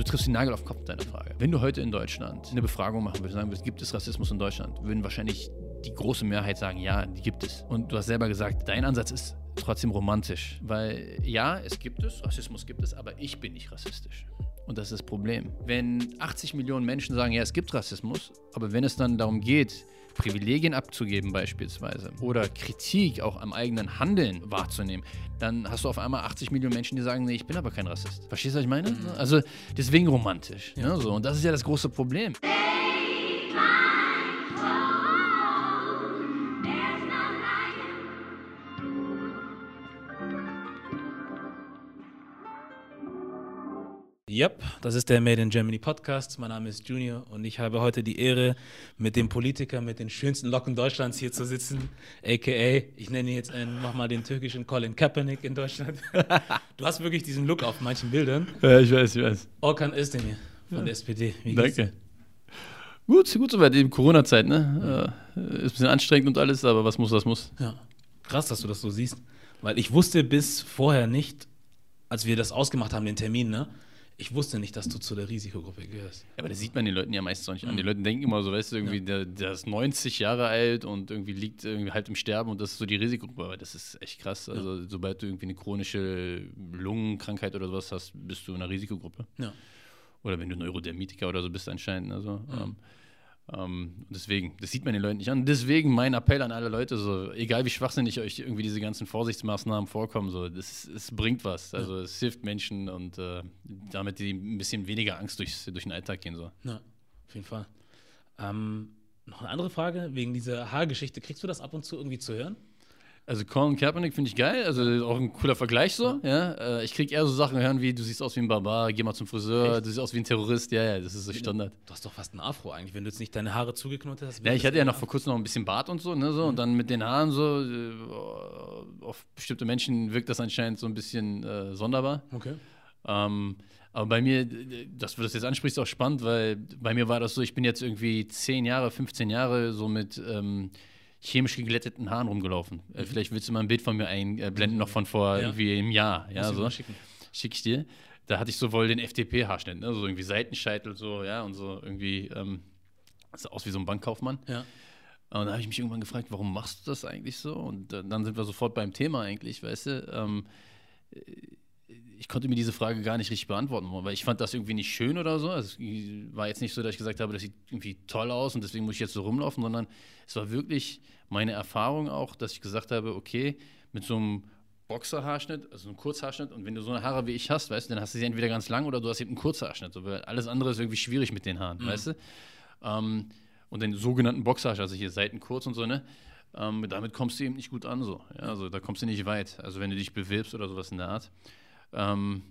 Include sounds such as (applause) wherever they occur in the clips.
du triffst den Nagel auf den Kopf, deine Frage. Wenn du heute in Deutschland eine Befragung machen würdest, sagen würdest, gibt es Rassismus in Deutschland, würden wahrscheinlich die große Mehrheit sagen, ja, die gibt es. Und du hast selber gesagt, dein Ansatz ist trotzdem romantisch, weil ja, es gibt es, Rassismus gibt es, aber ich bin nicht rassistisch. Und das ist das Problem. Wenn 80 Millionen Menschen sagen, ja, es gibt Rassismus, aber wenn es dann darum geht, Privilegien abzugeben beispielsweise oder Kritik auch am eigenen Handeln wahrzunehmen, dann hast du auf einmal 80 Millionen Menschen, die sagen, nee, ich bin aber kein Rassist. Verstehst du, was ich meine? Mhm. Also deswegen romantisch. Ja. Ne, so. Und das ist ja das große Problem. Yep, das ist der Made in Germany Podcast. Mein Name ist Junior und ich habe heute die Ehre, mit dem Politiker mit den schönsten Locken Deutschlands hier zu sitzen, aka, ich nenne jetzt einen, mach mal den türkischen Colin Kaepernick in Deutschland. (laughs) du hast wirklich diesen Look auf manchen Bildern. Ja, ich weiß, ich weiß. Orkan Özdemir von ja. der SPD. Wie Danke. Gut, gut soweit, eben Corona-Zeit, ne? Mhm. Ist ein bisschen anstrengend und alles, aber was muss, das muss. Ja. Krass, dass du das so siehst. Weil ich wusste bis vorher nicht, als wir das ausgemacht haben, den Termin, ne? Ich wusste nicht, dass du zu der Risikogruppe gehörst. Ja, aber das sieht man den Leuten ja meistens auch nicht mhm. an. Die Leute denken immer so, weißt du, irgendwie, ja. der, der, ist 90 Jahre alt und irgendwie liegt irgendwie halt im Sterben und das ist so die Risikogruppe. Aber das ist echt krass. Also, ja. sobald du irgendwie eine chronische Lungenkrankheit oder sowas hast, bist du in einer Risikogruppe. Ja. Oder wenn du Neurodermitiker oder so bist, anscheinend. Also, mhm. ähm, ähm, deswegen, das sieht man den Leuten nicht an. Deswegen mein Appell an alle Leute, so, egal wie schwachsinnig euch irgendwie diese ganzen Vorsichtsmaßnahmen vorkommen, so, das, es bringt was. Also ja. es hilft Menschen und äh, damit die ein bisschen weniger Angst durchs, durch den Alltag gehen. So. Ja, auf jeden Fall. Ähm, noch eine andere Frage, wegen dieser Haargeschichte, kriegst du das ab und zu irgendwie zu hören? Also Colin Kaepernick finde ich geil, also auch ein cooler Vergleich so. Ja, äh, ich kriege eher so Sachen hören wie, du siehst aus wie ein Barbar, geh mal zum Friseur, Echt? du siehst aus wie ein Terrorist. Ja, ja, das ist so Standard. Du hast doch fast ein Afro eigentlich, wenn du jetzt nicht deine Haare zugeknotet hast. Ja, ich hatte ja noch vor kurzem noch ein bisschen Bart und so, ne, so mhm. und dann mit den Haaren so, äh, auf bestimmte Menschen wirkt das anscheinend so ein bisschen äh, sonderbar. Okay. Ähm, aber bei mir, dass du das jetzt ansprichst, ist auch spannend, weil bei mir war das so, ich bin jetzt irgendwie 10 Jahre, 15 Jahre so mit ähm, chemisch geglätteten Haaren rumgelaufen. Äh, mhm. vielleicht willst du mal ein Bild von mir einblenden, noch von vor ja. irgendwie einem Jahr. Ja, so. Schicke ich dir. Da hatte ich sowohl den FDP-Haarschnitt, ne? so irgendwie Seitenscheitel, so, ja, und so irgendwie, ähm, sah aus wie so ein Bankkaufmann. Ja. Und da habe ich mich irgendwann gefragt, warum machst du das eigentlich so? Und äh, dann sind wir sofort beim Thema eigentlich, weißt du. Ähm, ich konnte mir diese Frage gar nicht richtig beantworten, weil ich fand das irgendwie nicht schön oder so. Also es war jetzt nicht so, dass ich gesagt habe, das sieht irgendwie toll aus und deswegen muss ich jetzt so rumlaufen, sondern es war wirklich meine Erfahrung auch, dass ich gesagt habe, okay, mit so einem Boxerhaarschnitt, also einem Kurzhaarschnitt, und wenn du so eine Haare wie ich hast, weißt du, dann hast du sie entweder ganz lang oder du hast eben einen Kurzhaarschnitt. So, weil alles andere ist irgendwie schwierig mit den Haaren, mhm. weißt du? Ähm, und den sogenannten Boxerhaarschnitt, also hier Seiten kurz und so, ne? Ähm, damit kommst du eben nicht gut an, so. Ja, also da kommst du nicht weit. Also wenn du dich bewirbst oder sowas in der Art. Ähm,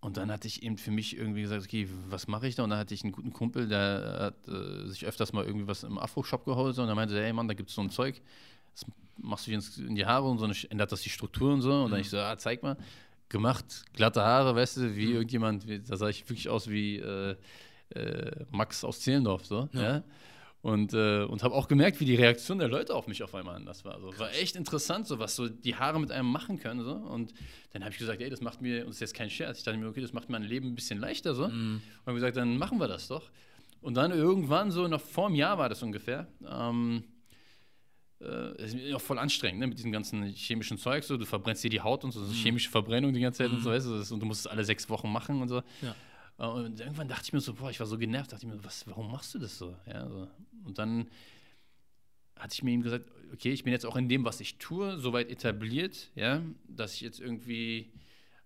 und dann hatte ich eben für mich irgendwie gesagt, okay, was mache ich da? Und dann hatte ich einen guten Kumpel, der hat äh, sich öfters mal irgendwie was im Afro-Shop geholt und er meinte, hey Mann, da gibt es so ein Zeug, das machst du dir in die Haare und so, dann ändert das die Struktur und so. Und mhm. dann ich so, ah, zeig mal. Gemacht, glatte Haare, weißt du, wie mhm. irgendjemand, wie, da sah ich wirklich aus wie äh, äh, Max aus Zehlendorf, so. Ja. ja? Und, äh, und habe auch gemerkt, wie die Reaktion der Leute auf mich auf einmal anders war. Also, war echt interessant, so was so die Haare mit einem machen können. So. Und dann habe ich gesagt, ey, das macht mir, und das ist jetzt kein Scherz, ich dachte mir, okay, das macht mein Leben ein bisschen leichter so. Mm. Und habe gesagt, dann machen wir das doch. Und dann irgendwann, so noch vor einem Jahr war das ungefähr, ähm, äh, ist auch voll anstrengend, ne, mit diesem ganzen chemischen Zeug. So. Du verbrennst dir die Haut und so, so mm. chemische Verbrennung die ganze Zeit mm. und so, mhm. weißt du, und du musst es alle sechs Wochen machen und so. Ja. Und irgendwann dachte ich mir so, boah, ich war so genervt, dachte ich mir, was, warum machst du das so? Ja, so. Und dann hatte ich mir ihm gesagt, okay, ich bin jetzt auch in dem, was ich tue, soweit etabliert, ja, dass ich jetzt irgendwie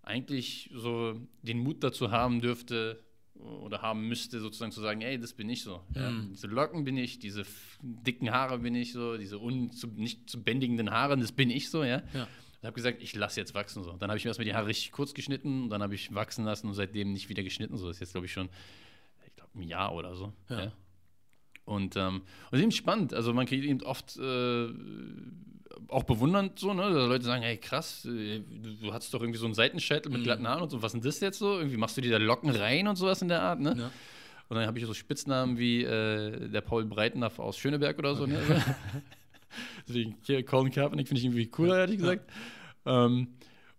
eigentlich so den Mut dazu haben dürfte oder haben müsste, sozusagen zu sagen, ey, das bin ich so. Ja. Mhm. Diese Locken bin ich, diese dicken Haare bin ich so, diese un nicht zu bändigenden Haare, das bin ich so, ja. ja. Und habe gesagt, ich lasse jetzt wachsen so. Dann habe ich mir erstmal die Haare richtig kurz geschnitten und dann habe ich wachsen lassen und seitdem nicht wieder geschnitten. So das ist jetzt, glaube ich, schon, ich glaube, ein Jahr oder so. Ja. ja. Und, ähm, und eben spannend. Also man kriegt eben oft äh, auch bewundernd so, ne? Leute sagen, hey krass, äh, du, du hattest doch irgendwie so einen Seitenscheitel mit mhm. glatten Haaren und so, was ist denn das jetzt so? Irgendwie machst du dir da Locken rein und sowas in der Art, ne? Ja. Und dann habe ich so Spitznamen wie äh, der Paul Breitenhoff aus Schöneberg oder so, ne? okay. ne? (laughs) (laughs) Deswegen Colin Kaepernick finde ich irgendwie cooler, ehrlich gesagt. Ja. Ähm,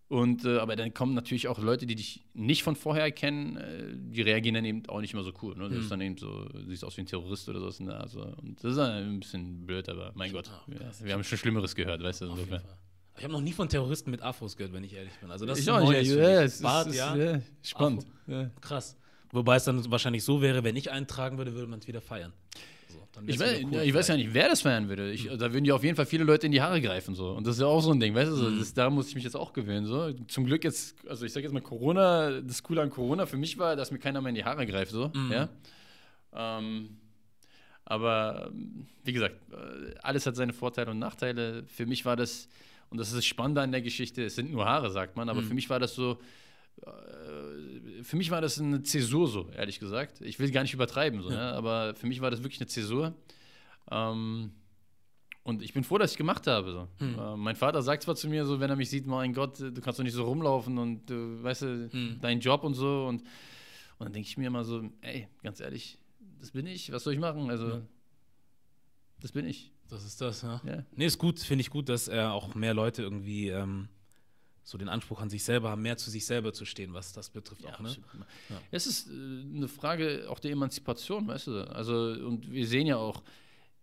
Und, äh, aber dann kommen natürlich auch Leute, die dich nicht von vorher kennen, äh, die reagieren dann eben auch nicht immer so cool. Ne? Das mhm. ist dann eben so, siehst aus wie ein Terrorist oder so. Ne? Also, und das ist dann ein bisschen blöd, aber mein Gott, ja, wir haben schon Schlimmeres gehört, weißt du. Insofern. Ich habe noch nie von Terroristen mit Afros gehört, wenn ich ehrlich bin. Also das ich ist auch nicht, ja, es Bart, ist, ja. ja spannend. Ja. Krass. Wobei es dann wahrscheinlich so wäre, wenn ich einen tragen würde, würde man es wieder feiern. Ich, weiß, cool ich weiß ja nicht, wer das feiern würde. Ich, da würden ja auf jeden Fall viele Leute in die Haare greifen. So. Und das ist ja auch so ein Ding, weißt du? So, mhm. das, da muss ich mich jetzt auch gewöhnen. So. Zum Glück jetzt, also ich sag jetzt mal Corona, das Coole an Corona für mich war, dass mir keiner mehr in die Haare greift. So. Mhm. Ja? Ähm, aber wie gesagt, äh, alles hat seine Vorteile und Nachteile. Für mich war das, und das ist das Spannende an der Geschichte, es sind nur Haare, sagt man, aber mhm. für mich war das so, für mich war das eine Zäsur so, ehrlich gesagt. Ich will gar nicht übertreiben, so, ja. ne? aber für mich war das wirklich eine Zäsur. Ähm, und ich bin froh, dass ich gemacht habe. So. Hm. Äh, mein Vater sagt zwar zu mir so, wenn er mich sieht, mein Gott, du kannst doch nicht so rumlaufen und du weißt du, hm. deinen Job und so. Und, und dann denke ich mir immer so, ey, ganz ehrlich, das bin ich, was soll ich machen? Also, ja. das bin ich. Das ist das, ja. ja. Nee, ist gut, finde ich gut, dass er auch mehr Leute irgendwie ähm, so den Anspruch an sich selber haben, mehr zu sich selber zu stehen, was das betrifft. Ja, auch, ne? ja. Es ist äh, eine Frage auch der Emanzipation, weißt du. Also, und wir sehen ja auch,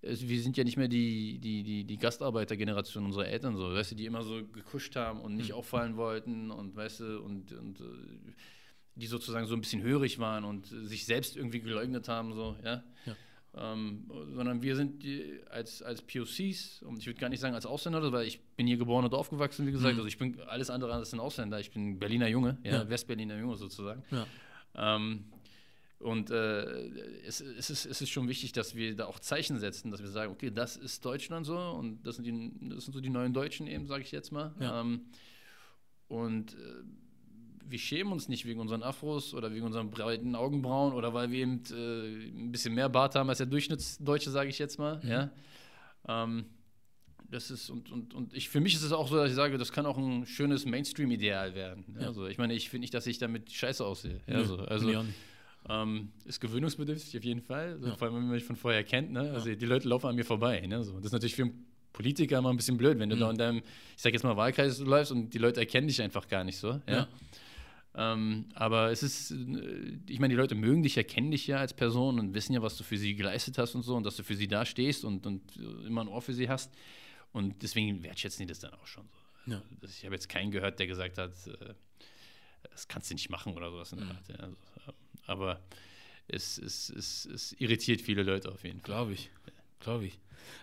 wir sind ja nicht mehr die, die, die, die Gastarbeitergeneration unserer Eltern, so, weißt du, die immer so gekuscht haben und nicht mhm. auffallen wollten und weißt du, und, und äh, die sozusagen so ein bisschen hörig waren und sich selbst irgendwie geleugnet haben, so, ja. ja. Ähm, sondern wir sind die, als, als POCs, und ich würde gar nicht sagen als Ausländer, weil ich bin hier geboren und aufgewachsen, wie gesagt, mhm. also ich bin alles andere als ein Ausländer, ich bin Berliner Junge, ja, ja. Westberliner Junge sozusagen. Ja. Ähm, und äh, es, es, ist, es ist schon wichtig, dass wir da auch Zeichen setzen, dass wir sagen, okay, das ist Deutschland so und das sind, die, das sind so die neuen Deutschen eben, sage ich jetzt mal. Ja. Ähm, und äh, wir schämen uns nicht wegen unseren Afros oder wegen unseren breiten Augenbrauen oder weil wir eben äh, ein bisschen mehr Bart haben als der Durchschnittsdeutsche, sage ich jetzt mal. Mhm. Ja? Ähm, das ist, und, und, und ich, für mich ist es auch so, dass ich sage, das kann auch ein schönes Mainstream-Ideal werden. Ja. Also ich meine, ich finde nicht, dass ich damit scheiße aussehe. Ja, nee, so. Also, ähm, ist gewöhnungsbedürftig auf jeden Fall, ja. vor allem wenn man mich von vorher kennt. Ne? Also die Leute laufen an mir vorbei. Ne? So. Das ist natürlich für einen Politiker immer ein bisschen blöd, wenn du mhm. da in deinem, ich sag jetzt mal, Wahlkreis läufst und die Leute erkennen dich einfach gar nicht so. Ja. Ähm, aber es ist, äh, ich meine, die Leute mögen dich ja, kennen dich ja als Person und wissen ja, was du für sie geleistet hast und so und dass du für sie da stehst und, und äh, immer ein Ohr für sie hast. Und deswegen wertschätzen die das dann auch schon so. Ja. Ich habe jetzt keinen gehört, der gesagt hat, äh, das kannst du nicht machen oder sowas in der mhm. Also, aber es, es, es, es, irritiert viele Leute auf jeden Fall. Glaube ich. Glaube ich.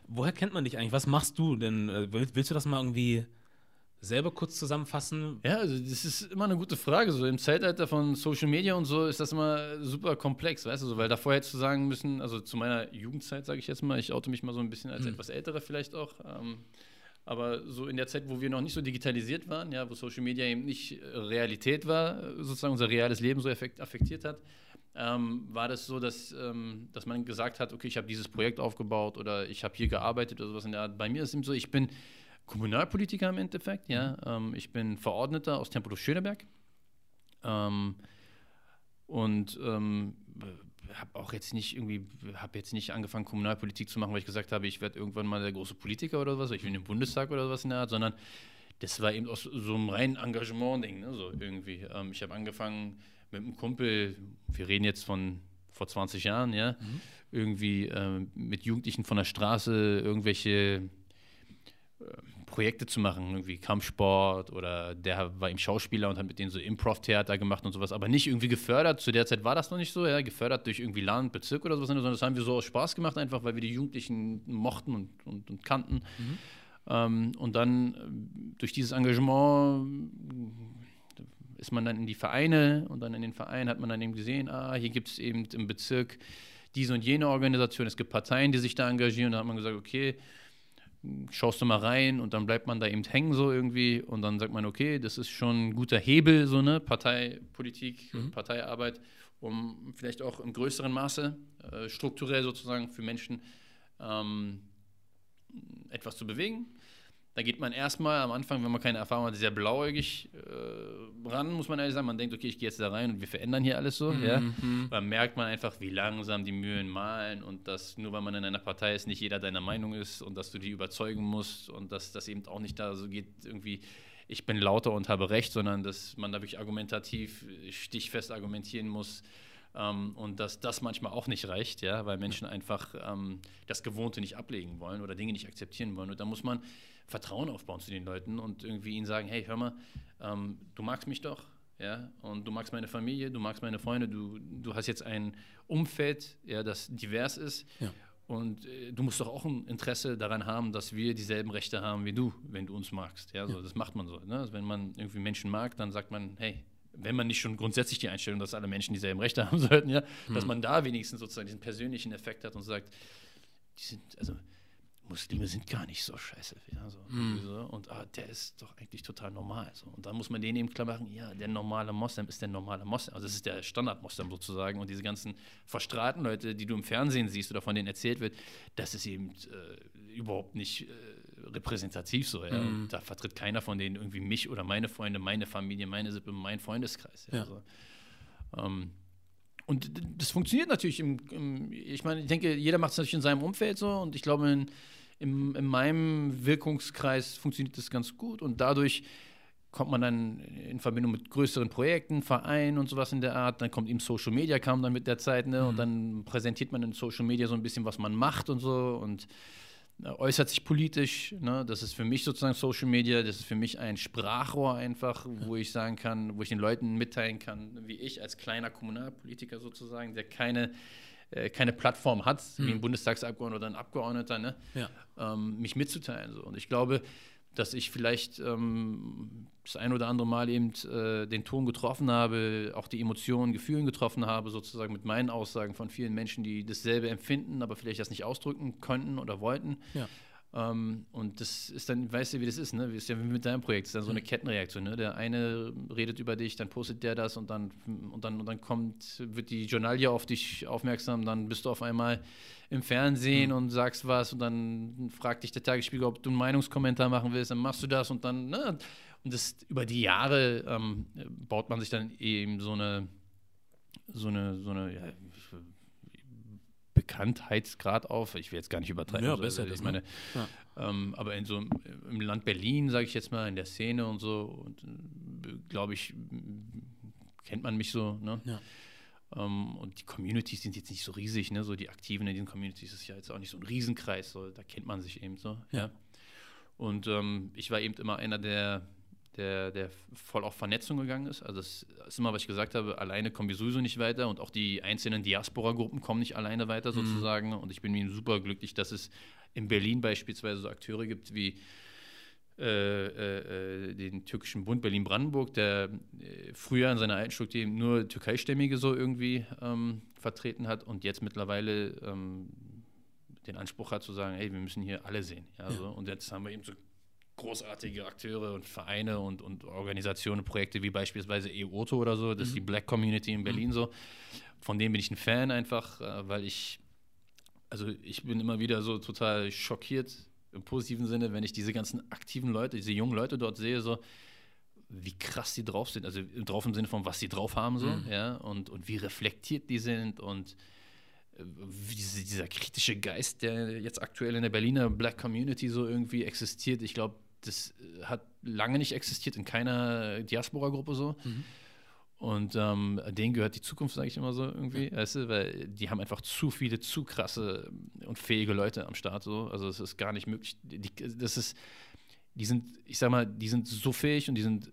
Woher kennt man dich eigentlich? Was machst du denn? Willst du das mal irgendwie selber kurz zusammenfassen? Ja, also das ist immer eine gute Frage. So im Zeitalter von Social Media und so ist das immer super komplex, weißt du, so, weil davor hättest du sagen müssen, also zu meiner Jugendzeit, sage ich jetzt mal, ich oute mich mal so ein bisschen als mhm. etwas älterer vielleicht auch. Ähm, aber so in der Zeit, wo wir noch nicht so digitalisiert waren, ja, wo Social Media eben nicht Realität war, sozusagen unser reales Leben so affektiert hat, ähm, war das so, dass, ähm, dass man gesagt hat, okay, ich habe dieses Projekt aufgebaut oder ich habe hier gearbeitet oder sowas in der Art. Bei mir ist es eben so, ich bin Kommunalpolitiker im Endeffekt, ja. Ähm, ich bin Verordneter aus Tempelhof-Schöneberg. Ähm, und ähm, habe auch jetzt nicht irgendwie, habe jetzt nicht angefangen, Kommunalpolitik zu machen, weil ich gesagt habe, ich werde irgendwann mal der große Politiker oder was, ich will den Bundestag oder was in der Art, sondern das war eben aus so einem reinen Engagement-Ding, ne, so irgendwie. Ähm, ich habe angefangen mit einem Kumpel, wir reden jetzt von vor 20 Jahren, ja, mhm. irgendwie ähm, mit Jugendlichen von der Straße irgendwelche Projekte zu machen, irgendwie Kampfsport oder der war eben Schauspieler und hat mit denen so Improv-Theater gemacht und sowas, aber nicht irgendwie gefördert. Zu der Zeit war das noch nicht so, ja, gefördert durch irgendwie Land, Bezirk oder sowas, sondern das haben wir so aus Spaß gemacht, einfach weil wir die Jugendlichen mochten und, und, und kannten. Mhm. Ähm, und dann äh, durch dieses Engagement äh, ist man dann in die Vereine und dann in den Vereinen hat man dann eben gesehen, ah, hier gibt es eben im Bezirk diese und jene Organisation, es gibt Parteien, die sich da engagieren. Und da hat man gesagt, okay, schaust du mal rein und dann bleibt man da eben hängen so irgendwie und dann sagt man, okay, das ist schon ein guter Hebel, so eine Parteipolitik, mhm. Parteiarbeit, um vielleicht auch im größeren Maße äh, strukturell sozusagen für Menschen ähm, etwas zu bewegen. Da geht man erstmal am Anfang, wenn man keine Erfahrung hat, sehr blauäugig äh, ran, muss man ehrlich sagen. Man denkt, okay, ich gehe jetzt da rein und wir verändern hier alles so. Mhm. Ja? Dann merkt man einfach, wie langsam die Mühlen malen und dass nur weil man in einer Partei ist, nicht jeder deiner Meinung ist und dass du die überzeugen musst und dass das eben auch nicht da so geht, irgendwie ich bin lauter und habe recht, sondern dass man da wirklich argumentativ stichfest argumentieren muss. Ähm, und dass das manchmal auch nicht reicht, ja, weil Menschen einfach ähm, das Gewohnte nicht ablegen wollen oder Dinge nicht akzeptieren wollen. Und da muss man Vertrauen aufbauen zu den Leuten und irgendwie ihnen sagen, hey, hör mal, ähm, du magst mich doch, ja, und du magst meine Familie, du magst meine Freunde, du, du hast jetzt ein Umfeld, ja, das divers ist. Ja. Und äh, du musst doch auch ein Interesse daran haben, dass wir dieselben Rechte haben wie du, wenn du uns magst. Ja, so, ja. das macht man so. Ne? Also wenn man irgendwie Menschen mag, dann sagt man, hey, wenn man nicht schon grundsätzlich die Einstellung, dass alle Menschen dieselben Rechte (laughs) haben sollten, ja, hm. dass man da wenigstens sozusagen diesen persönlichen Effekt hat und sagt, die sind, also Muslime sind gar nicht so scheiße. Ja, so, mm. Und ah, der ist doch eigentlich total normal. So. Und dann muss man denen eben klar machen, ja, der normale Moslem ist der normale Moslem. Also das ist der Standard-Moslem sozusagen. Und diese ganzen verstrahlten Leute, die du im Fernsehen siehst oder von denen erzählt wird, das ist eben äh, überhaupt nicht äh, repräsentativ so. Ja. Mm. Da vertritt keiner von denen irgendwie mich oder meine Freunde, meine Familie, meine Sippe, mein Freundeskreis. Ja. Also, ähm, und das funktioniert natürlich im, im, ich meine, ich denke, jeder macht es natürlich in seinem Umfeld so und ich glaube, in, im, in meinem Wirkungskreis funktioniert das ganz gut und dadurch kommt man dann in Verbindung mit größeren Projekten, Vereinen und sowas in der Art. Dann kommt eben Social Media, kam dann mit der Zeit, ne? Mhm. Und dann präsentiert man in Social Media so ein bisschen, was man macht und so und äh, äußert sich politisch. Ne? Das ist für mich sozusagen Social Media, das ist für mich ein Sprachrohr einfach, wo ich sagen kann, wo ich den Leuten mitteilen kann, wie ich als kleiner Kommunalpolitiker sozusagen, der keine äh, keine Plattform hat, hm. wie ein Bundestagsabgeordneter oder ein Abgeordneter, ne? ja. ähm, mich mitzuteilen. So. Und ich glaube, dass ich vielleicht ähm, das ein oder andere Mal eben äh, den Ton getroffen habe, auch die Emotionen, Gefühlen getroffen habe, sozusagen mit meinen Aussagen von vielen Menschen, die dasselbe empfinden, aber vielleicht das nicht ausdrücken könnten oder wollten. Ja. Ähm, und das ist dann, weißt du, wie das ist, ne? Ist ja wie mit deinem Projekt, das ist dann so eine mhm. Kettenreaktion, ne? Der eine redet über dich, dann postet der das und dann, und dann, und dann kommt, wird die Journalie auf dich aufmerksam, dann bist du auf einmal im Fernsehen mhm. und sagst was und dann fragt dich der Tagesspiegel, ob du einen Meinungskommentar machen willst, dann machst du das und dann, ne? Und das über die Jahre ähm, baut man sich dann eben so eine, so eine, so eine, ja, Bekanntheitsgrad auf. Ich will jetzt gar nicht übertreiben. Ja, besser. Also, ich meine, ja. ähm, aber in so im Land Berlin, sage ich jetzt mal, in der Szene und so, äh, glaube ich, kennt man mich so. Ne? Ja. Um, ähm, und die Communities sind jetzt nicht so riesig, ne? So die Aktiven in den Communities ist ja jetzt auch nicht so ein Riesenkreis, so, da kennt man sich eben so. Ja. Und ähm, ich war eben immer einer der der, der voll auf Vernetzung gegangen ist. Also das ist immer, was ich gesagt habe, alleine kommen wir sowieso nicht weiter und auch die einzelnen Diaspora-Gruppen kommen nicht alleine weiter mhm. sozusagen. Mhm. Und ich bin mir super glücklich, dass es in Berlin beispielsweise so Akteure gibt wie äh, äh, äh den türkischen Bund Berlin-Brandenburg, der äh, früher in seiner alten Struktur nur Türkeistämmige so irgendwie ähm, vertreten hat und jetzt mittlerweile ähm, den Anspruch hat zu sagen, hey, wir müssen hier alle sehen. Ja, ja. So. Und jetzt haben wir eben so großartige Akteure und Vereine und, und Organisationen, Projekte wie beispielsweise EOTO oder so, das ist mhm. die Black Community in Berlin mhm. so. Von denen bin ich ein Fan einfach, äh, weil ich, also ich bin immer wieder so total schockiert im positiven Sinne, wenn ich diese ganzen aktiven Leute, diese jungen Leute dort sehe, so wie krass die drauf sind, also drauf im Sinne von, was sie drauf haben, so, mhm. ja, und, und wie reflektiert die sind und dieser kritische Geist, der jetzt aktuell in der Berliner Black Community so irgendwie existiert, ich glaube, das äh, hat lange nicht existiert in keiner Diaspora-Gruppe so. Mhm. Und ähm, denen gehört die Zukunft, sage ich immer so irgendwie, weißt du, weil die haben einfach zu viele, zu krasse und fähige Leute am Start so. Also es ist gar nicht möglich. Die, das ist, die sind, ich sag mal, die sind so fähig und die sind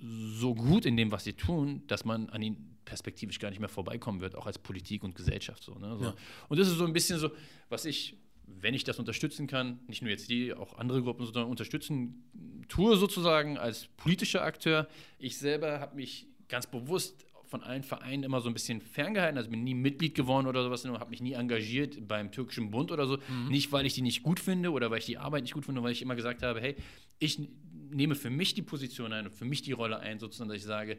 so gut in dem, was sie tun, dass man an ihnen perspektivisch gar nicht mehr vorbeikommen wird, auch als Politik und Gesellschaft so. Ne? so. Ja. Und das ist so ein bisschen so, was ich wenn ich das unterstützen kann, nicht nur jetzt die, auch andere Gruppen, sondern unterstützen tue sozusagen als politischer Akteur. Ich selber habe mich ganz bewusst von allen Vereinen immer so ein bisschen ferngehalten, also bin nie Mitglied geworden oder sowas, habe mich nie engagiert beim türkischen Bund oder so. Mhm. Nicht, weil ich die nicht gut finde oder weil ich die Arbeit nicht gut finde, weil ich immer gesagt habe, hey, ich nehme für mich die Position ein und für mich die Rolle ein, sozusagen, dass ich sage,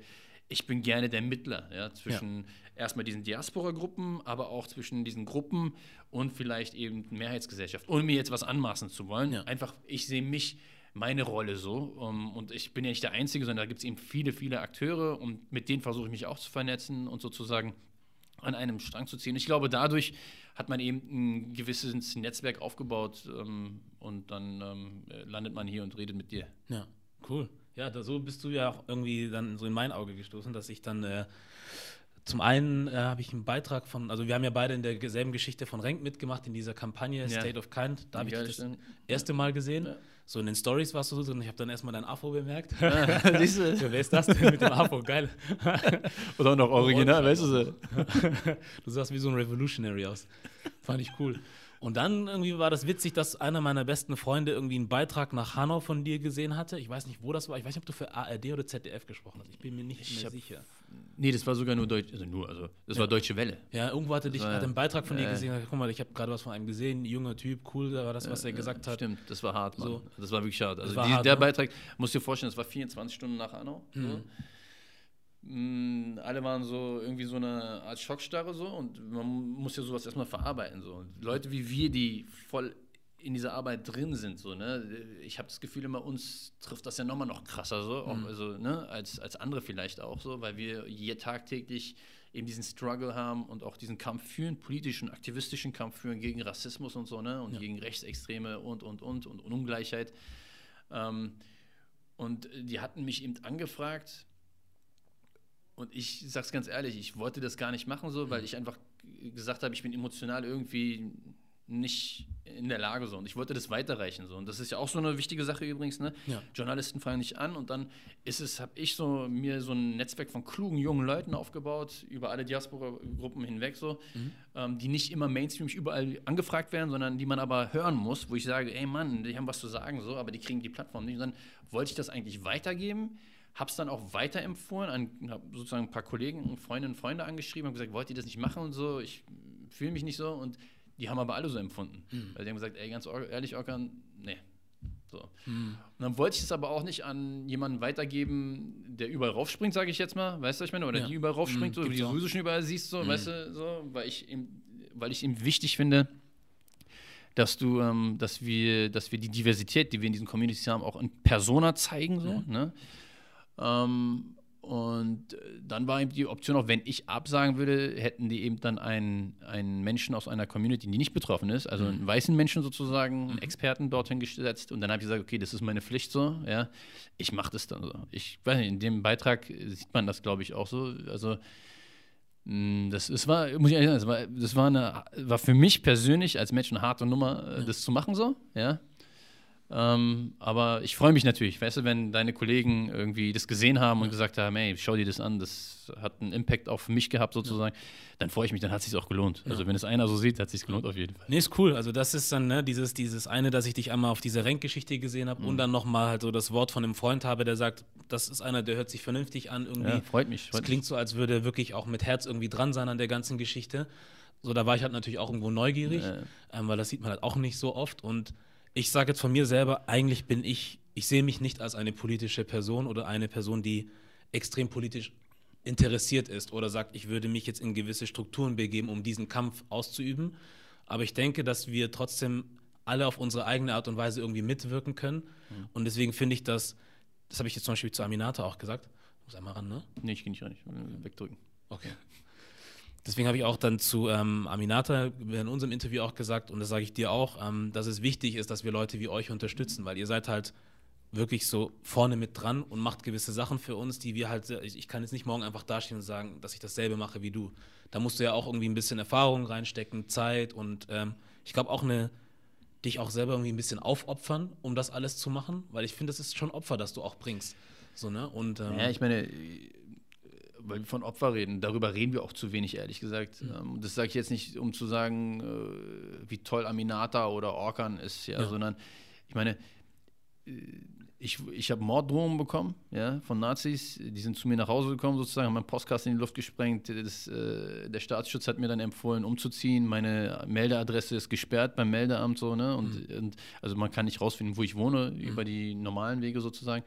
ich bin gerne der Mittler ja, zwischen ja. erstmal diesen Diaspora-Gruppen, aber auch zwischen diesen Gruppen und vielleicht eben Mehrheitsgesellschaft, ohne mir jetzt was anmaßen zu wollen. Ja. Einfach, ich sehe mich, meine Rolle so um, und ich bin ja nicht der Einzige, sondern da gibt es eben viele, viele Akteure und mit denen versuche ich mich auch zu vernetzen und sozusagen an einem Strang zu ziehen. Ich glaube, dadurch hat man eben ein gewisses Netzwerk aufgebaut ähm, und dann ähm, landet man hier und redet mit dir. Ja. Cool. Ja, da, so bist du ja auch irgendwie dann so in mein Auge gestoßen, dass ich dann äh, zum einen äh, habe ich einen Beitrag von, also wir haben ja beide in derselben Geschichte von Renk mitgemacht, in dieser Kampagne ja. State of Kind. Da habe ich das denn? erste Mal gesehen. Ja. So in den Stories warst du so und ich habe dann erstmal dein Afro bemerkt. Ja, (laughs) siehst du? Ja, wer ist das denn mit dem Afro? Geil. (laughs) Oder auch noch original, weißt du so. (laughs) du sahst wie so ein Revolutionary aus. Fand ich cool. Und dann irgendwie war das witzig, dass einer meiner besten Freunde irgendwie einen Beitrag nach Hanau von dir gesehen hatte. Ich weiß nicht, wo das war. Ich weiß nicht, ob du für ARD oder ZDF gesprochen hast. Ich bin mir nicht ich mehr hab, sicher. Nee, das war sogar nur Deutsch, also nur, also das ja. war Deutsche Welle. Ja, irgendwo hatte dich, hatte einen Beitrag von äh, dir gesehen. Guck mal, ich habe gerade was von einem gesehen, junger Typ, cool, da war das, was er gesagt hat. Stimmt, das war hart, Mann. So. Das war wirklich hart. Also die, hart, der ne? Beitrag, musst du dir vorstellen, das war 24 Stunden nach Hanau. Mhm. So. Mm, alle waren so irgendwie so eine Art Schockstarre so und man muss ja sowas erstmal verarbeiten so. Und Leute wie wir, die voll in dieser Arbeit drin sind so, ne, ich habe das Gefühl immer uns trifft das ja nochmal noch krasser so, mhm. also ne, als als andere vielleicht auch so, weil wir je tagtäglich eben diesen Struggle haben und auch diesen Kampf führen, politischen, aktivistischen Kampf führen gegen Rassismus und so, ne, und ja. gegen Rechtsextreme und und und und, und Ungleichheit. Ähm, und die hatten mich eben angefragt, und ich sag's ganz ehrlich, ich wollte das gar nicht machen so, weil mhm. ich einfach gesagt habe, ich bin emotional irgendwie nicht in der Lage so und ich wollte das weiterreichen so und das ist ja auch so eine wichtige Sache übrigens ne ja. Journalisten fangen nicht an und dann ist es habe ich so mir so ein Netzwerk von klugen jungen Leuten aufgebaut über alle Diaspora-Gruppen hinweg so mhm. ähm, die nicht immer Mainstream überall angefragt werden sondern die man aber hören muss wo ich sage ey Mann die haben was zu sagen so aber die kriegen die Plattform nicht und dann wollte ich das eigentlich weitergeben habe es dann auch weiterempfohlen an hab sozusagen ein paar Kollegen, Freundinnen und Freunde angeschrieben und gesagt, wollt ihr das nicht machen und so, ich fühle mich nicht so und die haben aber alle so empfunden. Mhm. Weil die haben gesagt, ey, ganz ehrlich, Orkan, nee. So. Mhm. Und dann wollte ich es aber auch nicht an jemanden weitergeben, der überall raufspringt, sage ich jetzt mal, weißt du, was ich meine? Oder ja. die überall raufspringt, mhm, so, wie du sowieso schon überall siehst, so, mhm. weißt du, so, weil ich ihm, weil ich ihm wichtig finde, dass du, ähm, dass wir, dass wir die Diversität, die wir in diesen Communities haben, auch in Persona zeigen, so, ne? Ähm, und dann war eben die Option auch, wenn ich absagen würde, hätten die eben dann einen, einen Menschen aus einer Community, die nicht betroffen ist, also einen mhm. weißen Menschen sozusagen, einen mhm. Experten dorthin gesetzt. Und dann habe ich gesagt, okay, das ist meine Pflicht so, ja, ich mache das dann so. Ich weiß nicht, in dem Beitrag sieht man das, glaube ich, auch so. Also mm, das, das war, muss ich ehrlich sagen, das war, das war, eine, war für mich persönlich als Mensch eine harte Nummer, äh, das zu machen so, ja. Ähm, aber ich freue mich natürlich, weißt du, wenn deine Kollegen irgendwie das gesehen haben und gesagt haben, hey, schau dir das an, das hat einen Impact auf mich gehabt sozusagen, ja. dann freue ich mich, dann hat es sich auch gelohnt. Ja. Also wenn es einer so sieht, hat es sich gelohnt auf jeden Fall. Nee, ist cool. Also das ist dann ne, dieses, dieses eine, dass ich dich einmal auf dieser Renkgeschichte gesehen habe mhm. und dann nochmal halt so das Wort von einem Freund habe, der sagt, das ist einer, der hört sich vernünftig an irgendwie. Ja, freut mich. Es klingt so, als würde er wirklich auch mit Herz irgendwie dran sein an der ganzen Geschichte. So, da war ich halt natürlich auch irgendwo neugierig, ähm, weil das sieht man halt auch nicht so oft und ich sage jetzt von mir selber, eigentlich bin ich, ich sehe mich nicht als eine politische Person oder eine Person, die extrem politisch interessiert ist oder sagt, ich würde mich jetzt in gewisse Strukturen begeben, um diesen Kampf auszuüben. Aber ich denke, dass wir trotzdem alle auf unsere eigene Art und Weise irgendwie mitwirken können. Mhm. Und deswegen finde ich das, das habe ich jetzt zum Beispiel zu Aminata auch gesagt. Muss einmal ran, ne? Nee, ich gehe nicht ran, ich will wegdrücken. Okay. Deswegen habe ich auch dann zu ähm, Aminata in unserem Interview auch gesagt, und das sage ich dir auch, ähm, dass es wichtig ist, dass wir Leute wie euch unterstützen, weil ihr seid halt wirklich so vorne mit dran und macht gewisse Sachen für uns, die wir halt, ich, kann jetzt nicht morgen einfach dastehen und sagen, dass ich dasselbe mache wie du. Da musst du ja auch irgendwie ein bisschen Erfahrung reinstecken, Zeit und ähm, ich glaube auch eine, dich auch selber irgendwie ein bisschen aufopfern, um das alles zu machen, weil ich finde, das ist schon Opfer, das du auch bringst. So, ne? Und, ähm, ja, ich meine, weil wir von Opfer reden, darüber reden wir auch zu wenig, ehrlich gesagt. Mhm. das sage ich jetzt nicht, um zu sagen, äh, wie toll Aminata oder Orkan ist, ja, ja. sondern ich meine, äh, ich, ich habe Morddrohungen bekommen, ja, von Nazis. Die sind zu mir nach Hause gekommen, sozusagen, haben meinen Postkasten in die Luft gesprengt. Das, äh, der Staatsschutz hat mir dann empfohlen, umzuziehen. Meine Meldeadresse ist gesperrt beim Meldeamt, so, ne? Und, mhm. und also man kann nicht rausfinden, wo ich wohne, mhm. über die normalen Wege sozusagen.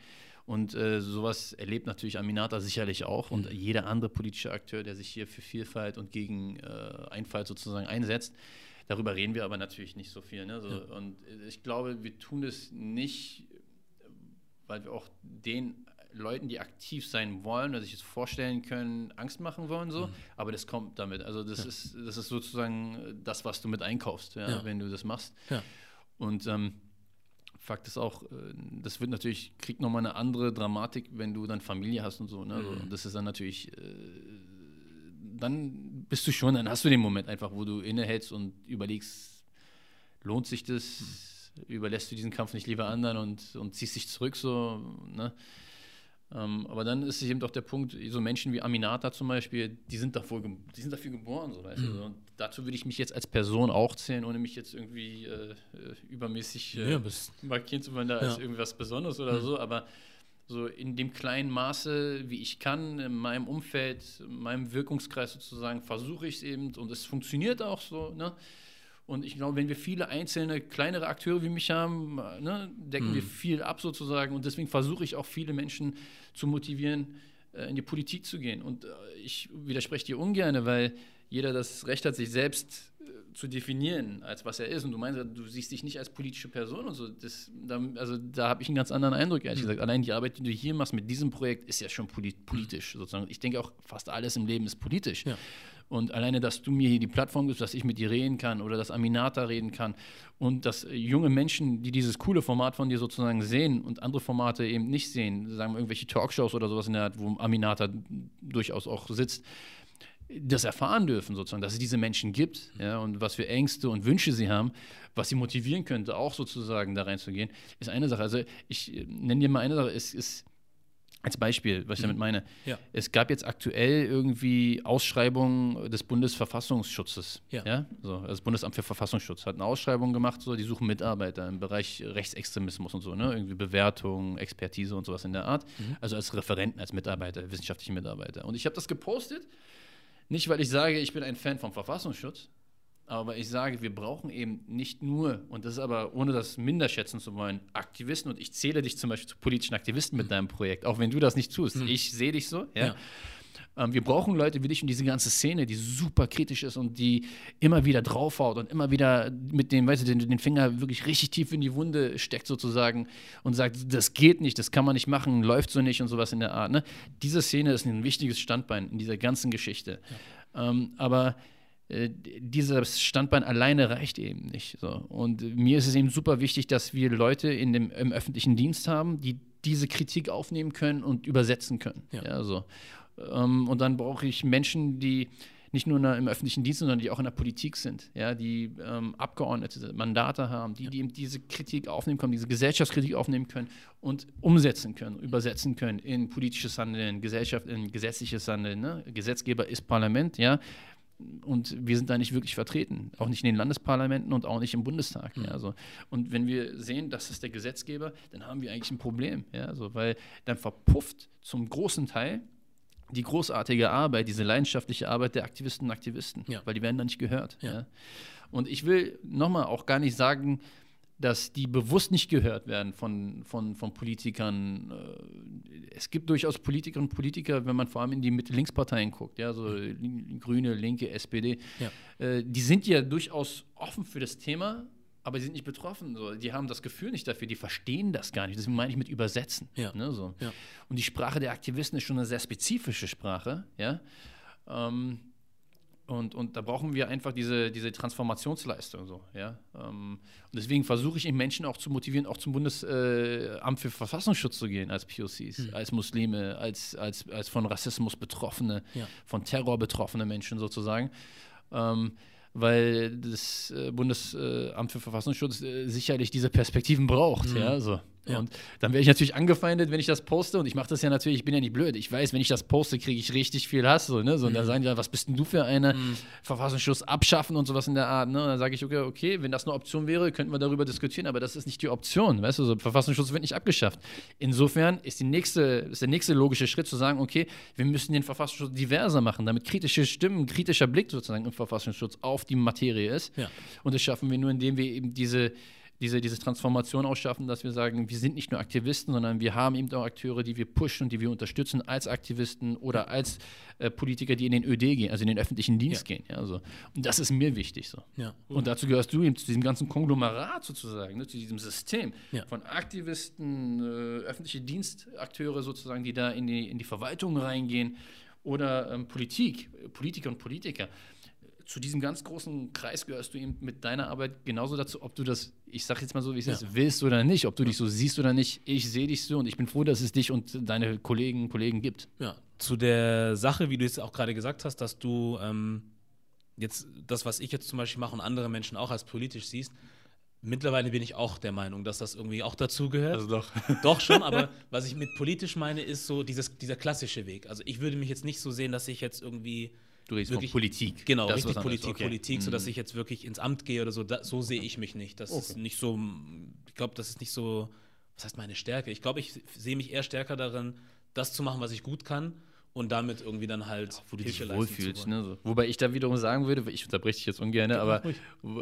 Und äh, sowas erlebt natürlich Aminata sicherlich auch und mhm. jeder andere politische Akteur, der sich hier für Vielfalt und gegen äh, Einfalt sozusagen einsetzt. Darüber reden wir aber natürlich nicht so viel. Ne? So, ja. Und ich glaube, wir tun es nicht, weil wir auch den Leuten, die aktiv sein wollen oder sich das vorstellen können, Angst machen wollen, so. Mhm. Aber das kommt damit. Also das ja. ist, das ist sozusagen das, was du mit einkaufst, ja, ja. wenn du das machst. Und ähm, Fakt ist auch, äh, das wird natürlich, kriegt nochmal eine andere Dramatik, wenn du dann Familie hast und so. Ne? Also, das ist dann natürlich, äh, dann bist du schon, dann hast du den Moment einfach, wo du innehältst und überlegst, lohnt sich das? Überlässt du diesen Kampf nicht lieber anderen und, und ziehst dich zurück so, ne? Ähm, aber dann ist es eben doch der Punkt, so Menschen wie Aminata zum Beispiel, die sind, davor, die sind dafür geboren. So, weißt mhm. du? Und dazu würde ich mich jetzt als Person auch zählen, ohne mich jetzt irgendwie äh, äh übermäßig äh, ja, markieren zu wollen, da ja. ist irgendwas Besonderes oder mhm. so. Aber so in dem kleinen Maße, wie ich kann, in meinem Umfeld, in meinem Wirkungskreis sozusagen, versuche ich es eben und es funktioniert auch so. Ne? Und ich glaube, wenn wir viele einzelne kleinere Akteure wie mich haben, ne, decken mhm. wir viel ab sozusagen. Und deswegen versuche ich auch viele Menschen zu motivieren, äh, in die Politik zu gehen. Und äh, ich widerspreche dir ungern, weil jeder das Recht hat, sich selbst äh, zu definieren, als was er ist. Und du meinst, du siehst dich nicht als politische Person und so. Das, da, also da habe ich einen ganz anderen Eindruck, ehrlich mhm. gesagt. Allein die Arbeit, die du hier machst mit diesem Projekt, ist ja schon politisch sozusagen. Ich denke auch, fast alles im Leben ist politisch. Ja. Und alleine, dass du mir hier die Plattform gibst, dass ich mit dir reden kann oder dass Aminata reden kann und dass junge Menschen, die dieses coole Format von dir sozusagen sehen und andere Formate eben nicht sehen, sagen wir irgendwelche Talkshows oder sowas in der Art, wo Aminata durchaus auch sitzt, das erfahren dürfen, sozusagen, dass es diese Menschen gibt ja, und was für Ängste und Wünsche sie haben, was sie motivieren könnte, auch sozusagen da reinzugehen, ist eine Sache. Also ich nenne dir mal eine Sache, es ist als Beispiel, was ich damit mhm. meine. Ja. Es gab jetzt aktuell irgendwie Ausschreibungen des Bundesverfassungsschutzes. Ja. ja? So, also das Bundesamt für Verfassungsschutz hat eine Ausschreibung gemacht, so, die suchen Mitarbeiter im Bereich Rechtsextremismus und so, ne? Irgendwie Bewertung, Expertise und sowas in der Art. Mhm. Also als Referenten, als Mitarbeiter, wissenschaftliche Mitarbeiter. Und ich habe das gepostet, nicht weil ich sage, ich bin ein Fan vom Verfassungsschutz, aber ich sage, wir brauchen eben nicht nur, und das ist aber, ohne das minder schätzen zu wollen, Aktivisten. Und ich zähle dich zum Beispiel zu politischen Aktivisten mit deinem Projekt, auch wenn du das nicht tust. Mhm. Ich sehe dich so. Ja. ja. Ähm, wir brauchen Leute wie dich und diese ganze Szene, die super kritisch ist und die immer wieder draufhaut und immer wieder mit dem, weißt du, den, den Finger wirklich richtig tief in die Wunde steckt sozusagen und sagt, das geht nicht, das kann man nicht machen, läuft so nicht und sowas in der Art. Ne? Diese Szene ist ein wichtiges Standbein in dieser ganzen Geschichte. Ja. Ähm, aber dieses Standbein alleine reicht eben nicht. So. Und mir ist es eben super wichtig, dass wir Leute in dem, im öffentlichen Dienst haben, die diese Kritik aufnehmen können und übersetzen können. Ja. ja so. Ähm, und dann brauche ich Menschen, die nicht nur im öffentlichen Dienst, sondern die auch in der Politik sind, ja, die ähm, Abgeordnete, Mandate haben, die, die eben diese Kritik aufnehmen können, diese Gesellschaftskritik aufnehmen können und umsetzen können, übersetzen können in politisches Handeln, Gesellschaft, in gesetzliches Handeln. Ne? Gesetzgeber ist Parlament, ja und wir sind da nicht wirklich vertreten, auch nicht in den Landesparlamenten und auch nicht im Bundestag. Mhm. Ja, also. Und wenn wir sehen, das ist der Gesetzgeber, dann haben wir eigentlich ein Problem, ja, also, weil dann verpufft zum großen Teil die großartige Arbeit, diese leidenschaftliche Arbeit der Aktivisten und Aktivisten, ja. weil die werden da nicht gehört. Ja. ja. Und ich will nochmal auch gar nicht sagen, dass die bewusst nicht gehört werden von, von, von Politikern. Äh, es gibt durchaus Politikerinnen und Politiker, wenn man vor allem in die Mitte-Links-Parteien guckt, ja, so Grüne, Linke, SPD, ja. Äh, die sind ja durchaus offen für das Thema, aber sie sind nicht betroffen. So. Die haben das Gefühl nicht dafür, die verstehen das gar nicht. Deswegen meine ich mit Übersetzen. Ja. Ne, so. ja. Und die Sprache der Aktivisten ist schon eine sehr spezifische Sprache. Ja. Ähm, und, und da brauchen wir einfach diese, diese Transformationsleistung. So, ja? Ähm, und deswegen versuche ich eben Menschen auch zu motivieren, auch zum Bundesamt äh, für Verfassungsschutz zu gehen als POCs, mhm. als Muslime, als, als, als von Rassismus Betroffene, ja. von Terror betroffene Menschen sozusagen. Ähm, weil das äh, Bundesamt für Verfassungsschutz äh, sicherlich diese Perspektiven braucht. Mhm. Ja, so. Ja. Und dann werde ich natürlich angefeindet, wenn ich das poste. Und ich mache das ja natürlich, ich bin ja nicht blöd. Ich weiß, wenn ich das poste, kriege ich richtig viel Hass. So, ne? so, und mhm. dann sagen die ja, was bist denn du für eine? Mhm. Verfassungsschutz abschaffen und sowas in der Art. Ne? Und dann sage ich, okay, okay, wenn das eine Option wäre, könnten wir darüber diskutieren. Aber das ist nicht die Option. Weißt du, so, Verfassungsschutz wird nicht abgeschafft. Insofern ist, die nächste, ist der nächste logische Schritt zu sagen, okay, wir müssen den Verfassungsschutz diverser machen, damit kritische Stimmen, kritischer Blick sozusagen im Verfassungsschutz auf die Materie ist. Ja. Und das schaffen wir nur, indem wir eben diese diese, diese Transformation ausschaffen, dass wir sagen, wir sind nicht nur Aktivisten, sondern wir haben eben auch Akteure, die wir pushen und die wir unterstützen als Aktivisten oder als äh, Politiker, die in den ÖD gehen, also in den öffentlichen Dienst ja. gehen. Ja, so. Und das ist mir wichtig so. Ja. Und dazu gehörst du eben zu diesem ganzen Konglomerat sozusagen, ne, zu diesem System ja. von Aktivisten, äh, öffentliche Dienstakteure sozusagen, die da in die, in die Verwaltung reingehen oder ähm, Politik, Politiker und Politiker zu diesem ganz großen Kreis gehörst du eben mit deiner Arbeit genauso dazu, ob du das, ich sag jetzt mal so, wie es ja. ist, willst oder nicht, ob du dich so siehst oder nicht. Ich sehe dich so und ich bin froh, dass es dich und deine Kollegen Kollegen gibt. Ja, zu der Sache, wie du es auch gerade gesagt hast, dass du ähm, jetzt das, was ich jetzt zum Beispiel mache und andere Menschen auch als politisch siehst, Mittlerweile bin ich auch der Meinung, dass das irgendwie auch dazugehört. Also doch. (laughs) Doch schon, aber was ich mit politisch meine, ist so dieses, dieser klassische Weg. Also ich würde mich jetzt nicht so sehen, dass ich jetzt irgendwie. Du redest wirklich, von Politik. Genau, das richtig Politik, okay. Politik, sodass mhm. ich jetzt wirklich ins Amt gehe oder so. Da, so sehe ich mich nicht. Das okay. ist nicht so, ich glaube, das ist nicht so, was heißt meine Stärke? Ich glaube, ich sehe mich eher stärker darin, das zu machen, was ich gut kann und damit irgendwie dann halt ja, wo du dich wohlfühlst. Ne? So. Wobei ich da wiederum sagen würde, ich unterbreche dich jetzt ungern, aber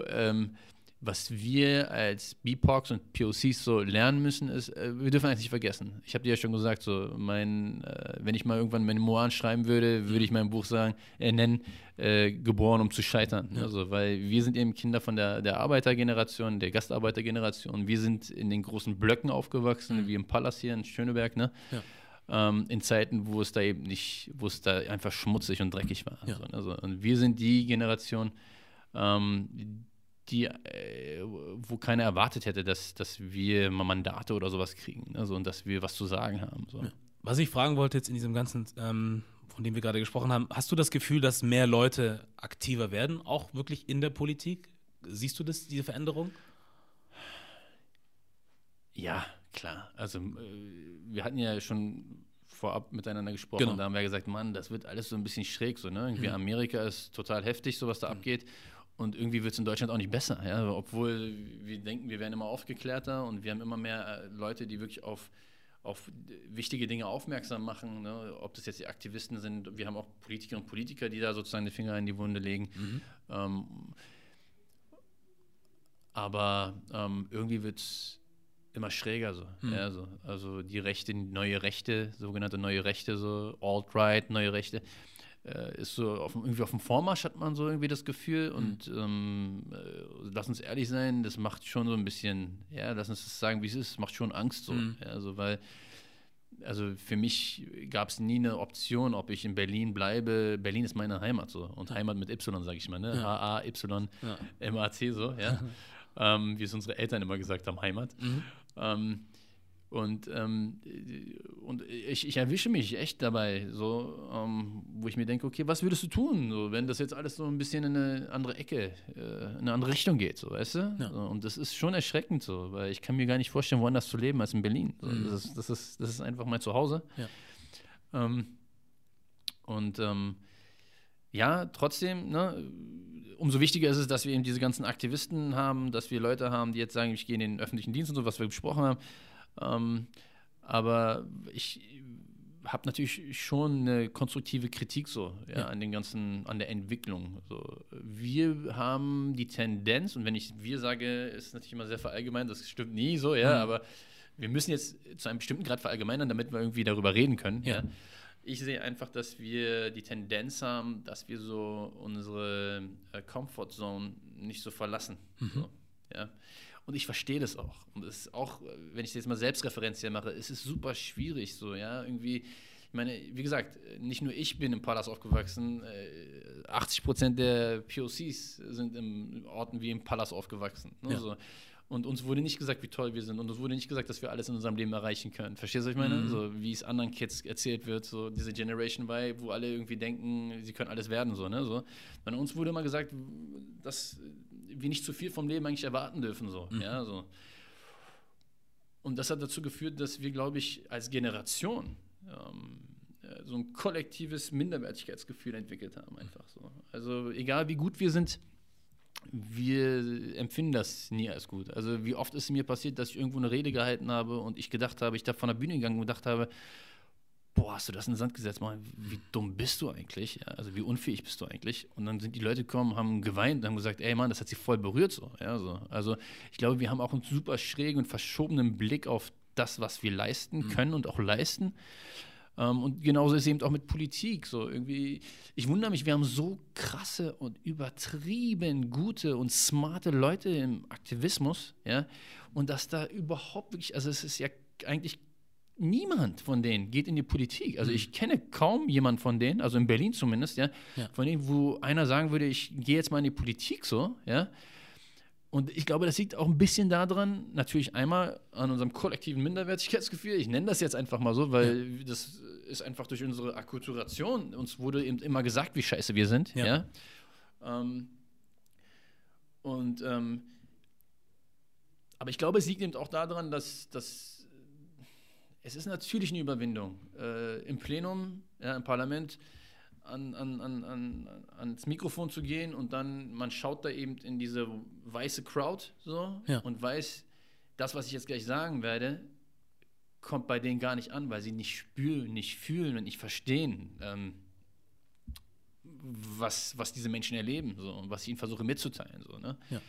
ähm, was wir als BIPOCs und POCs so lernen müssen, ist, äh, wir dürfen eigentlich nicht vergessen. Ich habe dir ja schon gesagt, so mein, äh, wenn ich mal irgendwann Memoiren schreiben würde, würde ich mein Buch sagen, äh, nennen, äh, geboren, um zu scheitern. Ja. Also, weil wir sind eben Kinder von der, der Arbeitergeneration, der Gastarbeitergeneration. Wir sind in den großen Blöcken aufgewachsen, mhm. wie im Palast hier in Schöneberg, ne? Ja. Ähm, in Zeiten, wo es da eben nicht, wo es da einfach schmutzig und dreckig war. Ja. Also, und wir sind die Generation, ähm, die, äh, wo keiner erwartet hätte, dass, dass wir mal Mandate oder sowas kriegen. Also und dass wir was zu sagen haben. So. Was ich fragen wollte jetzt in diesem ganzen, ähm, von dem wir gerade gesprochen haben, hast du das Gefühl, dass mehr Leute aktiver werden, auch wirklich in der Politik? Siehst du das, diese Veränderung? Ja, klar. Also äh, wir hatten ja schon vorab miteinander gesprochen. Genau. Da haben wir gesagt, Mann, das wird alles so ein bisschen schräg. So, ne? Irgendwie mhm. Amerika ist total heftig, so was da mhm. abgeht. Und irgendwie wird es in Deutschland auch nicht besser, ja? obwohl wir denken, wir werden immer aufgeklärter und wir haben immer mehr äh, Leute, die wirklich auf, auf wichtige Dinge aufmerksam machen, ne? ob das jetzt die Aktivisten sind, wir haben auch Politikerinnen und Politiker, die da sozusagen die Finger in die Wunde legen. Mhm. Ähm, aber ähm, irgendwie wird es immer schräger so. Mhm. Ja, so. Also die Rechte, neue Rechte, sogenannte neue Rechte, so Alt-Right, neue Rechte äh, ist so auf, irgendwie auf dem Vormarsch, hat man so irgendwie das Gefühl. Mhm. Und ähm, äh, lass uns ehrlich sein, das macht schon so ein bisschen, ja, lass uns das sagen, wie es ist, macht schon Angst so. Mhm. Ja, also, weil, also für mich gab es nie eine Option, ob ich in Berlin bleibe. Berlin ist meine Heimat so. Und Heimat mit Y, sage ich mal, ne? Ja. H-A-Y-M-A-C so, ja. (laughs) ähm, wie es unsere Eltern immer gesagt haben, Heimat. Mhm. Ähm, und, ähm, und ich, ich, erwische mich echt dabei, so, ähm, wo ich mir denke, okay, was würdest du tun, so, wenn das jetzt alles so ein bisschen in eine andere Ecke, äh, in eine andere Richtung geht, so, weißt du? Ja. So, und das ist schon erschreckend so, weil ich kann mir gar nicht vorstellen, woanders zu leben als in Berlin. So, mhm. das, ist, das, ist, das ist einfach mein Zuhause. Ja. Ähm, und ähm, ja, trotzdem, ne, umso wichtiger ist es, dass wir eben diese ganzen Aktivisten haben, dass wir Leute haben, die jetzt sagen, ich gehe in den öffentlichen Dienst und so, was wir besprochen haben ähm, aber ich habe natürlich schon eine konstruktive Kritik so ja, ja, an den ganzen, an der Entwicklung. So. Wir haben die Tendenz, und wenn ich wir sage, ist natürlich immer sehr verallgemeinert, das stimmt nie so, ja, mhm. aber wir müssen jetzt zu einem bestimmten Grad verallgemeinern, damit wir irgendwie darüber reden können. Ja. ja. Ich sehe einfach, dass wir die Tendenz haben, dass wir so unsere äh, Comfortzone nicht so verlassen. Mhm. So, ja. Und ich verstehe das auch. Und es ist auch, wenn ich das jetzt mal selbstreferenziell mache, es ist super schwierig so, ja, irgendwie. Ich meine, wie gesagt, nicht nur ich bin im Palast aufgewachsen, 80 äh, Prozent der POCs sind in Orten wie im Palast aufgewachsen. Ne? Ja. So. Und uns wurde nicht gesagt, wie toll wir sind. Und uns wurde nicht gesagt, dass wir alles in unserem Leben erreichen können. Verstehst du, was ich meine? Mhm. So, wie es anderen Kids erzählt wird, so diese Generation Y, wo alle irgendwie denken, sie können alles werden. So, ne? so. Bei uns wurde immer gesagt, dass wir nicht zu viel vom Leben eigentlich erwarten dürfen. So, mhm. ja, so. Und das hat dazu geführt, dass wir, glaube ich, als Generation ähm, äh, so ein kollektives Minderwertigkeitsgefühl entwickelt haben, einfach so. Also egal wie gut wir sind, wir empfinden das nie als gut. Also wie oft ist es mir passiert, dass ich irgendwo eine Rede gehalten habe und ich gedacht habe, ich da von der Bühne gegangen und gedacht habe, boah, hast du das in den Sand gesetzt? Mann, wie dumm bist du eigentlich? Ja, also wie unfähig bist du eigentlich? Und dann sind die Leute gekommen, haben geweint und haben gesagt, ey Mann, das hat sie voll berührt so. Ja, so. Also ich glaube, wir haben auch einen super schrägen und verschobenen Blick auf das, was wir leisten mhm. können und auch leisten. Ähm, und genauso ist es eben auch mit Politik. So irgendwie, ich wundere mich, wir haben so krasse und übertrieben gute und smarte Leute im Aktivismus, ja, und dass da überhaupt wirklich, also es ist ja eigentlich niemand von denen geht in die Politik. Also mhm. ich kenne kaum jemanden von denen, also in Berlin zumindest, ja, ja, von denen, wo einer sagen würde, ich gehe jetzt mal in die Politik so, ja. Und ich glaube, das liegt auch ein bisschen daran, natürlich einmal an unserem kollektiven Minderwertigkeitsgefühl. Ich nenne das jetzt einfach mal so, weil ja. das ist einfach durch unsere Akkulturation. Uns wurde eben immer gesagt, wie scheiße wir sind. Ja. ja? Ähm, und ähm, aber ich glaube, es liegt eben auch daran, dass, dass es ist natürlich eine Überwindung, äh, im Plenum, ja, im Parlament an, an, an, an, ans Mikrofon zu gehen und dann, man schaut da eben in diese weiße Crowd so ja. und weiß, das, was ich jetzt gleich sagen werde, kommt bei denen gar nicht an, weil sie nicht spüren, nicht fühlen und nicht verstehen, ähm, was, was diese Menschen erleben so, und was ich ihnen versuche mitzuteilen. So, ne? Ja.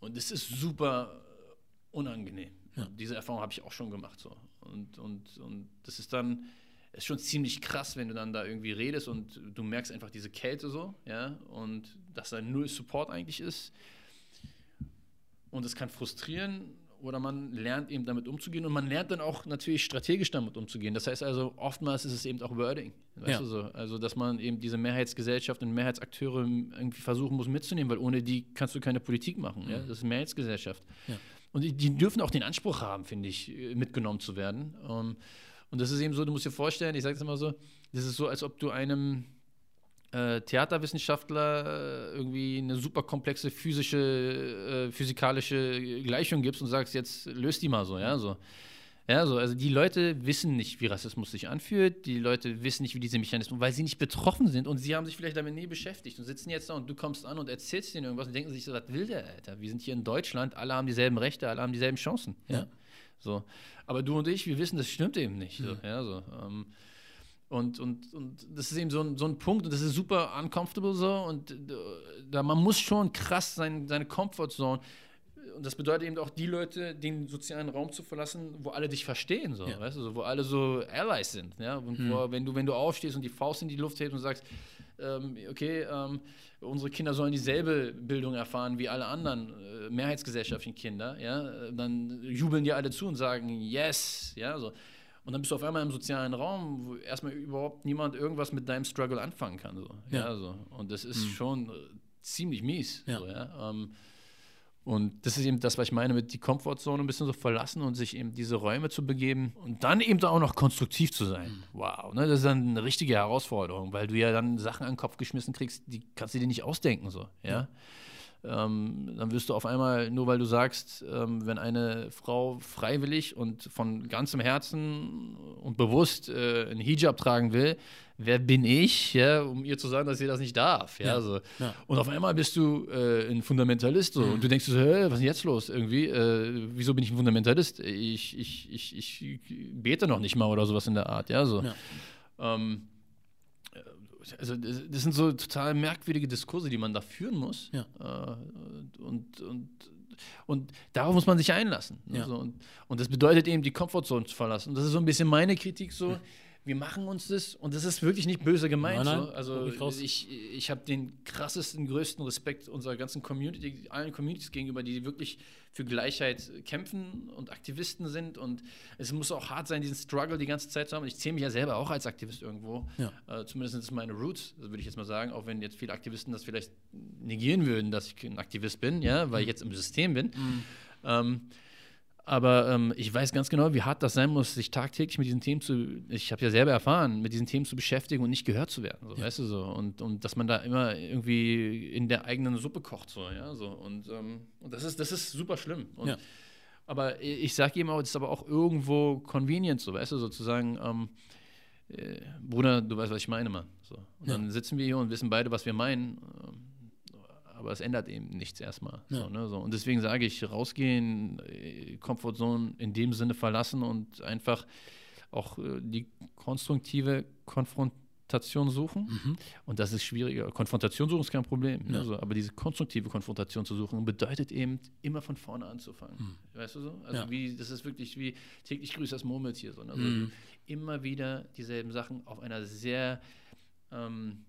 Und es ist super unangenehm. Ja. Diese Erfahrung habe ich auch schon gemacht. So. Und, und, und das ist dann ist schon ziemlich krass, wenn du dann da irgendwie redest und du merkst einfach diese Kälte so, ja, und dass da null Support eigentlich ist. Und es kann frustrieren oder man lernt eben damit umzugehen und man lernt dann auch natürlich strategisch damit umzugehen. Das heißt also, oftmals ist es eben auch Wording. Weißt ja. du so? Also, dass man eben diese Mehrheitsgesellschaft und Mehrheitsakteure irgendwie versuchen muss mitzunehmen, weil ohne die kannst du keine Politik machen. Ja? Das ist Mehrheitsgesellschaft. Ja. Und die, dürfen auch den Anspruch haben, finde ich, mitgenommen zu werden. Ähm, und das ist eben so, du musst dir vorstellen, ich sage es immer so, das ist so, als ob du einem äh, Theaterwissenschaftler äh, irgendwie eine super komplexe physische, äh, physikalische Gleichung gibst und sagst, jetzt löst die mal so, ja, so. Ja, so, also die Leute wissen nicht, wie Rassismus sich anfühlt, die Leute wissen nicht, wie diese Mechanismen, weil sie nicht betroffen sind und sie haben sich vielleicht damit nie beschäftigt und sitzen jetzt da und du kommst an und erzählst ihnen irgendwas und denken sich so, was will der, Alter? Wir sind hier in Deutschland, alle haben dieselben Rechte, alle haben dieselben Chancen. Ja. ja. So. Aber du und ich, wir wissen, das stimmt eben nicht. So, ja, so. Ähm, und, und, und das ist eben so ein, so ein Punkt und das ist super uncomfortable so und äh, da man muss schon krass sein, seine Comfortzone und das bedeutet eben auch die Leute, den sozialen Raum zu verlassen, wo alle dich verstehen, so, ja. weißt du, wo alle so Allies sind, ja, und mhm. wo, wenn du wenn du aufstehst und die Faust in die Luft hebst und sagst, ähm, okay, ähm, unsere Kinder sollen dieselbe Bildung erfahren wie alle anderen äh, mehrheitsgesellschaftlichen Kinder, ja, dann jubeln dir alle zu und sagen, yes, ja, so. Und dann bist du auf einmal im sozialen Raum, wo erstmal überhaupt niemand irgendwas mit deinem Struggle anfangen kann. So. Ja. ja so. Und das ist mhm. schon äh, ziemlich mies. Ja. So, ja? Ähm, und das ist eben das, was ich meine mit die Komfortzone ein bisschen so verlassen und sich eben diese Räume zu begeben und dann eben da auch noch konstruktiv zu sein. Mhm. Wow, ne? das ist dann eine richtige Herausforderung, weil du ja dann Sachen an den Kopf geschmissen kriegst, die kannst du dir nicht ausdenken so, ja. ja ähm, dann wirst du auf einmal, nur weil du sagst, ähm, wenn eine Frau freiwillig und von ganzem Herzen und bewusst äh, einen Hijab tragen will, wer bin ich, ja, um ihr zu sagen, dass sie das nicht darf. Ja, ja. So. Ja. Und auf einmal bist du äh, ein Fundamentalist so, mhm. und du denkst so, hä, was ist denn jetzt los irgendwie? Äh, wieso bin ich ein Fundamentalist? Ich, ich, ich, ich bete noch nicht mal oder sowas in der Art. Ja, so. Ja. Ähm, also das sind so total merkwürdige Diskurse, die man da führen muss. Ja. Äh, und, und, und darauf muss man sich einlassen. Ne? Ja. und, und das bedeutet eben, die Komfortzone zu verlassen. Und das ist so ein bisschen meine Kritik so wir machen uns das und das ist wirklich nicht böse gemeint. Nein, nein, so. Also ich, ich habe den krassesten, größten Respekt unserer ganzen Community, allen Communities gegenüber, die wirklich für Gleichheit kämpfen und Aktivisten sind. Und es muss auch hart sein, diesen Struggle die ganze Zeit zu haben. Ich zähle mich ja selber auch als Aktivist irgendwo. Ja. Äh, zumindest sind es meine Roots, würde ich jetzt mal sagen, auch wenn jetzt viele Aktivisten das vielleicht negieren würden, dass ich ein Aktivist bin, ja, weil ich jetzt im System bin. Mhm. Ähm, aber ähm, ich weiß ganz genau, wie hart das sein muss, sich tagtäglich mit diesen Themen zu, ich habe ja selber erfahren, mit diesen Themen zu beschäftigen und nicht gehört zu werden, so, ja. weißt du so. Und, und dass man da immer irgendwie in der eigenen Suppe kocht, so, ja, so. Und, ähm, und das ist, das ist super schlimm. Und, ja. Aber ich sage ihm auch, es ist aber auch irgendwo convenient, so, weißt du, sozusagen, ähm, äh, Bruder, du weißt, was ich meine, Mann. So. Und ja. dann sitzen wir hier und wissen beide, was wir meinen. Ähm, aber es ändert eben nichts erstmal. Ja. So, ne, so. Und deswegen sage ich, rausgehen, äh, Komfortzone in dem Sinne verlassen und einfach auch äh, die konstruktive Konfrontation suchen. Mhm. Und das ist schwieriger. Konfrontation suchen ist kein Problem. Ne, ja. Ne, so. Aber diese konstruktive Konfrontation zu suchen, bedeutet eben, immer von vorne anzufangen. Mhm. Weißt du so? Also ja. wie, das ist wirklich wie täglich grüßt das Murmeltier. So, ne? also mhm. Immer wieder dieselben Sachen auf einer sehr ähm,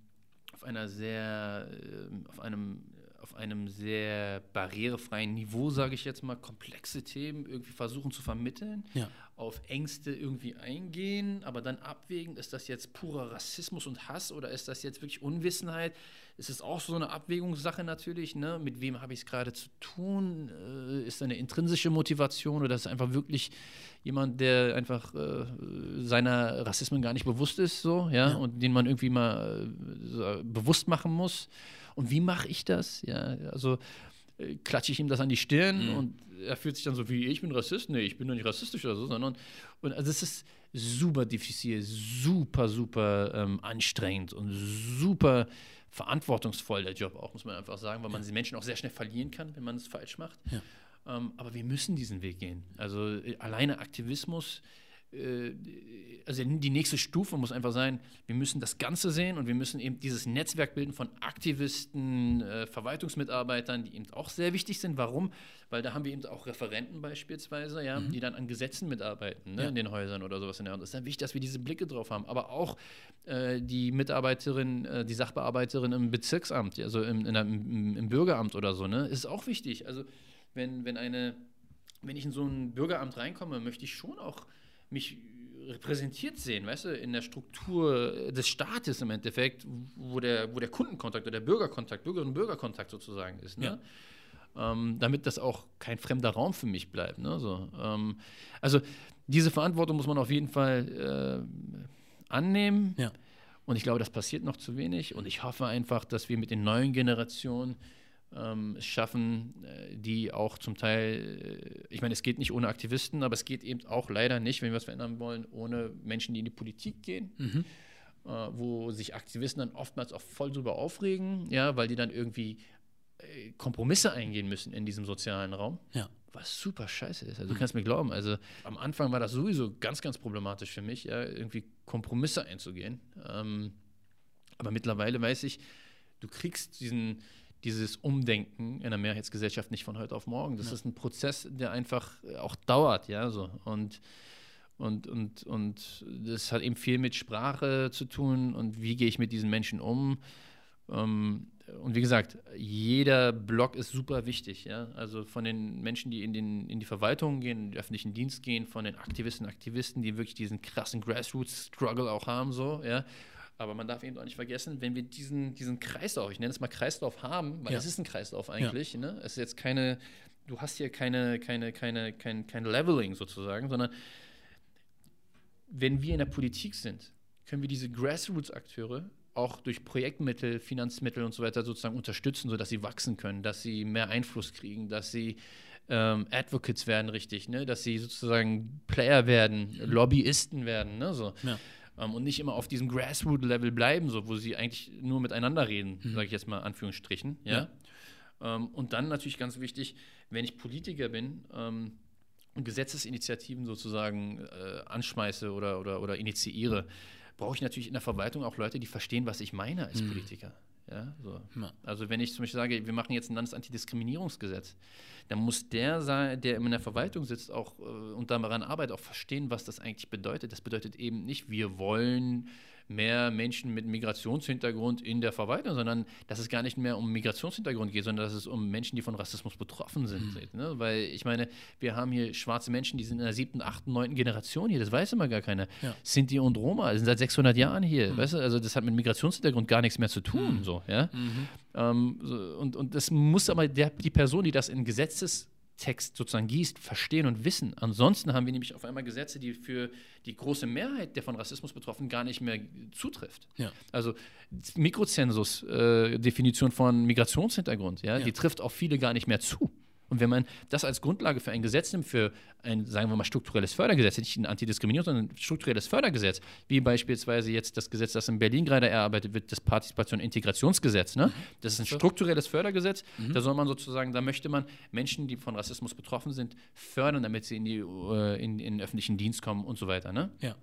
auf einer sehr, äh, auf einem auf einem sehr barrierefreien Niveau, sage ich jetzt mal, komplexe Themen irgendwie versuchen zu vermitteln, ja. auf Ängste irgendwie eingehen, aber dann abwägen, ist das jetzt purer Rassismus und Hass oder ist das jetzt wirklich Unwissenheit? Es ist auch so eine Abwägungssache natürlich, ne? mit wem habe ich es gerade zu tun? Äh, ist da eine intrinsische Motivation oder ist einfach wirklich jemand, der einfach äh, seiner Rassismen gar nicht bewusst ist, so, ja, ja. und den man irgendwie mal äh, bewusst machen muss? Und wie mache ich das? Ja, also äh, klatsche ich ihm das an die Stirn mhm. und er fühlt sich dann so wie ich bin Rassist. Nee, ich bin doch nicht rassistisch oder so, sondern und also es ist super diffizil, super, super ähm, anstrengend und super verantwortungsvoll der Job auch, muss man einfach sagen, weil man die Menschen auch sehr schnell verlieren kann, wenn man es falsch macht. Ja. Ähm, aber wir müssen diesen Weg gehen. Also äh, alleine Aktivismus äh, also die nächste Stufe muss einfach sein, wir müssen das Ganze sehen und wir müssen eben dieses Netzwerk bilden von Aktivisten, äh, Verwaltungsmitarbeitern, die eben auch sehr wichtig sind. Warum? Weil da haben wir eben auch Referenten beispielsweise, ja, mhm. die dann an Gesetzen mitarbeiten, ne, ja. in den Häusern oder sowas in der Hand. Es ist dann wichtig, dass wir diese Blicke drauf haben. Aber auch äh, die Mitarbeiterin, äh, die Sachbearbeiterin im Bezirksamt, also im, in, im, im Bürgeramt oder so, ne, ist auch wichtig. Also wenn, wenn eine, wenn ich in so ein Bürgeramt reinkomme, möchte ich schon auch mich repräsentiert sehen, weißt du, in der Struktur des Staates im Endeffekt, wo der, wo der Kundenkontakt oder der Bürgerkontakt, Bürgerinnen und Bürgerkontakt sozusagen ist. Ne? Ja. Ähm, damit das auch kein fremder Raum für mich bleibt. Ne? So, ähm, also diese Verantwortung muss man auf jeden Fall äh, annehmen. Ja. Und ich glaube, das passiert noch zu wenig. Und ich hoffe einfach, dass wir mit den neuen Generationen ähm, schaffen, äh, die auch zum Teil, äh, ich meine, es geht nicht ohne Aktivisten, aber es geht eben auch leider nicht, wenn wir was verändern wollen, ohne Menschen, die in die Politik gehen. Mhm. Äh, wo sich Aktivisten dann oftmals auch voll drüber aufregen, ja, weil die dann irgendwie äh, Kompromisse eingehen müssen in diesem sozialen Raum. Ja. Was super scheiße ist. Also, du mhm. kannst mir glauben, also am Anfang war das sowieso ganz, ganz problematisch für mich, ja, irgendwie Kompromisse einzugehen. Ähm, aber mittlerweile weiß ich, du kriegst diesen, dieses Umdenken in der Mehrheitsgesellschaft nicht von heute auf morgen. Das ja. ist ein Prozess, der einfach auch dauert, ja, so. Und, und, und, und das hat eben viel mit Sprache zu tun und wie gehe ich mit diesen Menschen um. Ähm, und wie gesagt, jeder Block ist super wichtig. Ja? Also von den Menschen, die in, den, in die Verwaltung gehen, in den öffentlichen Dienst gehen, von den Aktivisten, Aktivisten, die wirklich diesen krassen Grassroots-Struggle auch haben, so, ja, aber man darf eben auch nicht vergessen, wenn wir diesen, diesen Kreislauf, ich nenne es mal Kreislauf haben, weil ja. es ist ein Kreislauf eigentlich, ja. ne? es ist jetzt keine, du hast hier keine, keine, keine, kein, kein Leveling sozusagen, sondern wenn wir in der Politik sind, können wir diese Grassroots-Akteure auch durch Projektmittel, Finanzmittel und so weiter sozusagen unterstützen, sodass sie wachsen können, dass sie mehr Einfluss kriegen, dass sie ähm, Advocates werden, richtig, ne? dass sie sozusagen Player werden, Lobbyisten werden. Ne? So. Ja ähm, und nicht immer auf diesem Grassroot-Level bleiben, so, wo sie eigentlich nur miteinander reden, mhm. sage ich jetzt mal Anführungsstrichen. Ja? ja. Ähm, und dann natürlich ganz wichtig, wenn ich Politiker bin ähm, und Gesetzesinitiativen sozusagen äh, anschmeiße oder, oder, oder initiiere, brauche ich natürlich in der Verwaltung auch Leute, die verstehen, was ich meine als mhm. Politiker. Ja, so. ja. Also wenn ich zum Beispiel sage, wir machen jetzt ein Landesantidiskriminierungsgesetz, dann muss der sein, der in der Verwaltung sitzt, auch äh, und daran arbeitet, auch verstehen, was das eigentlich bedeutet. Das bedeutet eben nicht, wir wollen mehr Menschen mit Migrationshintergrund in der Verwaltung, sondern dass es gar nicht mehr um Migrationshintergrund geht, sondern dass es um Menschen, die von Rassismus betroffen sind. Mhm. Ne? Weil ich meine, wir haben hier schwarze Menschen, die sind in der siebten, achten, neunten Generation hier, das weiß immer gar keiner. Ja. Sinti und Roma sind seit 600 Jahren hier, mhm. weißt du? Also das hat mit Migrationshintergrund gar nichts mehr zu tun. Mhm. So, ja? Mhm. Ähm, so, und, und das muss aber der, die Person, die das in Gesetzes Text sozusagen gießt, verstehen und wissen. Ansonsten haben wir nämlich auf einmal Gesetze, die für die große Mehrheit der von Rassismus Betroffenen gar nicht mehr zutrifft. Ja. Also Mikrozensus-Definition äh, von Migrationshintergrund, ja, ja, die trifft auf viele gar nicht mehr zu. Und wenn man das als Grundlage für ein Gesetz nimmt, für ein, sagen wir mal, strukturelles Fördergesetz, nicht ein Antidiskriminierungs-, sondern ein strukturelles Fördergesetz, wie beispielsweise jetzt das Gesetz, das in Berlin gerade erarbeitet wird, das Partizipation- und Integrationsgesetz. Ne? Das ist ein strukturelles Fördergesetz. Mhm. Da soll man sozusagen, da möchte man Menschen, die von Rassismus betroffen sind, fördern, damit sie in, die, äh, in, in den öffentlichen Dienst kommen und so weiter. Ne? Ja.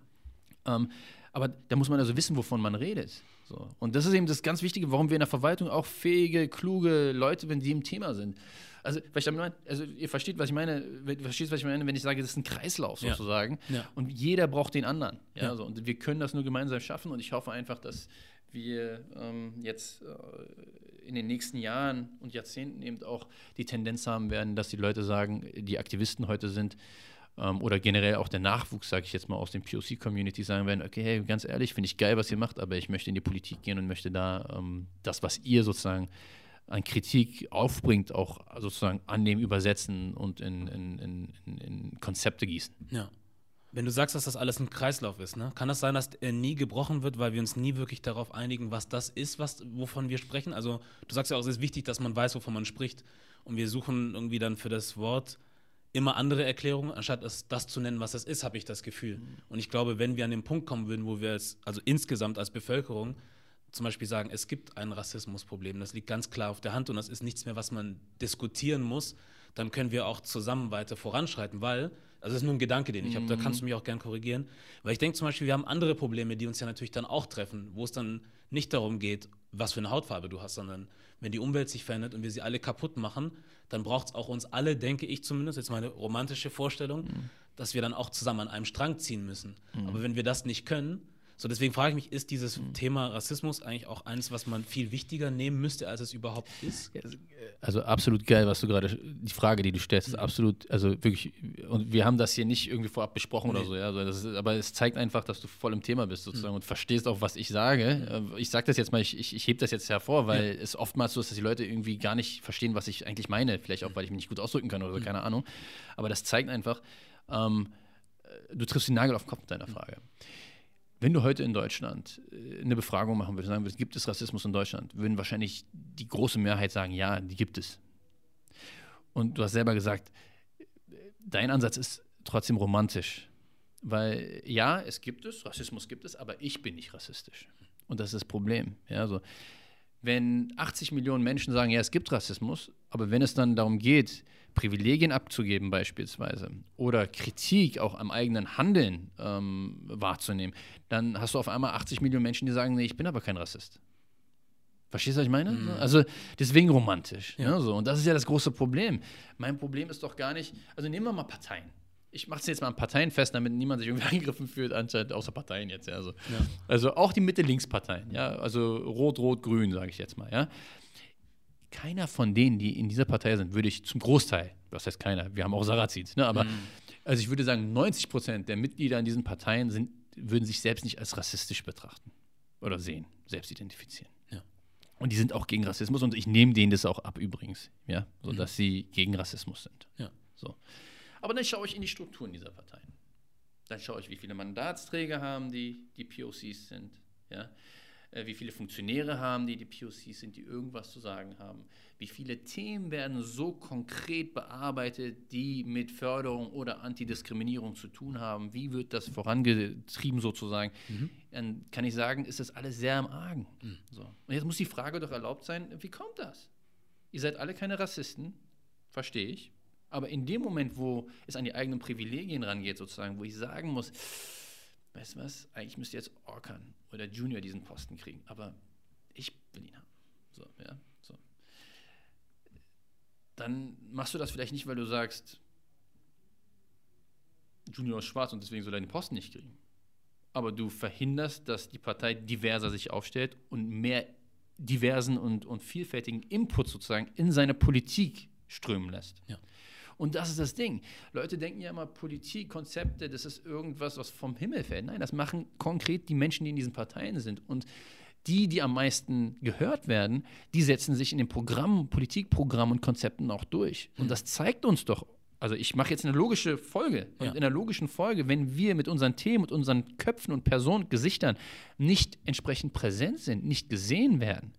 Ähm, aber da muss man also wissen, wovon man redet. So. Und das ist eben das ganz Wichtige, warum wir in der Verwaltung auch fähige, kluge Leute, wenn die im Thema sind. Also, weil ich damit meine, also ihr versteht, was ich meine, versteht, was ich meine, wenn ich sage, das ist ein Kreislauf sozusagen. Ja. Ja. Und jeder braucht den anderen. Ja, ja. So. Und wir können das nur gemeinsam schaffen und ich hoffe einfach, dass wir ähm, jetzt äh, in den nächsten Jahren und Jahrzehnten eben auch die Tendenz haben werden, dass die Leute sagen, die Aktivisten heute sind, ähm, oder generell auch der Nachwuchs, sage ich jetzt mal, aus den POC-Community sagen werden, okay, hey, ganz ehrlich, finde ich geil, was ihr macht, aber ich möchte in die Politik gehen und möchte da ähm, das, was ihr sozusagen an Kritik aufbringt, auch sozusagen annehmen, übersetzen und in, in, in, in Konzepte gießen. Ja. Wenn du sagst, dass das alles ein Kreislauf ist, ne? kann das sein, dass er nie gebrochen wird, weil wir uns nie wirklich darauf einigen, was das ist, was, wovon wir sprechen? Also du sagst ja auch, es ist wichtig, dass man weiß, wovon man spricht. Und wir suchen irgendwie dann für das Wort immer andere Erklärungen, anstatt es das zu nennen, was es ist, habe ich das Gefühl. Und ich glaube, wenn wir an den Punkt kommen würden, wo wir es, also insgesamt als Bevölkerung, zum Beispiel sagen, es gibt ein Rassismusproblem, das liegt ganz klar auf der Hand und das ist nichts mehr, was man diskutieren muss, dann können wir auch zusammen weiter voranschreiten, weil, also das ist nur ein Gedanke, den ich habe, da kannst du mich auch gern korrigieren, weil ich denke zum Beispiel, wir haben andere Probleme, die uns ja natürlich dann auch treffen, wo es dann nicht darum geht, was für eine Hautfarbe du hast, sondern wenn die Umwelt sich verändert und wir sie alle kaputt machen, dann braucht es auch uns alle, denke ich zumindest, jetzt meine romantische Vorstellung, mhm. dass wir dann auch zusammen an einem Strang ziehen müssen. Mhm. Aber wenn wir das nicht können, so, deswegen frage ich mich, ist dieses mhm. Thema Rassismus eigentlich auch eins, was man viel wichtiger nehmen müsste, als es überhaupt ist? Also absolut geil, was du gerade, die Frage, die du stellst, ist mhm. absolut, also wirklich, und wir haben das hier nicht irgendwie vorab besprochen nee. oder so, ja, also ist, aber es zeigt einfach, dass du voll im Thema bist sozusagen mhm. und verstehst auch, was ich sage. Äh, ich sage das jetzt mal, ich, ich, ich hebe das jetzt hervor, weil ja. es oftmals so ist, dass die Leute irgendwie gar nicht verstehen, was ich eigentlich meine, vielleicht auch, weil ich mich nicht gut ausdrücken kann oder so, mhm. keine Ahnung. Aber das zeigt einfach, ähm, äh, du triffst den Nagel auf den Kopf mit deiner Frage. Mhm wenn du heute in Deutschland äh, eine Befragung machen würdest, sagen würdest, gibt es Rassismus in Deutschland, würden wahrscheinlich die große Mehrheit sagen, ja, die gibt es. Und du hast selber gesagt, dein Ansatz ist trotzdem romantisch. Weil ja, es gibt es, Rassismus gibt es, aber ich bin nicht rassistisch. Und das ist das Problem. Ja, also, wenn 80 Millionen Menschen sagen, ja, es gibt Rassismus, aber wenn es dann darum geht, Privilegien abzugeben beispielsweise oder Kritik auch am eigenen Handeln ähm, wahrzunehmen, dann hast du auf einmal 80 Millionen Menschen, die sagen, nee, ich bin aber kein Rassist. Verstehst du, was ich meine? Mhm. Also deswegen romantisch. Ja. Ja, so. Und das ist ja das große Problem. Mein Problem ist doch gar nicht, also nehmen wir mal Parteien. Ich mache es jetzt mal an Parteien fest, damit niemand sich irgendwie (laughs) angegriffen fühlt, anscheinend außer Parteien jetzt. Ja, also, ja. also auch die Mitte-Links-Parteien, ja, also Rot, Rot, Grün, sage ich jetzt mal, ja keiner von denen, die in dieser Partei sind, würde ich zum Großteil, was heißt keiner, wir haben auch Sarazid, ne, aber mhm. also ich würde sagen, 90 Prozent der Mitglieder in diesen Parteien sind, würden sich selbst nicht als rassistisch betrachten oder sehen, selbst identifizieren. Ja. Und die sind auch gegen Rassismus und ich nehme denen das auch ab übrigens, ja, so mhm. sie gegen Rassismus sind. Ja. So. Aber dann schaue ich in die Strukturen dieser Parteien. Dann schaue ich, wie viele Mandatsträger haben die, die POCs sind, ja wie viele Funktionäre haben die, die POCs sind, die irgendwas zu sagen haben, wie viele Themen werden so konkret bearbeitet, die mit Förderung oder Antidiskriminierung zu tun haben, wie wird das vorangetrieben sozusagen, mhm. dann kann ich sagen, ist das alles sehr im Argen. Mhm. So. Und jetzt muss die Frage doch erlaubt sein, wie kommt das? Ihr seid alle keine Rassisten, verstehe ich. Aber in dem Moment, wo es an die eigenen Privilegien rangeht, sozusagen, wo ich sagen muss, weißt du was, eigentlich müsste jetzt Orkan oder Junior diesen Posten kriegen, aber ich will ihn haben. So, ja, so. Dann machst du das vielleicht nicht, weil du sagst, Junior ist schwarz und deswegen soll er den Posten nicht kriegen. Aber du verhinderst, dass die Partei diverser sich aufstellt und mehr diversen und, und vielfältigen Input sozusagen in seine Politik strömen lässt. Ja. Und das ist das Ding. Leute denken ja immer, Politik, Konzepte, das ist irgendwas, was vom Himmel fällt. Nein, das machen konkret die Menschen, die in diesen Parteien sind. Und die, die am meisten gehört werden, die setzen sich in den Programmen, Politikprogrammen und Konzepten auch durch. Und das zeigt uns doch, also ich mache jetzt eine logische Folge. Und ja. in einer logischen Folge, wenn wir mit unseren Themen, mit unseren Köpfen und Personen, Gesichtern nicht entsprechend präsent sind, nicht gesehen werden,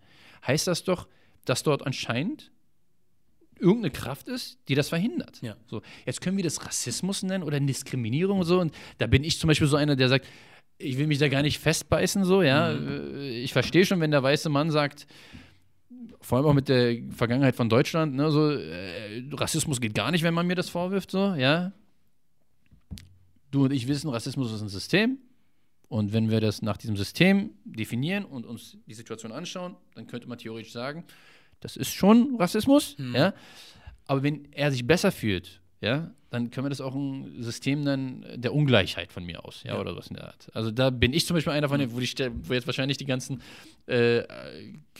heißt das doch, dass dort anscheinend irgendeine Kraft ist, die das verhindert. Ja. So, jetzt können wir das Rassismus nennen oder Diskriminierung und so. Und da bin ich zum Beispiel so einer, der sagt, ich will mich da gar nicht festbeißen, so, ja. Mhm. Ich verstehe schon, wenn der weiße Mann sagt, vor allem auch mit der Vergangenheit von Deutschland, ne, so, äh, Rassismus geht gar nicht, wenn man mir das vorwirft, so, ja. Du und ich wissen, Rassismus ist ein System. Und wenn wir das nach diesem System definieren und uns die Situation anschauen, dann könnte man theoretisch sagen, das ist schon Rassismus, mhm. ja. Aber wenn er sich besser fühlt, ja, dann können wir das auch ein System nennen der Ungleichheit von mir aus, ja, ja. oder was in der Art. Also da bin ich zum Beispiel einer von denen, wo, die, wo jetzt wahrscheinlich die ganzen äh,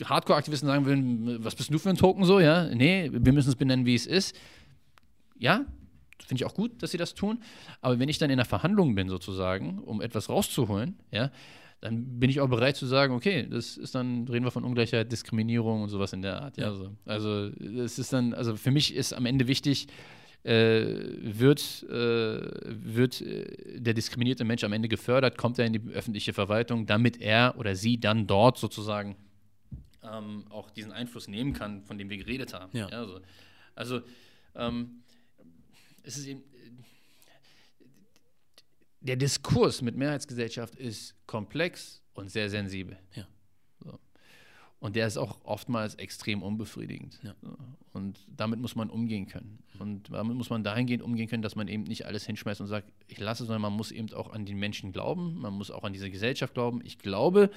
Hardcore-Aktivisten sagen würden, was bist du für ein Token so, ja? Nee, wir müssen es benennen, wie es ist. Ja, finde ich auch gut, dass sie das tun. Aber wenn ich dann in der Verhandlung bin, sozusagen, um etwas rauszuholen, ja, dann bin ich auch bereit zu sagen, okay, das ist dann, reden wir von Ungleichheit, Diskriminierung und sowas in der Art. Ja, ja. Also, also es ist dann, also für mich ist am Ende wichtig, äh, wird, äh, wird äh, der diskriminierte Mensch am Ende gefördert, kommt er in die öffentliche Verwaltung, damit er oder sie dann dort sozusagen ähm, auch diesen Einfluss nehmen kann, von dem wir geredet haben. Ja. ja also, also ähm, es ist eben, der Diskurs mit Mehrheitsgesellschaft ist komplex und sehr sensibel. Ja. So. Und der ist auch oftmals extrem unbefriedigend. Ja. So. Und damit muss man umgehen können. Und damit muss man dahingehend umgehen können, dass man eben nicht alles hinschmeißt und sagt, ich lasse, sondern man muss eben auch an den Menschen glauben, man muss auch an diese Gesellschaft glauben. Ich glaube,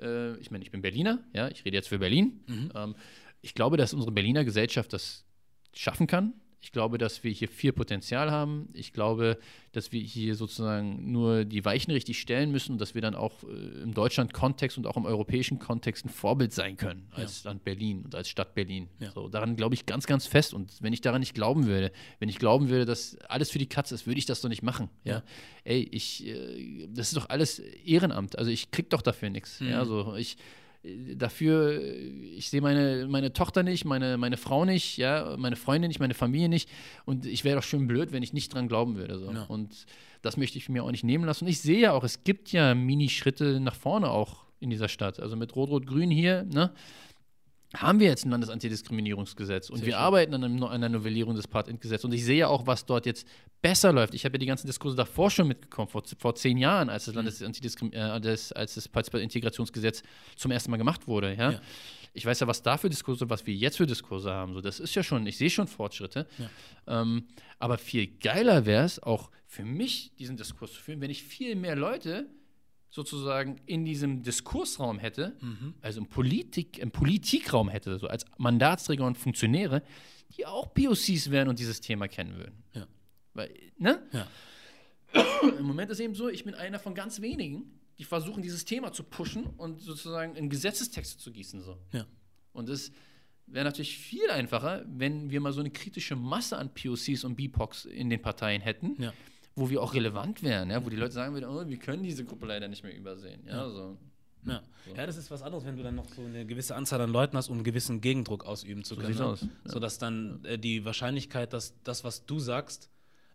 äh, ich meine, ich bin Berliner, ja, ich rede jetzt für Berlin. Mhm. Ähm, ich glaube, dass unsere Berliner Gesellschaft das schaffen kann, ich glaube, dass wir hier viel Potenzial haben. Ich glaube, dass wir hier sozusagen nur die Weichen richtig stellen müssen und dass wir dann auch äh, im Deutschland-Kontext und auch im europäischen Kontext ein Vorbild sein können als ja. Land Berlin und als Stadt Berlin. Ja. So, daran glaube ich ganz, ganz fest. Und wenn ich daran nicht glauben würde, wenn ich glauben würde, dass alles für die Katze ist, würde ich das doch nicht machen. Ja, ja. ey, ich, äh, das ist doch alles Ehrenamt. Also ich krieg doch dafür nichts. Mhm. Ja, so ich dafür, ich sehe meine, meine Tochter nicht, meine, meine Frau nicht, ja, meine Freundin nicht, meine Familie nicht. Und ich wäre doch schön blöd, wenn ich nicht dran glauben würde. So. Ja. Und das möchte ich mir auch nicht nehmen lassen. Und ich sehe ja auch, es gibt ja Minischritte nach vorne auch in dieser Stadt. Also mit Rot-Rot-Grün hier, ne? Haben wir jetzt ein Landesantidiskriminierungsgesetz und Sehr wir schön. arbeiten an, einem, an einer Novellierung des Patentgesetzes. Und ich sehe ja auch, was dort jetzt besser läuft. Ich habe ja die ganzen Diskurse davor schon mitgekommen, vor, vor zehn Jahren, als das, mhm. Äh, das, als das Partizipationsgesetz zum ersten Mal gemacht wurde. Ja? ja? Ich weiß ja, was da für Diskurse, was wir jetzt für Diskurse haben. So, das ist ja schon, ich sehe schon Fortschritte. Ja. Ähm, aber viel geiler wäre es, auch für mich diesen Diskurs zu führen, wenn ich viel mehr Leute sozusagen in diesem Diskursraum hätte, mhm. also im, Politik, im Politikraum hätte, so als Mandatsträger und Funktionäre, die auch POCs wären und dieses Thema kennen würden. Ja. Weil, ne? Ja. (coughs) Im Moment ist eben so, ich bin einer von ganz wenigen, die versuchen, dieses Thema zu pushen und sozusagen in Gesetzestexte zu gießen. So. Ja. Und es wäre natürlich viel einfacher, wenn wir mal so eine kritische Masse an POCs und BIPOCs in den Parteien hätten, ja wo wir auch relevant wären, ja? wo die Leute sagen würden, oh, wir können diese Gruppe leider nicht mehr übersehen. Ja, ja. So. Ja. So. ja, das ist was anderes, wenn du dann noch so eine gewisse Anzahl an Leuten hast, um einen gewissen Gegendruck ausüben zu können. So ne? aus. Ja. Sodass dann äh, die Wahrscheinlichkeit, dass das, was du sagst,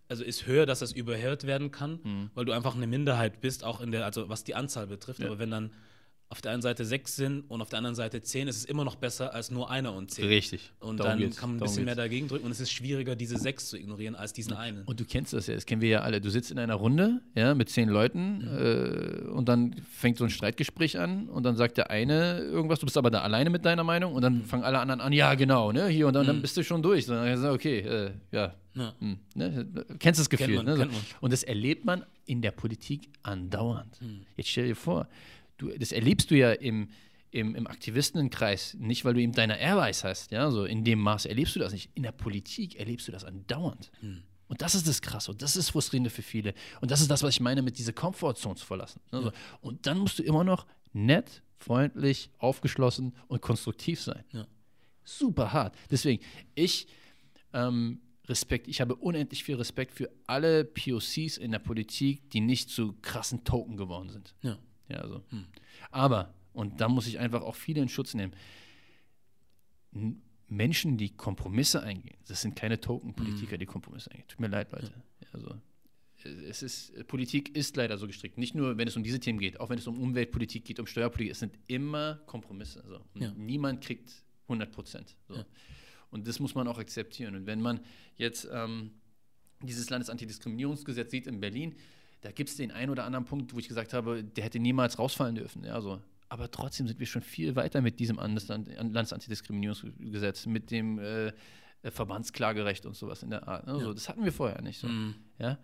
also ist höher, dass das überhört werden kann, mhm. weil du einfach eine Minderheit bist, auch in der, also was die Anzahl betrifft. Ja. Aber wenn dann auf der einen Seite sechs sind und auf der anderen Seite zehn, ist es immer noch besser als nur einer und zehn. Richtig. Und Darum dann geht's. kann man ein bisschen Darum mehr dagegen drücken und es ist schwieriger, diese sechs zu ignorieren als diesen einen. Und du kennst das ja, das kennen wir ja alle. Du sitzt in einer Runde ja, mit zehn Leuten mhm. äh, und dann fängt so ein Streitgespräch an und dann sagt der eine irgendwas, du bist aber da alleine mit deiner Meinung und dann mhm. fangen alle anderen an, ja genau, ne, hier und dann, mhm. dann bist du schon durch. Dann sagst okay, äh, ja. ja. Hm, ne? Kennst das Gefühl. Man, ne? Und das erlebt man in der Politik andauernd. Mhm. Jetzt stell dir vor, du, das erlebst du ja im, im, im Aktivistenkreis, nicht weil du eben deine Airways hast, ja, so in dem Maß erlebst du das nicht. In der Politik erlebst du das andauernd. Hm. Und das ist das Krasse und das ist frustrierende für viele. Und das ist das, was ich meine mit dieser Comfortzone zu verlassen. Also, ja. Und dann musst du immer noch nett, freundlich, aufgeschlossen und konstruktiv sein. Ja. Super hart. Deswegen, ich ähm, Respekt, ich habe unendlich viel Respekt für alle POCs in der Politik, die nicht zu krassen Token geworden sind. Ja. Ja, also. Hm. Aber, und da muss ich einfach auch viele in Schutz nehmen, Menschen, die Kompromisse eingehen, das sind keine Token-Politiker, hm. die Kompromisse eingehen. Tut mir leid, Leute. Ja. Also, es ist, Politik ist leider so gestrickt. Nicht nur, wenn es um diese Themen geht, auch wenn es um Umweltpolitik geht, um Steuerpolitik, es sind immer Kompromisse. Also, ja. Niemand kriegt 100 Prozent. So. Ja. Und das muss man auch akzeptieren. Und wenn man jetzt ähm, dieses Landesantidiskriminierungsgesetz sieht in Berlin, da gibt es den einen oder anderen Punkt, wo ich gesagt habe, der hätte niemals rausfallen dürfen. Ja, so. Aber trotzdem sind wir schon viel weiter mit diesem Landesantidiskriminierungsgesetz, mit dem äh, Verbandsklagerecht und sowas in der Art. Also, ja. Das hatten wir vorher nicht. So. Mhm. Ja?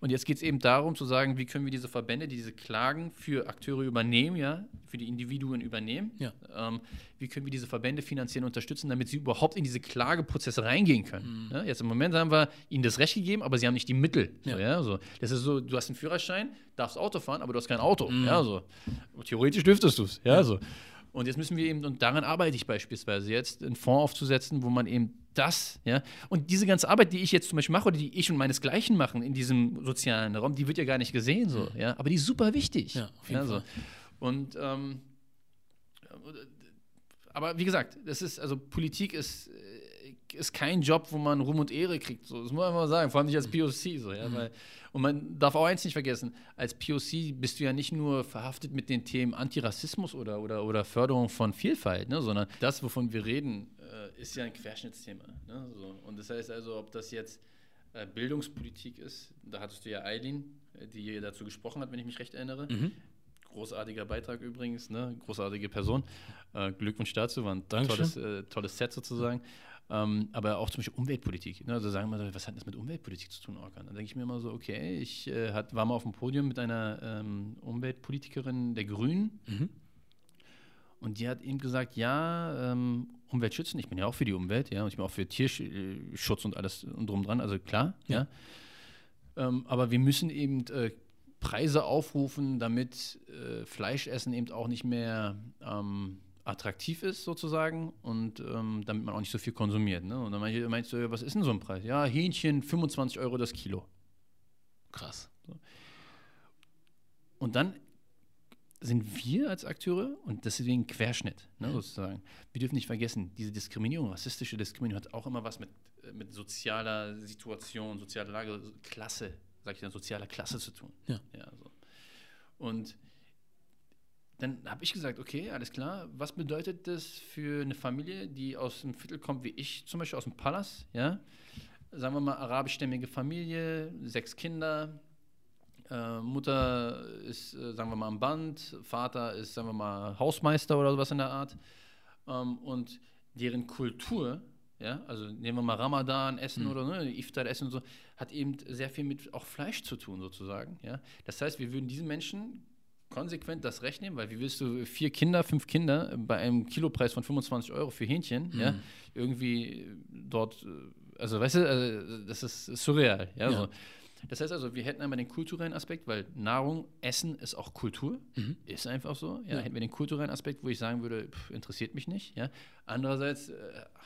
Und jetzt geht es eben darum zu sagen, wie können wir diese Verbände, die diese Klagen für Akteure übernehmen, ja, für die Individuen übernehmen, ja. ähm, wie können wir diese Verbände finanziell unterstützen, damit sie überhaupt in diese Klageprozesse reingehen können. Mhm. Ja, jetzt im Moment haben wir ihnen das Recht gegeben, aber sie haben nicht die Mittel. Ja. So, ja, so. Das ist so, du hast einen Führerschein, darfst Auto fahren, aber du hast kein Auto. Mhm. Ja, so. Theoretisch dürftest du es. Ja, so. Und jetzt müssen wir eben, und daran arbeite ich beispielsweise jetzt, einen Fonds aufzusetzen, wo man eben das, ja, und diese ganze Arbeit, die ich jetzt zum Beispiel mache oder die ich und meinesgleichen machen in diesem sozialen Raum, die wird ja gar nicht gesehen, so, mhm. ja, aber die ist super wichtig. Ja, auf jeden ja, Fall. So. Und, ähm, aber wie gesagt, das ist, also Politik ist, ist kein Job, wo man Ruhm und Ehre kriegt, so, das muss man mal sagen, vor allem nicht als. POC, so, ja, mhm. weil und man darf auch eins nicht vergessen, als POC bist du ja nicht nur verhaftet mit den Themen Antirassismus oder, oder, oder Förderung von Vielfalt, ne, sondern das, wovon wir reden, äh, ist ja ein Querschnittsthema. Ne, so. Und das heißt also, ob das jetzt äh, Bildungspolitik ist, da hattest du ja Eileen, die dazu gesprochen hat, wenn ich mich recht erinnere. Mhm. Großartiger Beitrag übrigens, ne? großartige Person. Äh, Glückwunsch dazu, war ein tolles, äh, tolles Set sozusagen. Ähm, aber auch zum Beispiel Umweltpolitik. Ne? Also sagen wir, was hat das mit Umweltpolitik zu tun, Orkan? Dann denke ich mir immer so, okay, ich äh, hat, war mal auf dem Podium mit einer ähm, Umweltpolitikerin der Grünen. Mhm. Und die hat eben gesagt, ja, ähm, Umwelt schützen, ich bin ja auch für die Umwelt, ja, und ich bin auch für Tierschutz und alles und drum dran, also klar, ja. ja. Ähm, aber wir müssen eben äh, Preise aufrufen, damit äh, Fleischessen eben auch nicht mehr ähm, attraktiv ist sozusagen und ähm, damit man auch nicht so viel konsumiert. Ne? Und dann meinst du, was ist denn so ein Preis? Ja, Hähnchen 25 Euro das Kilo. Krass. So. Und dann sind wir als Akteure und deswegen Querschnitt, ne, sozusagen. Wir dürfen nicht vergessen, diese Diskriminierung, rassistische Diskriminierung hat auch immer was mit, äh, mit sozialer Situation, sozialer Lage, Klasse, sag ich dann, sozialer Klasse zu tun. Ja. ja so. Und dann habe ich gesagt, okay, alles klar, was bedeutet das für eine Familie, die aus dem Viertel kommt, wie ich zum Beispiel aus dem Palas, ja? Sagen wir mal, arabischstämmige Familie, sechs Kinder, äh, Mutter ist, äh, sagen wir mal, am Band, Vater ist, sagen wir mal, Hausmeister oder sowas in der Art. Ähm, und deren Kultur, ja, also nehmen wir mal Ramadan, Essen mhm. oder ne, Iftar, Essen und so, hat eben sehr viel mit auch Fleisch zu tun, sozusagen. Ja? Das heißt, wir würden diesen Menschen konsequent das Recht nehmen, weil wie willst du vier Kinder, fünf Kinder bei einem Kilopreis von 25 Euro für Hähnchen, mhm. ja, irgendwie dort, äh, also weißt du, also das ist surreal, ja, ja. So. Das heißt also, wir hätten einmal den kulturellen Aspekt, weil Nahrung, Essen ist auch Kultur, mhm. ist einfach so. Ja, ja, hätten wir den kulturellen Aspekt, wo ich sagen würde, pff, interessiert mich nicht. Ja. Andererseits äh,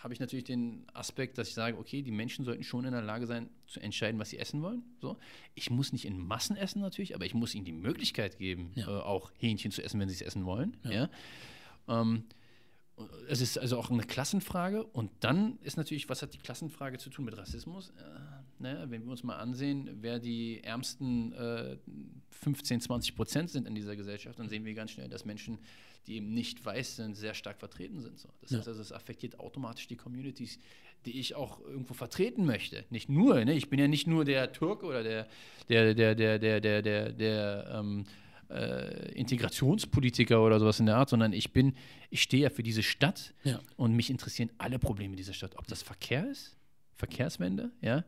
habe ich natürlich den Aspekt, dass ich sage, okay, die Menschen sollten schon in der Lage sein, zu entscheiden, was sie essen wollen. So. Ich muss nicht in Massen essen natürlich, aber ich muss ihnen die Möglichkeit geben, ja. äh, auch Hähnchen zu essen, wenn sie es essen wollen. Ja. Ähm, es ist also auch eine Klassenfrage. Und dann ist natürlich, was hat die Klassenfrage zu tun mit Rassismus? Äh, ne, wenn wir uns mal ansehen, wer die ärmsten äh, 15, 20 Prozent sind in dieser Gesellschaft, dann sehen wir ganz schnell, dass Menschen, die eben nicht weiß sind, sehr stark vertreten sind. So. Das ja. heißt also, es affektiert automatisch die Communities, die ich auch irgendwo vertreten möchte. Nicht nur, ne? ich bin ja nicht nur der Türke oder der, der, der, der, der, der, der, der ähm, äh, Integrationspolitiker oder sowas in der Art, sondern ich bin, ich stehe ja für diese Stadt ja. und mich interessieren alle Probleme dieser Stadt. Ob das Verkehr ist, Verkehrswende, ja.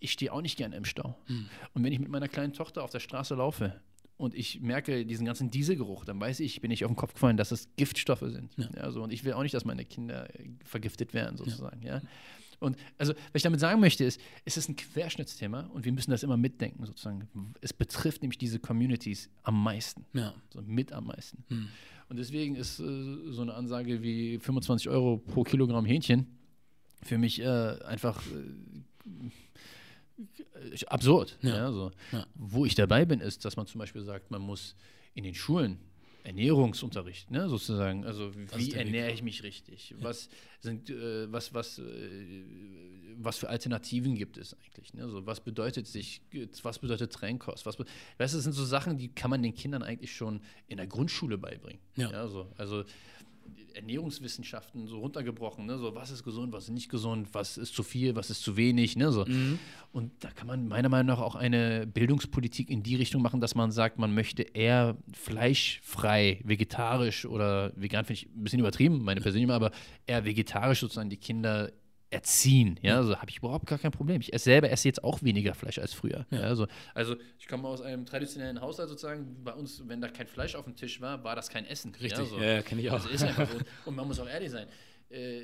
Ich stehe auch nicht gerne im Stau. Mhm. Und wenn ich mit meiner kleinen Tochter auf der Straße laufe und ich merke diesen ganzen Dieselgeruch, dann weiß ich, bin ich auf den Kopf gefallen, dass es Giftstoffe sind. Ja. ja so. Und ich will auch nicht, dass meine Kinder vergiftet werden, sozusagen. Ja. ja. Und also, was ich damit sagen möchte, ist, es ist ein Querschnittsthema und wir müssen das immer mitdenken, sozusagen. Es betrifft nämlich diese Communities am meisten. Ja. So mit am meisten. Hm. Und deswegen ist äh, so eine Ansage wie 25 Euro pro Kilogramm Hähnchen für mich äh, einfach äh, absurd. Ja. ja so. Ja. Wo ich dabei bin, ist, dass man zum Beispiel sagt, man muss in den Schulen Ernährungsunterricht, ne, sozusagen. Also wie ernähre ich mich richtig? Ja. Was sind, äh, was, was, äh, was für Alternativen gibt es eigentlich? Ne? Also was bedeutet sich, was bedeutet Trennkost? Was, weißt du, das sind so Sachen, die kann man den Kindern eigentlich schon in der Grundschule beibringen. Ja. ja so. Also Ernährungswissenschaften so runtergebrochen, ne? so was ist gesund, was ist nicht gesund, was ist zu viel, was ist zu wenig, ne? so. Mhm. Und da kann man meiner Meinung nach auch eine Bildungspolitik in die Richtung machen, dass man sagt, man möchte eher fleischfrei, vegetarisch oder vegan finde ich ein bisschen übertrieben, meine persönliche, aber eher vegetarisch sozusagen die Kinder erziehen. Ja, also habe ich überhaupt gar kein Problem. Ich esse selber esse jetzt auch weniger Fleisch als früher. Ja. Ja, also, also ich komme aus einem traditionellen Haushalt sozusagen. Bei uns, wenn da kein Fleisch auf dem Tisch war, war das kein Essen. Richtig, ja, so. ja kenne ich auch. Also ist einfach so. (laughs) Und man muss auch ehrlich sein. Äh,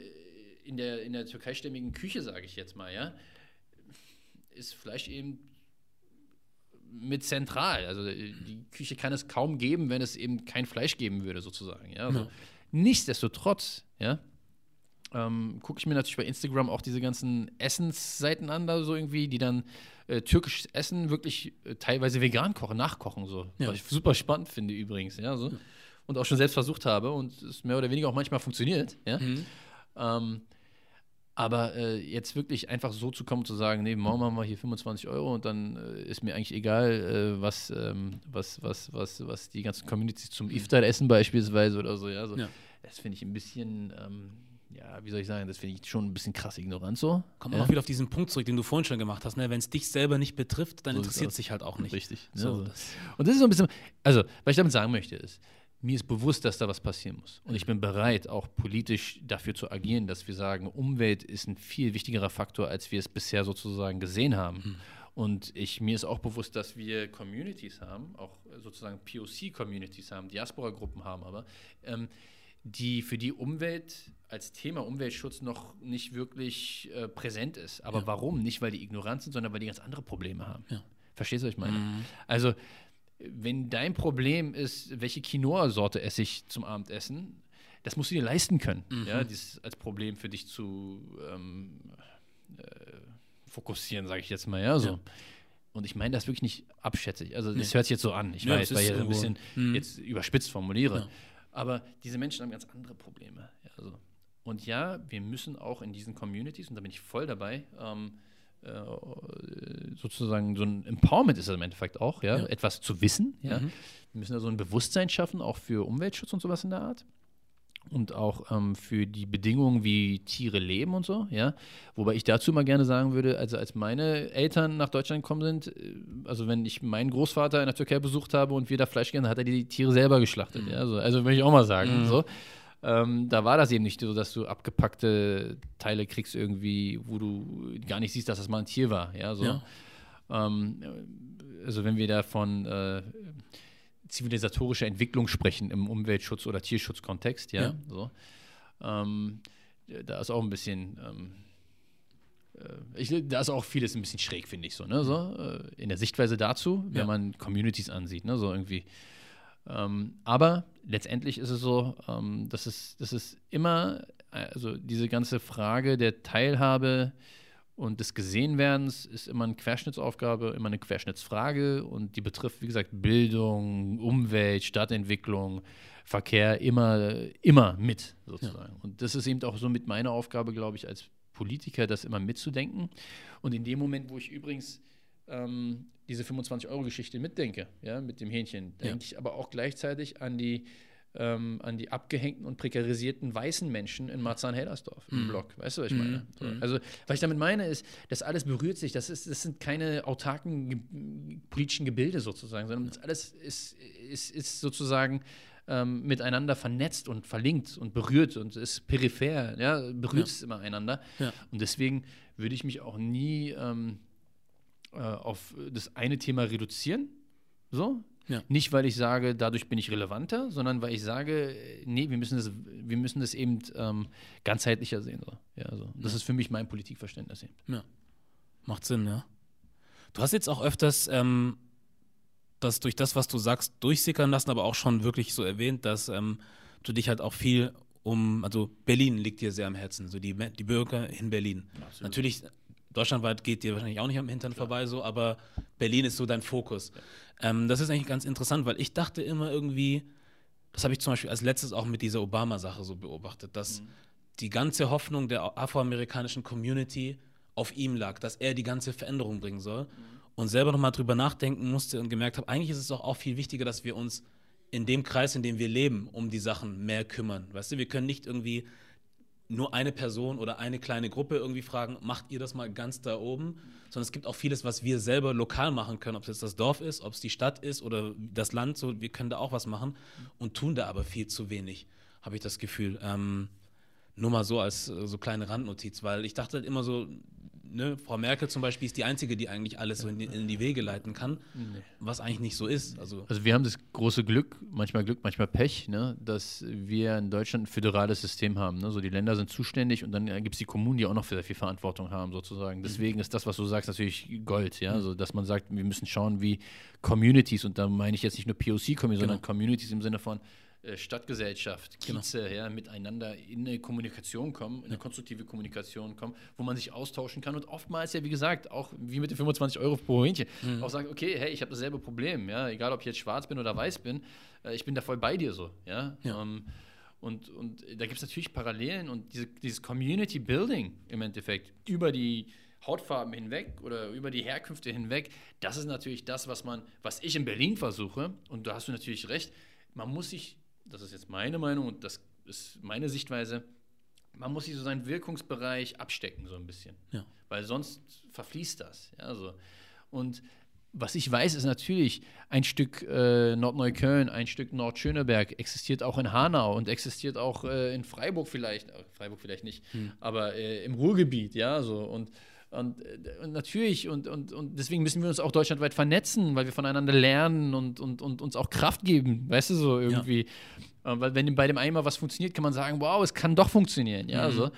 in der, in der türkeistämmigen Küche, sage ich jetzt mal, ja, ist Fleisch eben mit zentral. Also die Küche kann es kaum geben, wenn es eben kein Fleisch geben würde, sozusagen. Ja? Also, ja. Nichtsdestotrotz, ja, ähm, gucke ich mir natürlich bei Instagram auch diese ganzen Essensseiten an, da so irgendwie, die dann äh, türkisches Essen wirklich äh, teilweise vegan kochen, nachkochen, so. Ja. Was ich super spannend finde übrigens, ja, so. Und auch schon selbst versucht habe und es mehr oder weniger auch manchmal funktioniert, ja. Mhm. Ähm, aber äh, jetzt wirklich einfach so zu kommen, zu sagen, nee, morgen machen wir hier 25 Euro und dann äh, ist mir eigentlich egal, äh, was, ähm, was, was, was, was die ganzen Communities zum Iftar essen beispielsweise oder so, ja. So. ja. Das finde ich ein bisschen, ähm, ja, wie soll ich sagen, das finde ich schon ein bisschen krass ignorant so. Kommt ja. auch wieder auf diesen Punkt zurück, den du vorhin schon gemacht hast, ne? Wenn es dich selber nicht betrifft, dann so interessiert es dich halt auch nicht. Richtig. So, ja, das. Und das ist so ein bisschen, also, was ich damit sagen möchte, ist, mir ist bewusst, dass da was passieren muss. Und ich bin bereit, auch politisch dafür zu agieren, dass wir sagen, Umwelt ist ein viel wichtigerer Faktor, als wir es bisher sozusagen gesehen haben. Mhm. Und ich, mir ist auch bewusst, dass wir Communities haben, auch sozusagen POC-Communities haben, Diaspora-Gruppen haben, aber ähm, die für die Umwelt als Thema Umweltschutz noch nicht wirklich äh, präsent ist. Aber ja. warum? Nicht, weil die ignorant sind, sondern weil die ganz andere Probleme haben. Ja. Verstehst du, was ich meine? Mhm. Also wenn dein Problem ist, welche Quinoa-Sorte esse ich zum Abendessen, das musst du dir leisten können, mhm. ja, dies als Problem für dich zu ähm, äh, fokussieren, sage ich jetzt mal, ja, so. Ja. Und ich meine das wirklich nicht abschätzig. Also, das nee. hört sich jetzt so an. Ich ja, weiß, weil ich das ein bisschen mhm. jetzt überspitzt formuliere. Aber diese Menschen haben ganz andere Probleme. Ja, also. Und ja, wir müssen auch in diesen Communities, und da bin ich voll dabei, ähm, äh, sozusagen so ein Empowerment ist das im Endeffekt auch, ja, ja. etwas zu wissen, ja. Mhm. Wir müssen da so ein Bewusstsein schaffen, auch für Umweltschutz und sowas in der Art. Und auch ähm, für die Bedingungen, wie Tiere leben und so, ja. Wobei ich dazu mal gerne sagen würde, also als meine Eltern nach Deutschland gekommen sind, äh, also wenn ich meinen Großvater in der Türkei besucht habe und wir da Fleisch gegessen, hat er die Tiere selber geschlachtet, mhm. ja. Also, also würde ich auch mal sagen, mhm. so. Ähm, da war das eben nicht so, dass du abgepackte Teile kriegst irgendwie, wo du gar nicht siehst, dass das mal ein Tier war. Ja, so. Ja. Ähm, also wenn wir da von äh, zivilisatorischer Entwicklung sprechen im Umweltschutz- oder Tierschutzkontext, ja, ja. so. Ähm, da ist auch ein bisschen, ähm, äh, ich, da ist auch vieles ein bisschen schräg, finde ich so, ne, so, äh, in der Sichtweise dazu, wenn ja. man Communities ansieht, ne, so irgendwie ähm, aber letztendlich ist es so, ähm, dass, es, dass es immer, also diese ganze Frage der Teilhabe und des Gesehenwerdens ist immer eine Querschnittsaufgabe, immer eine Querschnittsfrage und die betrifft, wie gesagt, Bildung, Umwelt, Stadtentwicklung, Verkehr immer, immer mit sozusagen. Ja. Und das ist eben auch so mit meiner Aufgabe, glaube ich, als Politiker, das immer mitzudenken. Und in dem Moment, wo ich übrigens ähm, diese 25-Euro-Geschichte mitdenke, ja, mit dem Hähnchen, denke ja. ich aber auch gleichzeitig an die, ähm, an die abgehängten und prekarisierten weißen Menschen in Marzahn-Hellersdorf mhm. im Block. Weißt du, was ich meine? Mhm. Mhm. Also, was ich damit meine, ist, das alles berührt sich. Das, ist, das sind keine autarken ge politischen Gebilde sozusagen, sondern das alles ist, ist, ist sozusagen ähm, miteinander vernetzt und verlinkt und berührt und ist peripher, ja, berührt ja. es immer einander. Ja. Und deswegen würde ich mich auch nie. Ähm, äh, auf das eine Thema reduzieren. So. Ja. Nicht, weil ich sage, dadurch bin ich relevanter, sondern weil ich sage, nee, wir müssen das, wir müssen das eben ähm, ganzheitlicher sehen. So. Ja, so. Das ja. ist für mich mein Politikverständnis eben. Ja. Macht Sinn, ja. Du hast jetzt auch öfters ähm, das durch das, was du sagst, durchsickern lassen, aber auch schon wirklich so erwähnt, dass ähm, du dich halt auch viel um, also Berlin liegt dir sehr am Herzen, so die, die Bürger in Berlin. Absolut. Natürlich deutschlandweit geht dir wahrscheinlich auch nicht am Hintern Klar. vorbei, so, aber Berlin ist so dein Fokus. Ja. Ähm, das ist eigentlich ganz interessant, weil ich dachte immer irgendwie, das habe ich zum Beispiel als letztes auch mit dieser Obama-Sache so beobachtet, dass mhm. die ganze Hoffnung der afroamerikanischen Community auf ihm lag, dass er die ganze Veränderung bringen soll. Mhm. Und selber nochmal drüber nachdenken musste und gemerkt habe, eigentlich ist es doch auch viel wichtiger, dass wir uns in dem Kreis, in dem wir leben, um die Sachen mehr kümmern. Weißt du, wir können nicht irgendwie nur eine Person oder eine kleine Gruppe irgendwie fragen, macht ihr das mal ganz da oben? Sondern es gibt auch vieles, was wir selber lokal machen können, ob es jetzt das Dorf ist, ob es die Stadt ist oder das Land, so, wir können da auch was machen und tun da aber viel zu wenig, habe ich das Gefühl. Ähm, Nur mal so als äh, so kleine Randnotiz, weil ich dachte halt immer so, ne, Frau Merkel zum Beispiel ist die Einzige, die eigentlich alles so in die, in die Wege leiten kann, nee. was eigentlich nicht so ist. Also, also wir haben das große Glück, manchmal Glück, manchmal Pech, ne, dass wir in Deutschland ein föderales System haben. Ne? So die Länder sind zuständig und dann gibt es die Kommunen, die auch noch sehr viel Verantwortung haben, sozusagen. Deswegen mhm. ist das, was du sagst, natürlich Gold, ja. Mhm. Also, dass man sagt, wir müssen schauen, wie Communities, und da meine ich jetzt nicht nur POC-Communities, genau. sondern Communities im Sinne von Stadtgesellschaft, genau. Kieze, genau. ja, miteinander in eine Kommunikation kommen, in eine ja. konstruktive Kommunikation kommen, wo man sich austauschen kann und oftmals ja, wie gesagt, auch wie mit den 25 Euro pro Hähnchen, mhm. auch sagt, okay, hey, ich habe dasselbe Problem, ja, egal ob ich jetzt schwarz bin oder weiß bin, äh, ich bin da voll bei dir so, ja. ja. Ähm, und, und da gibt es natürlich Parallelen und diese, dieses Community Building im Endeffekt über die Hautfarben hinweg oder über die Herkünfte hinweg, das ist natürlich das, was man, was ich in Berlin versuche, und da hast du natürlich recht, man muss sich das ist jetzt meine Meinung und das ist meine Sichtweise, man muss sich so seinen Wirkungsbereich abstecken, so ein bisschen. Ja. Weil sonst verfließt das. Ja, so. Und was ich weiß, ist natürlich, ein Stück äh, Nordneukölln, ein Stück Nordschöneberg existiert auch in Hanau und existiert auch äh, in Freiburg vielleicht, äh, Freiburg vielleicht nicht, hm. aber äh, im Ruhrgebiet, ja, so. Und und, äh, und, natürlich, und, und, und deswegen müssen wir uns auch deutschlandweit vernetzen, weil wir voneinander lernen und, und, und uns auch Kraft geben, weißt du, so irgendwie. Ja. Äh, weil wenn bei dem einen mal was funktioniert, kann man sagen, wow, es kann doch funktionieren, ja, mhm. so.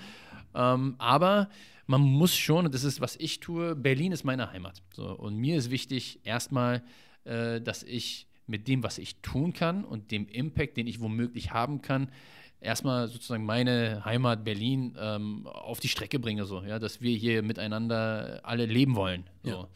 Ähm, aber man muss schon, und das ist, was ich tue, Berlin ist meine Heimat. So, und mir ist wichtig, erstmal, äh, dass ich mit dem, was ich tun kann und dem Impact, den ich womöglich haben kann, erstmal sozusagen meine Heimat Berlin ähm, auf die Strecke bringe, so, ja, dass wir hier miteinander alle leben wollen. So. Ja.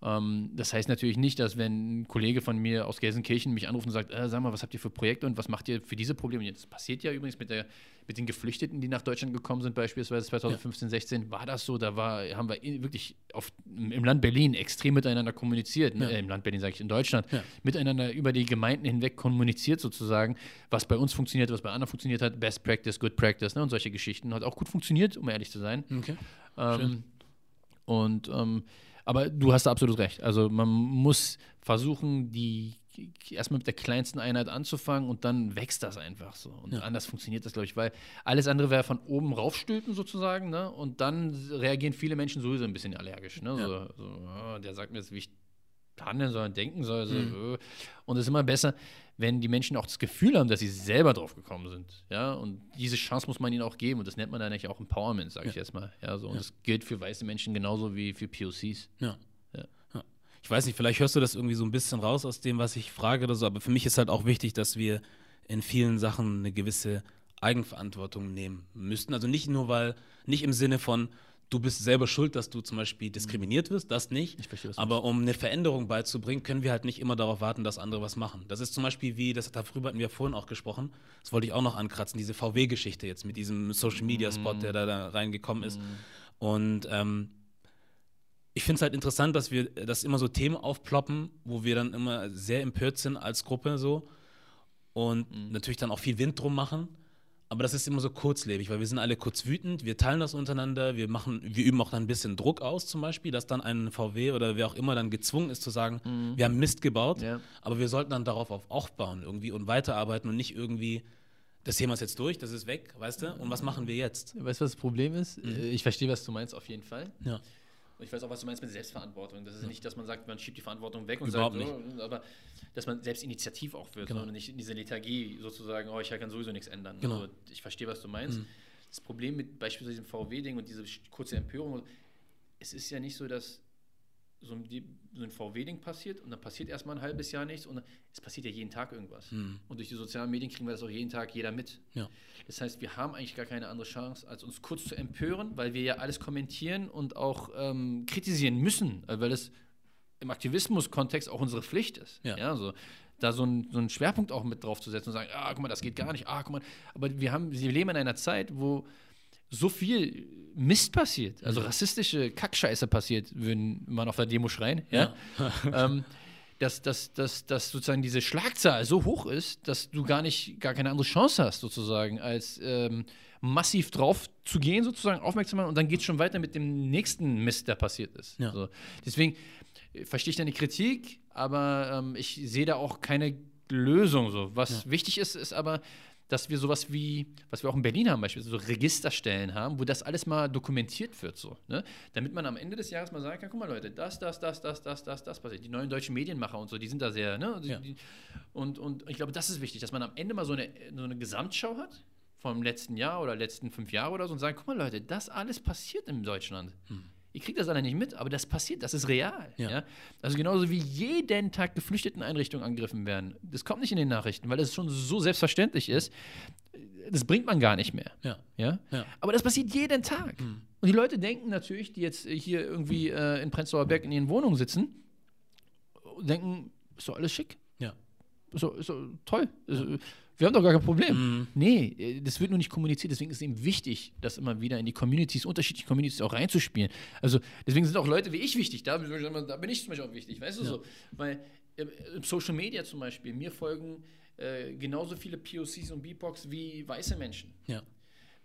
Ähm, das heißt natürlich nicht, dass wenn ein Kollege von mir aus Gelsenkirchen mich anruft und sagt, äh, sag mal, was habt ihr für Projekte und was macht ihr für diese Probleme? Das passiert ja übrigens mit, der, mit den Geflüchteten, die nach Deutschland gekommen sind, beispielsweise 2015, ja. 16, war das so, da war, haben wir wirklich auf, im Land Berlin extrem miteinander kommuniziert, ne? ja. äh, im Land Berlin sage ich, in Deutschland, ja. miteinander über die Gemeinden hinweg kommuniziert sozusagen, was bei uns funktioniert, was bei anderen funktioniert hat, Best Practice, Good Practice ne? und solche Geschichten. Hat auch gut funktioniert, um ehrlich zu sein. Okay. Ähm, und ähm, aber du hast absolut recht. Also man muss versuchen, die erstmal mit der kleinsten Einheit anzufangen und dann wächst das einfach so. Und ja. anders funktioniert das, glaube ich, weil alles andere wäre von oben raufstülpen sozusagen, ne? Und dann reagieren viele Menschen sowieso ein bisschen allergisch. Ne? Ja. So, so, oh, der sagt mir jetzt, wie ich handeln soll, denken soll. So, mhm. Äh. Und es ist immer besser, wenn die Menschen auch das Gefühl haben, dass sie selber drauf gekommen sind. Ja, und diese Chance muss man ihnen auch geben. Und das nennt man dann eigentlich auch Empowerment, sage ja. ich jetzt mal. Ja, so. Und ja. das gilt für weiße Menschen genauso wie für POCs. Ja. ja. Ich weiß nicht, vielleicht hörst du das irgendwie so ein bisschen raus aus dem, was ich frage oder so, aber für mich ist halt auch wichtig, dass wir in vielen Sachen eine gewisse Eigenverantwortung nehmen müssten. Also nicht nur, weil, nicht im Sinne von, du bist selber schuld, dass du zum Beispiel diskriminiert wirst, das nicht. Ich verstehe, Aber um eine Veränderung beizubringen, können wir halt nicht immer darauf warten, dass andere was machen. Das ist zum Beispiel wie, das darüber hatten wir vorhin auch gesprochen, das wollte ich auch noch ankratzen, diese VW-Geschichte jetzt mit diesem Social-Media-Spot, der da, da, reingekommen ist. Und ähm, ich finde es halt interessant, dass wir, dass immer so Themen aufploppen, wo wir dann immer sehr empört sind als Gruppe so und mhm. natürlich dann auch viel Wind drum machen. Aber das ist immer so kurzlebig, weil wir sind alle kurz wütend, wir teilen das untereinander, wir machen, wir üben auch dann ein bisschen Druck aus, zum Beispiel, dass dann ein VW oder wer auch immer dann gezwungen ist zu sagen, mhm. wir haben Mist gebaut, ja. aber wir sollten dann darauf aufbauen irgendwie und weiterarbeiten und nicht irgendwie, das Thema ist jetzt durch, das ist weg, weißt du? Und was machen wir jetzt? Weißt du, was das Problem ist? Mhm. Ich verstehe, was du meinst, auf jeden Fall. Ja. Und ich weiß auch, was du meinst mit Selbstverantwortung. Das ist ja. nicht, dass man sagt, man schiebt die Verantwortung weg und Überhaupt sagt, nicht. aber dass man selbst initiativ auch wird genau. und nicht in diese Lethargie sozusagen, oh, ich kann sowieso nichts ändern. Genau. Also, ich verstehe, was du meinst. Mhm. Das Problem mit beispielsweise diesem VW-Ding und diese kurze Empörung, es ist ja nicht so, dass so ein, so ein VW-Ding passiert und dann passiert erstmal ein halbes Jahr nichts und es passiert ja jeden Tag irgendwas. Mhm. Und durch die sozialen Medien kriegen wir das auch jeden Tag jeder mit. Ja. Das heißt, wir haben eigentlich gar keine andere Chance, als uns kurz zu empören, weil wir ja alles kommentieren und auch ähm, kritisieren müssen, äh, weil es im Aktivismus-Kontext auch unsere Pflicht ist. Ja. ja so da so einen, so einen Schwerpunkt auch mit drauf zu setzen und sagen, ah, guck mal, das geht gar nicht, ah, guck mal. Aber wir haben, wir leben in einer Zeit, wo so viel Mist passiert, also rassistische Kackscheiße passiert, würden man auf der Demo schreien, ja. ja. (laughs) ähm, dass, dass, dass, dass sozusagen diese Schlagzahl so hoch ist, dass du gar nicht, gar keine andere Chance hast, sozusagen, als ähm, massiv drauf zu gehen, sozusagen, aufmerksam machen und dann geht es schon weiter mit dem nächsten Mist, der passiert ist. Ja. So. Deswegen äh, verstehe ich deine Kritik, aber ähm, ich sehe da auch keine Lösung. So. Was ja. wichtig ist, ist aber, dass wir sowas wie, was wir auch in Berlin haben, beispielsweise so Registerstellen haben, wo das alles mal dokumentiert wird, so, ne? Damit man am Ende des Jahres mal sagen kann, guck mal Leute, das, das, das, das, das, das, das passiert. Die neuen deutschen Medienmacher und so, die sind da sehr, ne? Ja. und, und ich glaube, das ist wichtig, dass man am Ende mal so eine, so eine Gesamtschau hat vom letzten Jahr oder letzten fünf Jahre oder so und sagen, guck mal Leute, das alles passiert in Deutschland. Ihr kriegt das alle nicht mit, aber das passiert, das ist real. Ja. Ja. Also genauso wie jeden Tag Geflüchteteneinrichtungen angegriffen werden. Das kommt nicht in den Nachrichten, weil das schon so selbstverständlich ist. Das bringt man gar nicht mehr. Ja. Ja? Ja. Aber das passiert jeden Tag. Und die Leute denken natürlich, die jetzt hier irgendwie äh, in Prenzlauer Berg in ihren Wohnungen sitzen, denken, ist doch alles schick. Ja. Ist doch, ist doch toll. Ist, wir haben doch gar kein Problem. Mhm. Nee, äh, das wird nur nicht kommuniziert. Deswegen ist es eben wichtig, das immer wieder in die Communities, unterschiedliche Communities auch reinzuspielen. Also deswegen sind auch Leute wie ich wichtig. Da, da bin ich zum Beispiel auch wichtig. Weißt du so? Weil äh, im Social Media zum Beispiel, mir folgen äh, genauso viele POCs und BIPOCs wie weiße Menschen. Ja.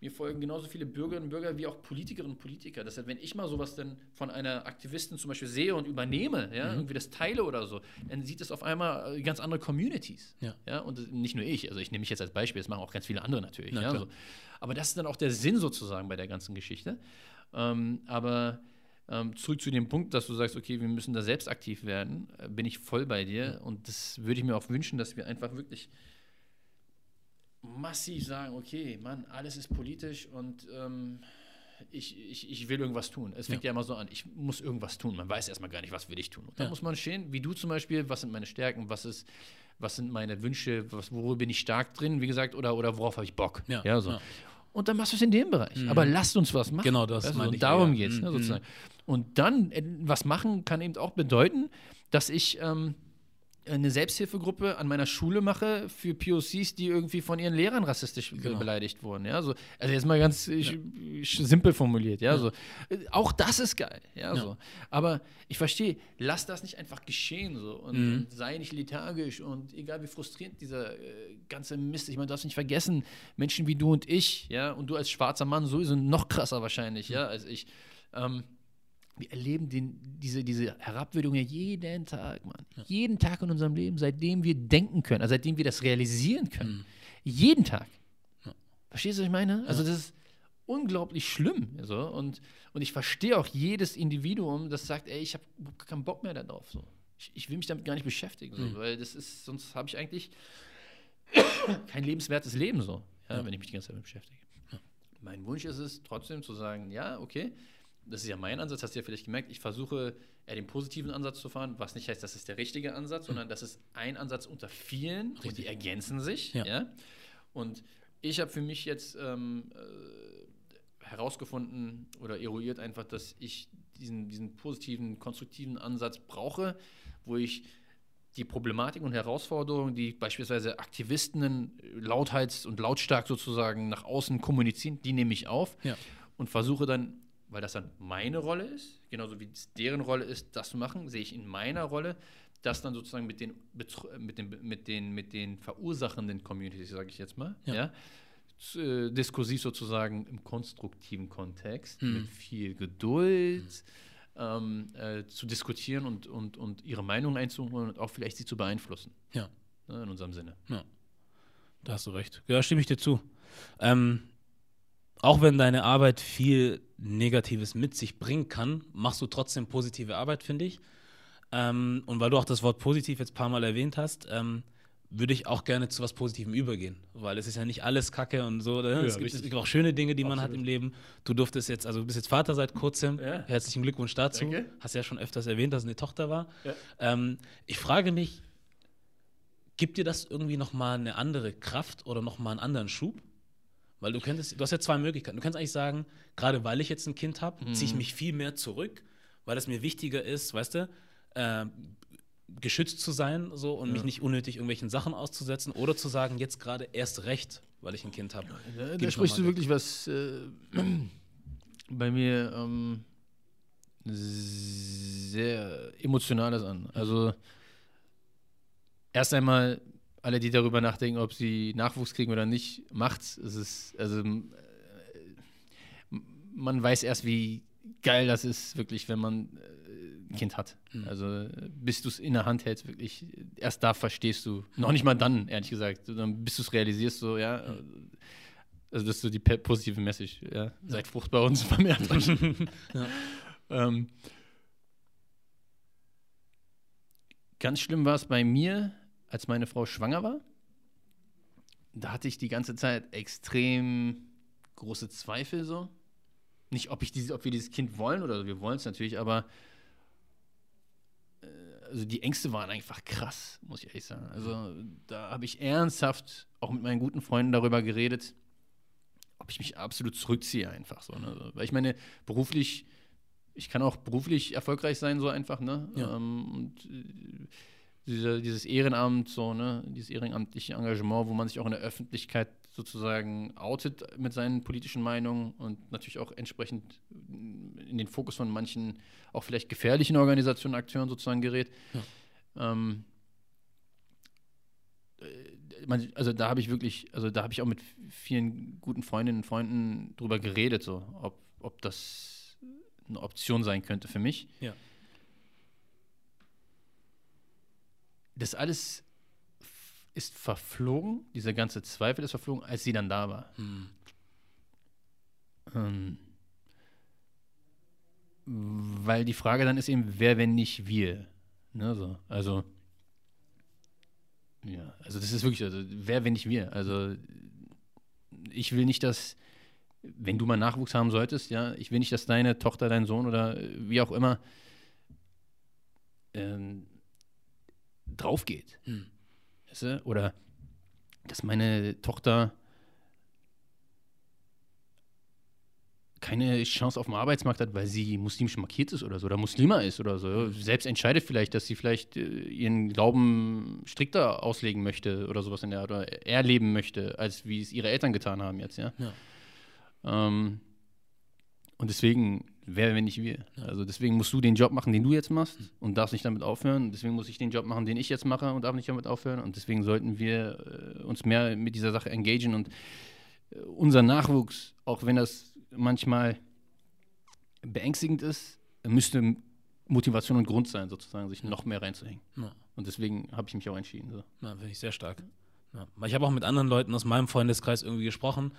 Mir folgen genauso viele Bürgerinnen und Bürger wie auch Politikerinnen und Politiker. Deshalb, wenn ich mal sowas dann von einer Aktivistin zum Beispiel sehe und übernehme, ja, Mhm. irgendwie das teile oder so, dann sieht es auf einmal äh, ganz andere Communities. Ja. Ja, und das- nicht nur ich, also ich nehme mich jetzt als Beispiel, das machen auch ganz viele andere natürlich. Na ja, so. Aber das ist dann auch der Sinn sozusagen bei der ganzen Geschichte. Ähm, aber ähm, zurück zu dem Punkt, dass du sagst, okay, wir müssen da selbst aktiv werden, äh, bin ich voll bei dir. Und das würde ich mir auch wünschen, dass wir einfach wirklich massiv sagen, okay, Mann, alles ist politisch und ähm, ich, ich, ich will irgendwas tun. Es fängt ja. immer so an, ich muss irgendwas tun. Man weiß erstmal gar nicht, was will ich tun. Und da Ja. muss man stehen, wie du zum Beispiel, was sind meine Stärken, was ist, was sind meine Wünsche, was, worüber bin ich stark drin, wie gesagt, oder, oder worauf habe ich Bock. Ja, so. ja. Und dann machst du es in dem Bereich. Aber lasst uns was machen. Genau, das du, meine und ich darum eher. geht es, ne, Mhm. sozusagen. Und dann äh, was machen kann eben auch bedeuten, dass ich ähm, eine Selbsthilfegruppe an meiner Schule mache für POCs, die irgendwie von ihren Lehrern rassistisch Genau. beleidigt wurden. Ja, so, also jetzt mal ganz sch- simpel formuliert. Ja, So. Äh, Auch das ist geil. Ja, Ja. So. Aber ich verstehe, lass das nicht einfach geschehen so und, Mhm. und sei nicht lethargisch und egal wie frustrierend dieser äh, ganze Mist. Ich meine, du darfst nicht vergessen, Menschen wie du und ich, ja, und du als schwarzer Mann sowieso noch krasser wahrscheinlich, ja, als ich. Ähm, wir erleben den, diese, diese Herabwürdigung ja jeden Tag, Mann. Jeden Tag in unserem Leben, seitdem wir denken können, also seitdem wir das realisieren können. Jeden Tag. Verstehst du, was ich meine? Also, das ist unglaublich schlimm. So. Und, und ich verstehe auch jedes Individuum, das sagt, ey, ich habe keinen Bock mehr darauf. So. Ich, ich will mich damit gar nicht beschäftigen, so, weil das ist, sonst habe ich eigentlich (coughs) kein lebenswertes Leben, so, ja, wenn ich mich die ganze Zeit damit beschäftige. Mein Wunsch ist es, trotzdem zu sagen, ja, okay, das ist ja mein Ansatz, hast du ja vielleicht gemerkt, ich versuche eher den positiven Ansatz zu fahren, was nicht heißt, das ist der richtige Ansatz, sondern das ist ein Ansatz unter vielen und die ergänzen sich. Ja. Ja. Und ich habe für mich jetzt ähm, äh, herausgefunden oder eruiert einfach, dass ich diesen, diesen positiven, konstruktiven Ansatz brauche, wo ich die Problematik und Herausforderungen, die beispielsweise Aktivistinnen lautheits und lautstark sozusagen nach außen kommunizieren, die nehme ich auf Ja. und versuche dann, weil das dann meine Rolle ist, genauso wie es deren Rolle ist, das zu machen, sehe ich in meiner Rolle, das dann sozusagen mit den, mit den, mit den, mit den verursachenden Communities, sage ich jetzt mal, Ja. ja, äh, diskursiv sozusagen im konstruktiven Kontext, Mhm. mit viel Geduld ähm, äh, zu diskutieren und, und, und ihre Meinung einzuholen und auch vielleicht sie zu beeinflussen, Ja. ne, in unserem Sinne. Ja, da hast du recht. Ja, stimme ich dir zu. Ähm, auch wenn deine Arbeit viel Negatives mit sich bringen kann, machst du trotzdem positive Arbeit, finde ich. Ähm, und weil du auch das Wort positiv jetzt ein paar Mal erwähnt hast, ähm, würde ich auch gerne zu was Positivem übergehen, weil es ist ja nicht alles Kacke und so. Ne? Ja, es, gibt, es gibt auch schöne Dinge, die man hat Absolut. im Leben. Du durftest jetzt, also du bist jetzt Vater seit kurzem. Ja. Herzlichen Glückwunsch dazu. Danke. Hast ja schon öfters erwähnt, dass es eine Tochter war. Ja. Ähm, ich frage mich, gibt dir das irgendwie nochmal eine andere Kraft oder nochmal einen anderen Schub? Weil du könntest, du hast ja zwei Möglichkeiten. Du kannst eigentlich sagen, gerade weil ich jetzt ein Kind habe, ziehe ich mich viel mehr zurück, weil es mir wichtiger ist, weißt du, äh, geschützt zu sein so und mich nicht unnötig irgendwelchen Sachen auszusetzen oder zu sagen, jetzt gerade erst recht, weil ich ein Kind habe. Ja, da ich sprichst du wirklich was äh, (clears throat) bei mir ähm, sehr Emotionales an. Also erst einmal alle, die darüber nachdenken, ob sie Nachwuchs kriegen oder nicht, macht's. Es ist, also äh, man weiß erst, wie geil das ist, wirklich, wenn man äh, ein Kind hat. Mhm. Also bis du es in der Hand hältst, wirklich, erst da verstehst du, noch nicht mal dann, ehrlich gesagt, sondern bis du es realisierst, so, ja, also das ist so die positive Message, ja, seid fruchtbar und (laughs) vermehrt euch. (laughs) ja. ähm, ganz schlimm war es bei mir, als meine Frau schwanger war. Da hatte ich die ganze Zeit extrem große Zweifel so. Nicht, ob, ich diese, ob wir dieses Kind wollen oder wir wollen es natürlich, aber also die Ängste waren einfach krass, muss ich ehrlich sagen. Also da habe ich ernsthaft auch mit meinen guten Freunden darüber geredet, ob ich mich absolut zurückziehe einfach so. Ne? Weil ich meine, beruflich, ich kann auch beruflich erfolgreich sein, so einfach, ne? Ja. Ähm, und äh, diese, dieses Ehrenamt, so, ne, dieses ehrenamtliche Engagement, wo man sich auch in der Öffentlichkeit sozusagen outet mit seinen politischen Meinungen und natürlich auch entsprechend in den Fokus von manchen auch vielleicht gefährlichen Organisationen, Akteuren sozusagen gerät. Ja. Ähm, äh, also da habe ich wirklich, also da habe ich auch mit vielen guten Freundinnen und Freunden drüber geredet, so, ob, ob das eine Option sein könnte für mich. Ja. Das alles ist verflogen, dieser ganze Zweifel ist verflogen, als sie dann da war. Hm. Ähm, weil die Frage dann ist eben, wer, wenn nicht wir? Ne, so. Also, ja, also das ist wirklich, also, wer, wenn nicht wir? Also, ich will nicht, dass, wenn du mal Nachwuchs haben solltest, ja, ich will nicht, dass deine Tochter, dein Sohn oder wie auch immer ähm, drauf geht. Hm. Weißt du? Oder dass meine Tochter keine Chance auf dem Arbeitsmarkt hat, weil sie muslimisch markiert ist oder so, oder Muslima ist oder so. Selbst entscheidet vielleicht, dass sie vielleicht äh, ihren Glauben strikter auslegen möchte oder sowas in der Art, oder erleben möchte, als wie es ihre Eltern getan haben jetzt, ja. ja. Ähm, und deswegen wer, wenn nicht wir. Also deswegen musst du den Job machen, den du jetzt machst und darfst nicht damit aufhören. Deswegen muss ich den Job machen, den ich jetzt mache und darf nicht damit aufhören. Und deswegen sollten wir äh, uns mehr mit dieser Sache engagieren und äh, unser Nachwuchs, auch wenn das manchmal beängstigend ist, müsste Motivation und Grund sein, sozusagen, sich noch mehr reinzuhängen. Ja. Und deswegen habe ich mich auch entschieden. So. Ja, finde ich sehr stark. Ja. Ich habe auch mit anderen Leuten aus meinem Freundeskreis irgendwie gesprochen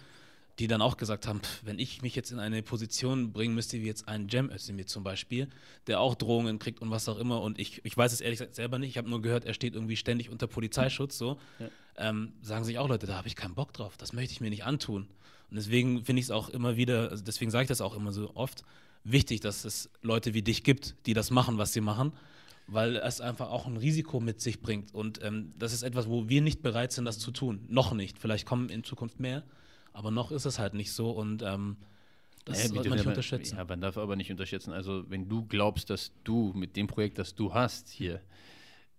die dann auch gesagt haben, pff, wenn ich mich jetzt in eine Position bringen müsste, wie jetzt ein Jam Özdemir zum Beispiel, der auch Drohungen kriegt und was auch immer, und ich, ich weiß es ehrlich gesagt selber nicht, ich habe nur gehört, er steht irgendwie ständig unter Polizeischutz, so, ja. ähm, sagen sich auch Leute, da habe ich keinen Bock drauf, das möchte ich mir nicht antun. Und deswegen finde ich es auch immer wieder, also deswegen sage ich das auch immer so oft, wichtig, dass es Leute wie dich gibt, die das machen, was sie machen, weil es einfach auch ein Risiko mit sich bringt. Und ähm, das ist etwas, wo wir nicht bereit sind, das zu tun. Noch nicht. Vielleicht kommen in Zukunft mehr. Aber noch ist es halt nicht so und ähm, das ja, sollte man nicht unterschätzen. Ja, man darf aber nicht unterschätzen. Also wenn du glaubst, dass du mit dem Projekt, das du hast hier,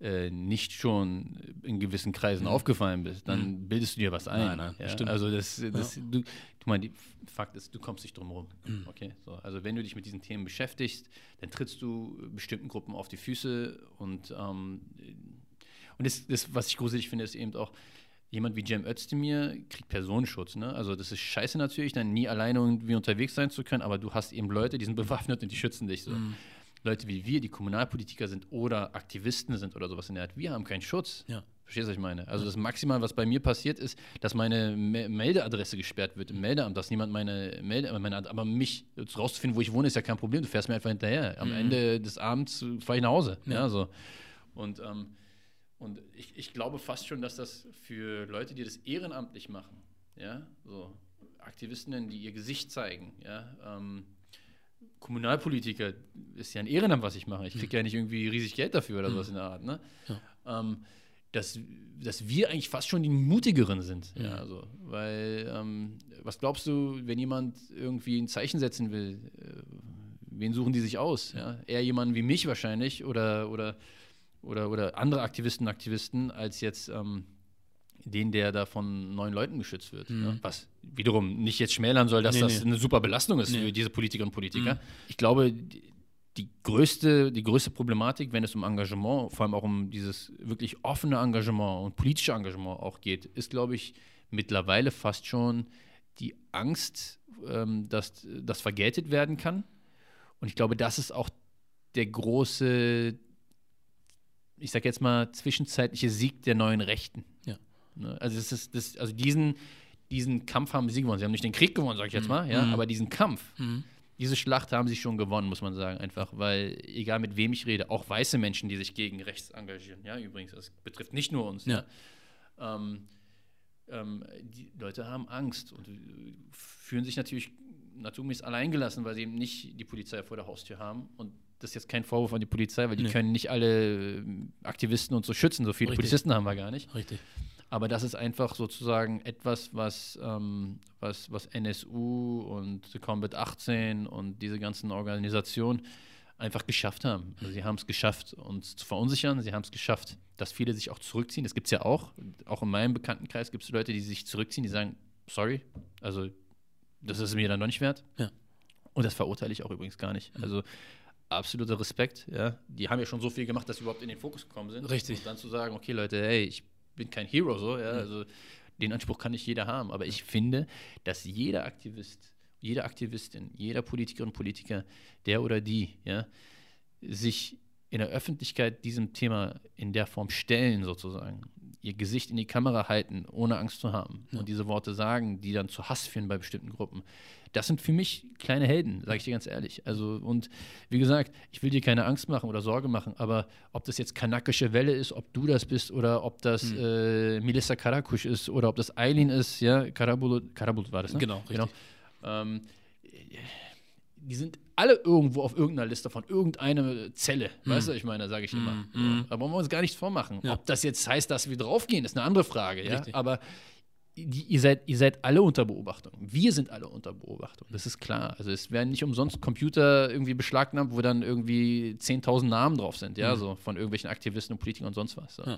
äh, nicht schon in gewissen Kreisen mhm. aufgefallen bist, dann mhm. bildest du dir was ein. Nein, nein, ja? stimmt. Also das, das ja. du, du meinst, Fakt ist, du kommst nicht drum rum. Mhm. Okay, so. Also wenn du dich mit diesen Themen beschäftigst, dann trittst du bestimmten Gruppen auf die Füße und ähm, und das, das, was ich gruselig finde, ist eben auch, jemand wie Cem Özdemir kriegt Personenschutz. Ne? Also das ist scheiße natürlich, dann nie alleine irgendwie unterwegs sein zu können, aber du hast eben Leute, die sind (laughs) bewaffnet und die schützen dich so. Mhm. Leute wie wir, die Kommunalpolitiker sind oder Aktivisten sind oder sowas in der Art, wir haben keinen Schutz. Ja. Verstehst du, was ich meine? Also das Maximal, was bei mir passiert ist, dass meine Me Meldeadresse gesperrt wird im Meldeamt, dass niemand meine Melde, meine, aber mich rauszufinden, wo ich wohne, ist ja kein Problem. Du fährst mir einfach hinterher. Am mhm. Ende des Abends fahre ich nach Hause. Ja. ja so. Und ähm, und ich, ich glaube fast schon, dass das für Leute, die das ehrenamtlich machen, ja, so Aktivistinnen, die ihr Gesicht zeigen, ja, ähm, Kommunalpolitiker ist ja ein Ehrenamt, was ich mache. Ich kriege ja nicht irgendwie riesig Geld dafür oder sowas in der Art. Ne? Ja. Ähm, dass, dass wir eigentlich fast schon die mutigeren sind. Ja. ja also, weil, ähm, was glaubst du, wenn jemand irgendwie ein Zeichen setzen will, äh, wen suchen die sich aus? Ja? Eher jemanden wie mich wahrscheinlich oder, oder oder, oder andere Aktivisten Aktivisten als jetzt ähm, den, der da von neuen Leuten geschützt wird. Mhm. Ja? Was wiederum nicht jetzt schmälern soll, dass nee, das nee. eine super Belastung ist nee. für diese Politikerinnen und Politiker. Mhm. Ich glaube, die, die, größte, die größte Problematik, wenn es um Engagement, vor allem auch um dieses wirklich offene Engagement und politische Engagement auch geht, ist, glaube ich, mittlerweile fast schon die Angst, ähm, dass das vergeltet werden kann. Und ich glaube, das ist auch der große, ich sag jetzt mal, zwischenzeitliche Sieg der neuen Rechten. Ja. Ne? Also, das ist, das, also diesen, diesen Kampf haben sie gewonnen. Sie haben nicht den Krieg gewonnen, sag ich jetzt mal, ja, Mhm. aber diesen Kampf, Mhm. diese Schlacht haben sie schon gewonnen, muss man sagen, einfach, weil egal mit wem ich rede, auch weiße Menschen, die sich gegen rechts engagieren, ja, übrigens, das betrifft nicht nur uns, Ja. ja. Ähm, ähm, die Leute haben Angst und äh, fühlen sich natürlich naturgemäß alleingelassen, weil sie eben nicht die Polizei vor der Haustür haben. Und das ist jetzt kein Vorwurf an die Polizei, weil die Nee. können nicht alle äh, Aktivisten und so schützen. So viele Richtig. Polizisten haben wir gar nicht. Richtig. Aber das ist einfach sozusagen etwas, was, ähm, was, was NSU und Combat 18 und diese ganzen Organisationen einfach geschafft haben. Also sie haben es geschafft, uns zu verunsichern. Sie haben es geschafft, dass viele sich auch zurückziehen. Das gibt es ja auch. Auch in meinem Bekanntenkreis gibt es Leute, die sich zurückziehen, die sagen, sorry, also das ist mir dann noch nicht wert. Ja. Und das verurteile ich auch übrigens gar nicht. Also absoluter Respekt. Ja. Die haben ja schon so viel gemacht, dass sie überhaupt in den Fokus gekommen sind. Richtig. Und dann zu sagen, okay Leute, hey, ich bin kein Hero so, ja, also den Anspruch kann nicht jeder haben. Aber ich finde, dass jeder Aktivist, jede Aktivistin, jeder Politiker und Politiker, der oder die, ja, sich in der Öffentlichkeit diesem Thema in der Form stellen, sozusagen, ihr Gesicht in die Kamera halten, ohne Angst zu haben und diese Worte sagen, die dann zu Hass führen bei bestimmten Gruppen. Das sind für mich kleine Helden, sage ich dir ganz ehrlich. Also, und wie gesagt, ich will dir keine Angst machen oder Sorge machen, aber ob das jetzt kanakische Welle ist, ob du das bist oder ob das äh, Melissa Karakusch ist oder ob das Eileen ist, ja, Karabulut, Karabulut war das, ne? Genau, richtig. Ähm, die sind alle irgendwo auf irgendeiner Liste von irgendeiner Zelle. Weißt du, ich meine, sage ich immer. Mhm. Da wollen wir uns gar nichts vormachen. Ja. Ob das jetzt heißt, dass wir draufgehen, ist eine andere Frage. Ja? Richtig. Aber die, ihr, seid, ihr seid alle unter Beobachtung. Wir sind alle unter Beobachtung. Das ist klar. Also es werden nicht umsonst Computer irgendwie beschlagnahmt, wo dann irgendwie 10.000 Namen drauf sind, ja, so von irgendwelchen Aktivisten und Politikern und sonst was. So. Ja.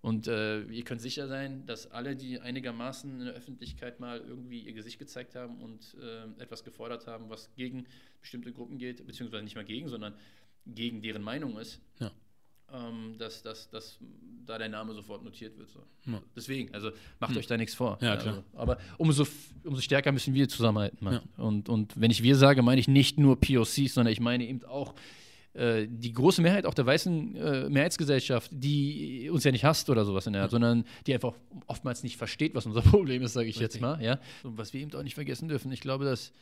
Und äh, ihr könnt sicher sein, dass alle, die einigermaßen in der Öffentlichkeit mal irgendwie ihr Gesicht gezeigt haben und äh, etwas gefordert haben, was gegen bestimmte Gruppen geht, beziehungsweise nicht mal gegen, sondern gegen deren Meinung ist, Ja. Ähm, dass, dass, dass da der Name sofort notiert wird. So. Ja. Deswegen, also macht euch da nichts vor. Ja, klar. Also, aber umso, umso stärker müssen wir zusammenhalten. Mann. Und, und wenn ich wir sage, meine ich nicht nur POCs, sondern ich meine eben auch äh, die große Mehrheit auch der weißen äh, Mehrheitsgesellschaft, die uns ja nicht hasst oder sowas in der Art, sondern die einfach oftmals nicht versteht, was unser (laughs) Problem ist, sage ich jetzt Richtig. mal. Ja? Und was wir eben auch nicht vergessen dürfen, ich glaube, das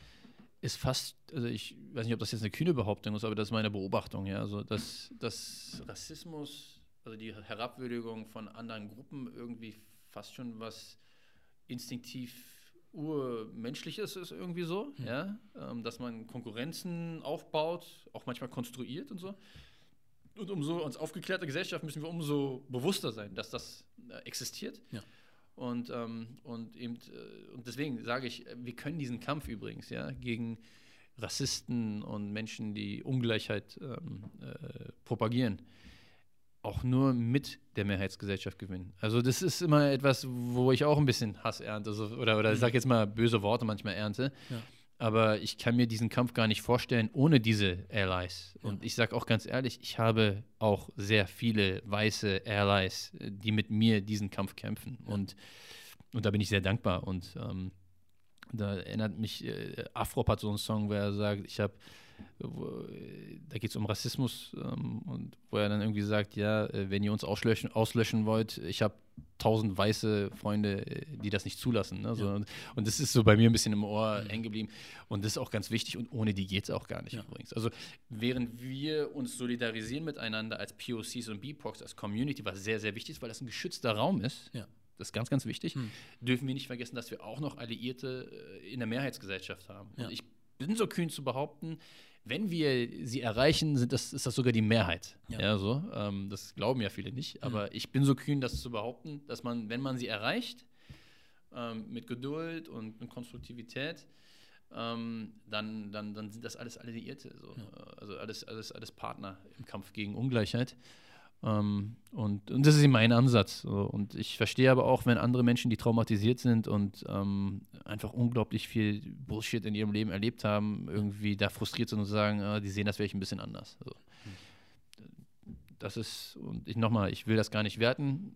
ist fast, also ich weiß nicht, ob das jetzt eine kühne Behauptung ist, aber das ist meine Beobachtung, ja. Also dass, dass Rassismus, also die Herabwürdigung von anderen Gruppen irgendwie fast schon was instinktiv urmenschliches ist irgendwie so, ja. Ähm, dass man Konkurrenzen aufbaut, auch manchmal konstruiert und so. Und umso als aufgeklärte Gesellschaft müssen wir umso bewusster sein, dass das äh, existiert. Ja. Und, ähm, und eben, äh, und deswegen sage ich, wir können diesen Kampf übrigens, ja, gegen Rassisten und Menschen, die Ungleichheit ähm, äh, propagieren, auch nur mit der Mehrheitsgesellschaft gewinnen. Also das ist immer etwas, wo ich auch ein bisschen Hass ernte, so, oder, oder ich sage jetzt mal böse Worte manchmal ernte. Ja. Aber ich kann mir diesen Kampf gar nicht vorstellen ohne diese Allies. Und ich sage auch ganz ehrlich, ich habe auch sehr viele weiße Allies, äh, die mit mir diesen Kampf kämpfen. Und, und da bin ich sehr dankbar. Und ähm, da erinnert mich, äh, Afrop hat so einen Song, wo er sagt, ich habe, da geht es um Rassismus ähm, und wo er dann irgendwie sagt, ja, äh, wenn ihr uns auslöschen, auslöschen wollt, ich habe tausend weiße Freunde, äh, die das nicht zulassen. Ne? So, und, und das ist so bei mir ein bisschen im Ohr hängen geblieben. Und das ist auch ganz wichtig und ohne die geht es auch gar nicht Ja. übrigens. Also während wir uns solidarisieren miteinander als POCs und BIPOCs, als Community, was sehr, sehr wichtig ist, weil das ein geschützter Raum ist, Ja. das ist ganz, ganz wichtig, Hm. dürfen wir nicht vergessen, dass wir auch noch Alliierte äh, in der Mehrheitsgesellschaft haben. Ja. Und ich bin so kühn zu behaupten, wenn wir sie erreichen, sind das, ist das sogar die Mehrheit. Ja. Ja, so. Ähm, das glauben ja viele nicht. Aber ich bin so kühn, das zu behaupten, dass man, wenn man sie erreicht, ähm, mit Geduld und mit Konstruktivität, ähm, dann, dann, dann sind das alles Alliierte. So. Also alles, alles, alles Partner im Kampf gegen Ungleichheit. Ähm, und, und das ist eben mein Ansatz. So. Und ich verstehe aber auch, wenn andere Menschen, die traumatisiert sind und ähm, einfach unglaublich viel Bullshit in ihrem Leben erlebt haben, irgendwie da frustriert sind und sagen, ah, die sehen das vielleicht ein bisschen anders. So. Das ist, und ich nochmal, ich will das gar nicht werten.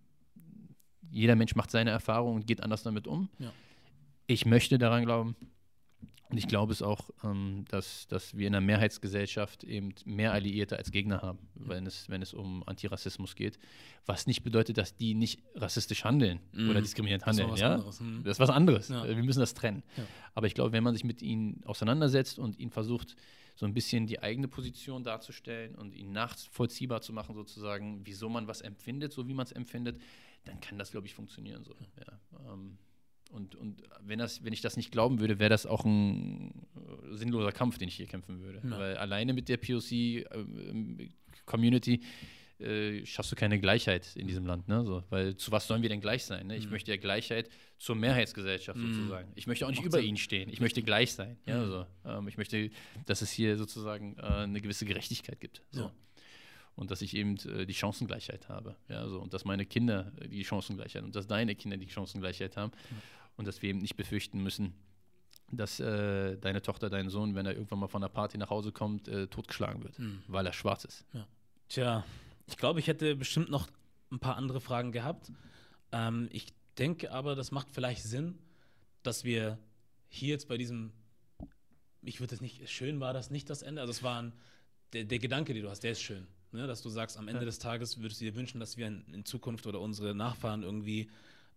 Jeder Mensch macht seine Erfahrung und geht anders damit um. Ja. Ich möchte daran glauben, Und ich glaube es auch, ähm, dass, dass wir in einer Mehrheitsgesellschaft eben mehr Alliierte als Gegner haben, wenn es, wenn es um Antirassismus geht. Was nicht bedeutet, dass die nicht rassistisch handeln mm. oder diskriminierend handeln. Das ist was ja? anderes. Mm. Das ist was anderes. Ja. Wir müssen das trennen. Ja. Aber ich glaube, wenn man sich mit ihnen auseinandersetzt und ihnen versucht, so ein bisschen die eigene Position darzustellen und ihn nachvollziehbar zu machen, sozusagen, wieso man was empfindet, so wie man es empfindet, dann kann das, glaube ich, funktionieren. So. Ja, ähm, und, und wenn, das, wenn ich das nicht glauben würde, wäre das auch ein äh, sinnloser Kampf, den ich hier kämpfen würde. Ja. Weil alleine mit der POC-Community äh, äh, schaffst du keine Gleichheit in diesem Land. Ne? So, weil zu was sollen wir denn gleich sein? Ne? Ich mhm. möchte ja Gleichheit zur Mehrheitsgesellschaft mhm. sozusagen. Ich möchte auch nicht Macht über Sinn. ihnen stehen. Ich möchte gleich sein. Ja, mhm. so. Ähm, ich möchte, dass es hier sozusagen äh, eine gewisse Gerechtigkeit gibt. So. Ja. Und dass ich eben äh, die Chancengleichheit habe. Ja, so. Und dass meine Kinder äh, die Chancengleichheit und dass deine Kinder die Chancengleichheit haben. Und dass wir eben nicht befürchten müssen, dass äh, deine Tochter, dein Sohn, wenn er irgendwann mal von der Party nach Hause kommt, äh, totgeschlagen wird, mhm. weil er schwarz ist. Ja. Tja, ich glaube, ich hätte bestimmt noch ein paar andere Fragen gehabt. Ähm, ich denke aber, das macht vielleicht Sinn, dass wir hier jetzt bei diesem, ich würde es nicht, schön war das nicht das Ende, also es war ein, der, der Gedanke, den du hast, der ist schön. Ne? Dass du sagst, am Ende ja. des Tages würdest du dir wünschen, dass wir in, in Zukunft oder unsere Nachfahren irgendwie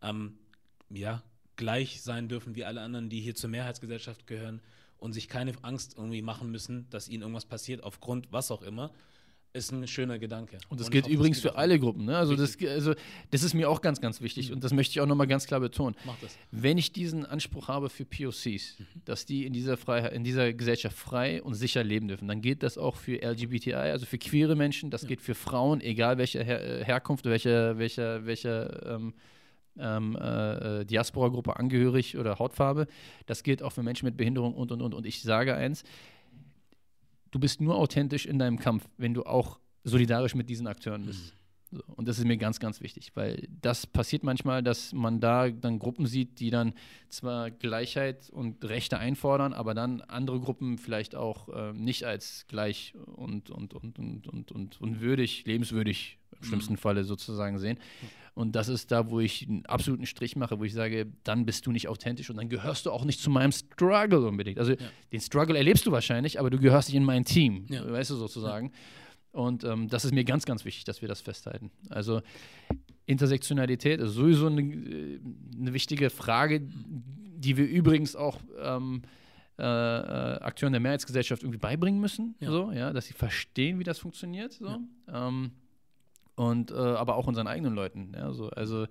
ähm, ja, gleich sein dürfen wie alle anderen, die hier zur Mehrheitsgesellschaft gehören und sich keine Angst irgendwie machen müssen, dass ihnen irgendwas passiert, aufgrund was auch immer ist ein schöner Gedanke. Und das und gilt übrigens das für alle Gruppen. Ne? Also, das, also das ist mir auch ganz, ganz wichtig mhm. und das möchte ich auch nochmal ganz klar betonen. Mach das. Wenn ich diesen Anspruch habe für POCs, mhm. dass die in dieser, Freiheit, in dieser Gesellschaft frei und sicher leben dürfen, dann gilt das auch für LGBTI, also für queere Menschen, das ja. geht für Frauen, egal welche Her äh, Herkunft, welcher welche, welche, ähm, ähm, äh, Diaspora-Gruppe angehörig oder Hautfarbe. Das gilt auch für Menschen mit Behinderung und, und, und. Und ich sage eins, du bist nur authentisch in deinem Kampf, wenn du auch solidarisch mit diesen Akteuren bist. Mhm. So, und das ist mir ganz, ganz wichtig, weil das passiert manchmal, dass man da dann Gruppen sieht, die dann zwar Gleichheit und Rechte einfordern, aber dann andere Gruppen vielleicht auch äh, nicht als gleich und, und, und, und, und, und, und würdig, lebenswürdig im schlimmsten mhm. Falle sozusagen sehen. Und das ist da, wo ich einen absoluten Strich mache, wo ich sage, dann bist du nicht authentisch und dann gehörst du auch nicht zu meinem Struggle unbedingt. Also ja. den Struggle erlebst du wahrscheinlich, aber du gehörst nicht in mein Team, ja. weißt du sozusagen. Ja. Und ähm, das ist mir ganz, ganz wichtig, dass wir das festhalten. Also Intersektionalität ist sowieso eine, äh, eine wichtige Frage, die wir übrigens auch ähm, äh, äh, Akteuren der Mehrheitsgesellschaft irgendwie beibringen müssen. So, ja, dass sie verstehen, wie das funktioniert. So. Ja. Ähm, und äh, aber auch unseren eigenen Leuten. Ja, so. Also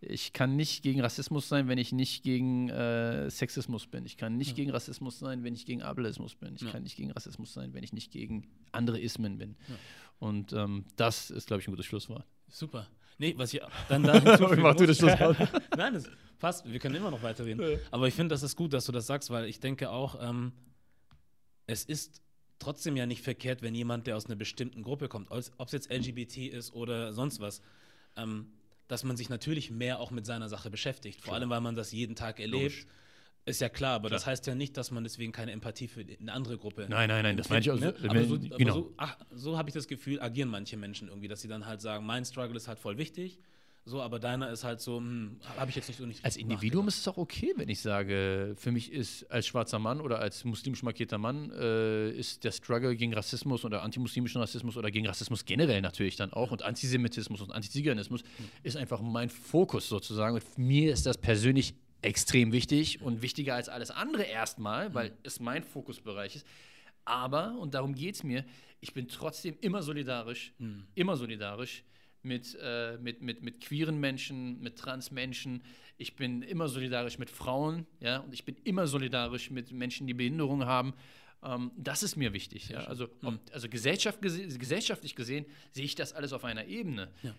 ich kann nicht gegen Rassismus sein, wenn ich nicht gegen äh, Sexismus bin. Ich kann nicht ja. gegen Rassismus sein, wenn ich gegen Ableismus bin. Ich ja. kann nicht gegen Rassismus sein, wenn ich nicht gegen andere Ismen bin. Ja. Und ähm, das ist, glaube ich, ein gutes Schlusswort. Super. Nee, was ich (laughs) dann da hinzufügen Mach du das Schlusswort. (laughs) Nein, das passt. Wir können immer noch weiterreden. Aber ich finde, das ist gut, dass du das sagst, weil ich denke auch, ähm, es ist trotzdem ja nicht verkehrt, wenn jemand, der aus einer bestimmten Gruppe kommt, ob es jetzt LGBT ist oder sonst was, ähm, dass man sich natürlich mehr auch mit seiner Sache beschäftigt. Vor allem, weil man das jeden Tag erlebt. Logisch. Ist ja klar, aber klar. das heißt ja nicht, dass man deswegen keine Empathie für eine andere Gruppe. Nein, nein, nein, das meine ich auch. Ne? Aber so, genau. so, so habe ich das Gefühl, agieren manche Menschen irgendwie, dass sie dann halt sagen, mein Struggle ist halt voll wichtig so, aber deiner ist halt so, hm, habe ich jetzt nicht so nicht. Als Individuum ist es auch okay, wenn ich sage, für mich ist als schwarzer Mann oder als muslimisch markierter Mann äh, ist der Struggle gegen Rassismus oder antimuslimischen Rassismus oder gegen Rassismus generell natürlich dann auch und Antisemitismus und Antiziganismus mhm. ist einfach mein Fokus sozusagen. Und mir ist das persönlich extrem wichtig und wichtiger als alles andere erstmal, weil mhm. es mein Fokusbereich ist. Aber, und darum geht es mir, ich bin trotzdem immer solidarisch, mhm. immer solidarisch mit, äh, mit, mit, mit queeren Menschen, mit Transmenschen. Ich bin immer solidarisch mit Frauen, ja, und ich bin immer solidarisch mit Menschen, die Behinderungen haben. Ähm, das ist mir wichtig. Ja. Also, ob, also Gesellschaft, gesellschaftlich gesehen sehe ich das alles auf einer Ebene. Ja.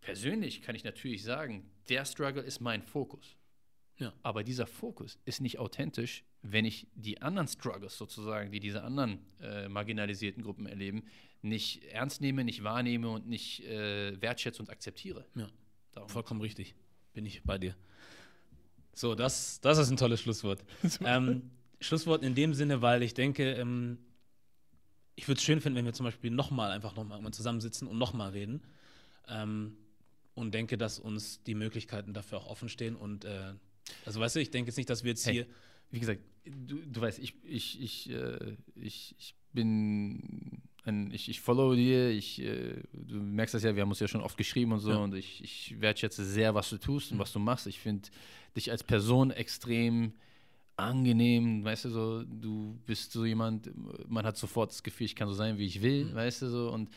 Persönlich kann ich natürlich sagen, der Struggle ist mein Fokus. Ja. Aber dieser Fokus ist nicht authentisch, wenn ich die anderen Struggles sozusagen, die diese anderen äh, marginalisierten Gruppen erleben, nicht ernst nehme, nicht wahrnehme und nicht äh, wertschätze und akzeptiere. Ja, Darum. vollkommen richtig. Bin ich bei dir. So, das, das ist ein tolles Schlusswort. (laughs) ähm, Schlusswort in dem Sinne, weil ich denke, ähm, ich würde es schön finden, wenn wir zum Beispiel nochmal einfach nochmal zusammensitzen und nochmal reden. Ähm, und denke, dass uns die Möglichkeiten dafür auch offen stehen. Und äh, also weißt du, ich denke jetzt nicht, dass wir jetzt hey. hier wie gesagt, du, du weißt, ich, ich, ich, äh, ich, ich bin ein, ich, ich follow dir, ich, äh, du merkst das ja, wir haben uns ja schon oft geschrieben und so ja. und ich, ich wertschätze sehr, was du tust und mhm. was du machst. Ich finde dich als Person extrem angenehm, weißt du, so, du bist so jemand, man hat sofort das Gefühl, ich kann so sein, wie ich will, mhm. weißt du, so, und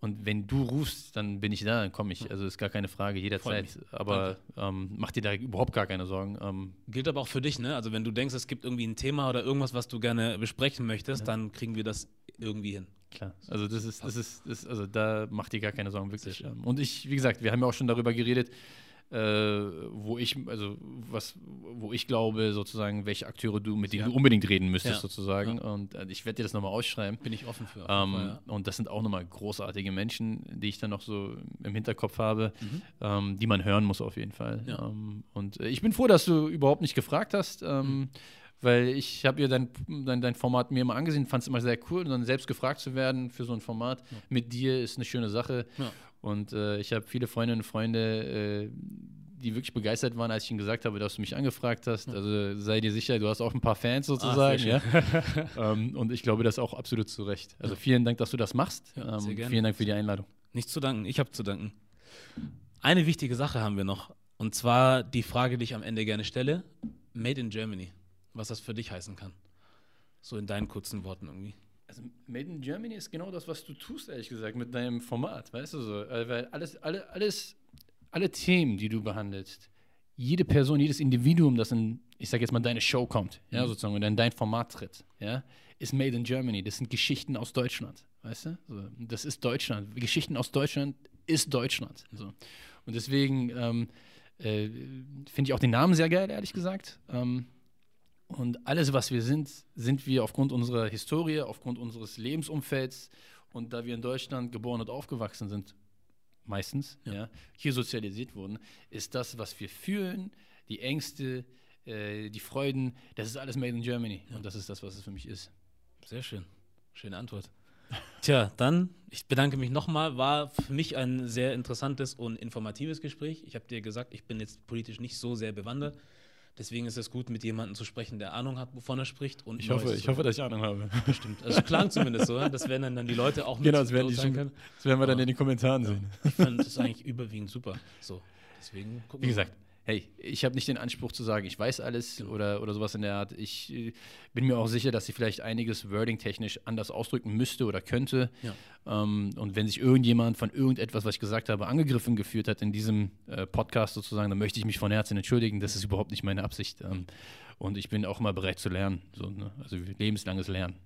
und wenn du rufst, dann bin ich da, dann komme ich. Also ist gar keine Frage, jederzeit. Aber ähm, mach dir da überhaupt gar keine Sorgen. Ähm, Gilt aber auch für dich, ne? Also wenn du denkst, es gibt irgendwie ein Thema oder irgendwas, was du gerne besprechen möchtest, ja. dann kriegen wir das irgendwie hin. Klar. Also das ist, das ist, das, also da mach dir gar keine Sorgen, wirklich. Und ich, wie gesagt, wir haben ja auch schon darüber geredet, äh, wo ich, also was, wo ich glaube, sozusagen, welche Akteure du, mit denen ja. du unbedingt reden müsstest, ja. sozusagen. Ja. Und äh, ich werde dir das nochmal ausschreiben. Bin ich offen für. Ähm, Fall, und das sind auch nochmal großartige Menschen, die ich dann noch so im Hinterkopf habe, mhm. ähm, die man hören muss auf jeden Fall. Ähm, und äh, ich bin froh, dass du überhaupt nicht gefragt hast. Ähm, mhm weil ich habe ja dein, dein, dein, Format mir immer angesehen, fand es immer sehr cool und dann selbst gefragt zu werden für so ein Format ja. mit dir ist eine schöne Sache. Ja. Und äh, ich habe viele Freundinnen und Freunde, äh, die wirklich begeistert waren, als ich ihnen gesagt habe, dass du mich angefragt hast. Also sei dir sicher, du hast auch ein paar Fans sozusagen. Ach, ja? (laughs) ähm, und ich glaube das auch absolut zu Recht. Also vielen Dank, dass du das machst. Ja, ähm, vielen Dank für die Einladung. Nicht zu danken, ich habe zu danken. Eine wichtige Sache haben wir noch. Und zwar die Frage, die ich am Ende gerne stelle. Made in Germany. Was das für dich heißen kann. So in deinen kurzen Worten irgendwie. Also Made in Germany ist genau das, was du tust, ehrlich gesagt, mit deinem Format, weißt du so. Äh, weil alles, alle, alles, alle Themen, die du behandelst, jede Person, jedes Individuum, das in, ich sag jetzt mal, deine Show kommt, ja, mhm. sozusagen, oder in dein Format tritt, ja, ist Made in Germany. Das sind Geschichten aus Deutschland, weißt du? So, das ist Deutschland. Geschichten aus Deutschland ist Deutschland. So. Und deswegen ähm, äh, finde ich auch den Namen sehr geil, ehrlich gesagt. Ähm, und alles, was wir sind, sind wir aufgrund unserer Historie, aufgrund unseres Lebensumfelds und da wir in Deutschland geboren und aufgewachsen sind, meistens, ja. ja hier sozialisiert wurden, ist das, was wir fühlen, die Ängste, äh, die Freuden, das ist alles made in Germany. Ja. Und das ist das, was es für mich ist. Sehr schön. Schöne Antwort. Tja, dann, ich bedanke mich nochmal. War für mich ein sehr interessantes und informatives Gespräch. Ich habe dir gesagt, ich bin jetzt politisch nicht so sehr bewandert. Deswegen ist es gut, mit jemandem zu sprechen, der Ahnung hat, wovon er spricht. Und ich hoffe, ich hoffe, dass ich Ahnung habe. Bestimmt. Also klang zumindest so. Das werden dann, dann die Leute auch mit Genau, das werden, die schon, das werden wir dann in den Kommentaren ja. sehen. Ich fand das eigentlich überwiegend super. So, deswegen gucken Wie gesagt, hey, ich habe nicht den Anspruch zu sagen, ich weiß alles genau. oder, oder sowas in der Art. Ich äh, bin mir auch sicher, dass sie vielleicht einiges wording-technisch anders ausdrücken müsste oder könnte. Ja. Ähm, und wenn sich irgendjemand von irgendetwas, was ich gesagt habe, angegriffen gefühlt hat in diesem äh, Podcast sozusagen, dann möchte ich mich von Herzen entschuldigen. Das ist überhaupt nicht meine Absicht. Ähm, und ich bin auch immer bereit zu lernen. So, ne? Also lebenslanges Lernen.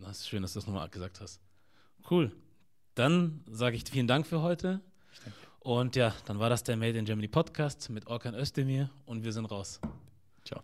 Das ist schön, dass du das nochmal gesagt hast. Cool. Dann sage ich vielen Dank für heute. Und ja, dann war das der Made in Germany Podcast mit Orkan Özdemir und wir sind raus. Ciao.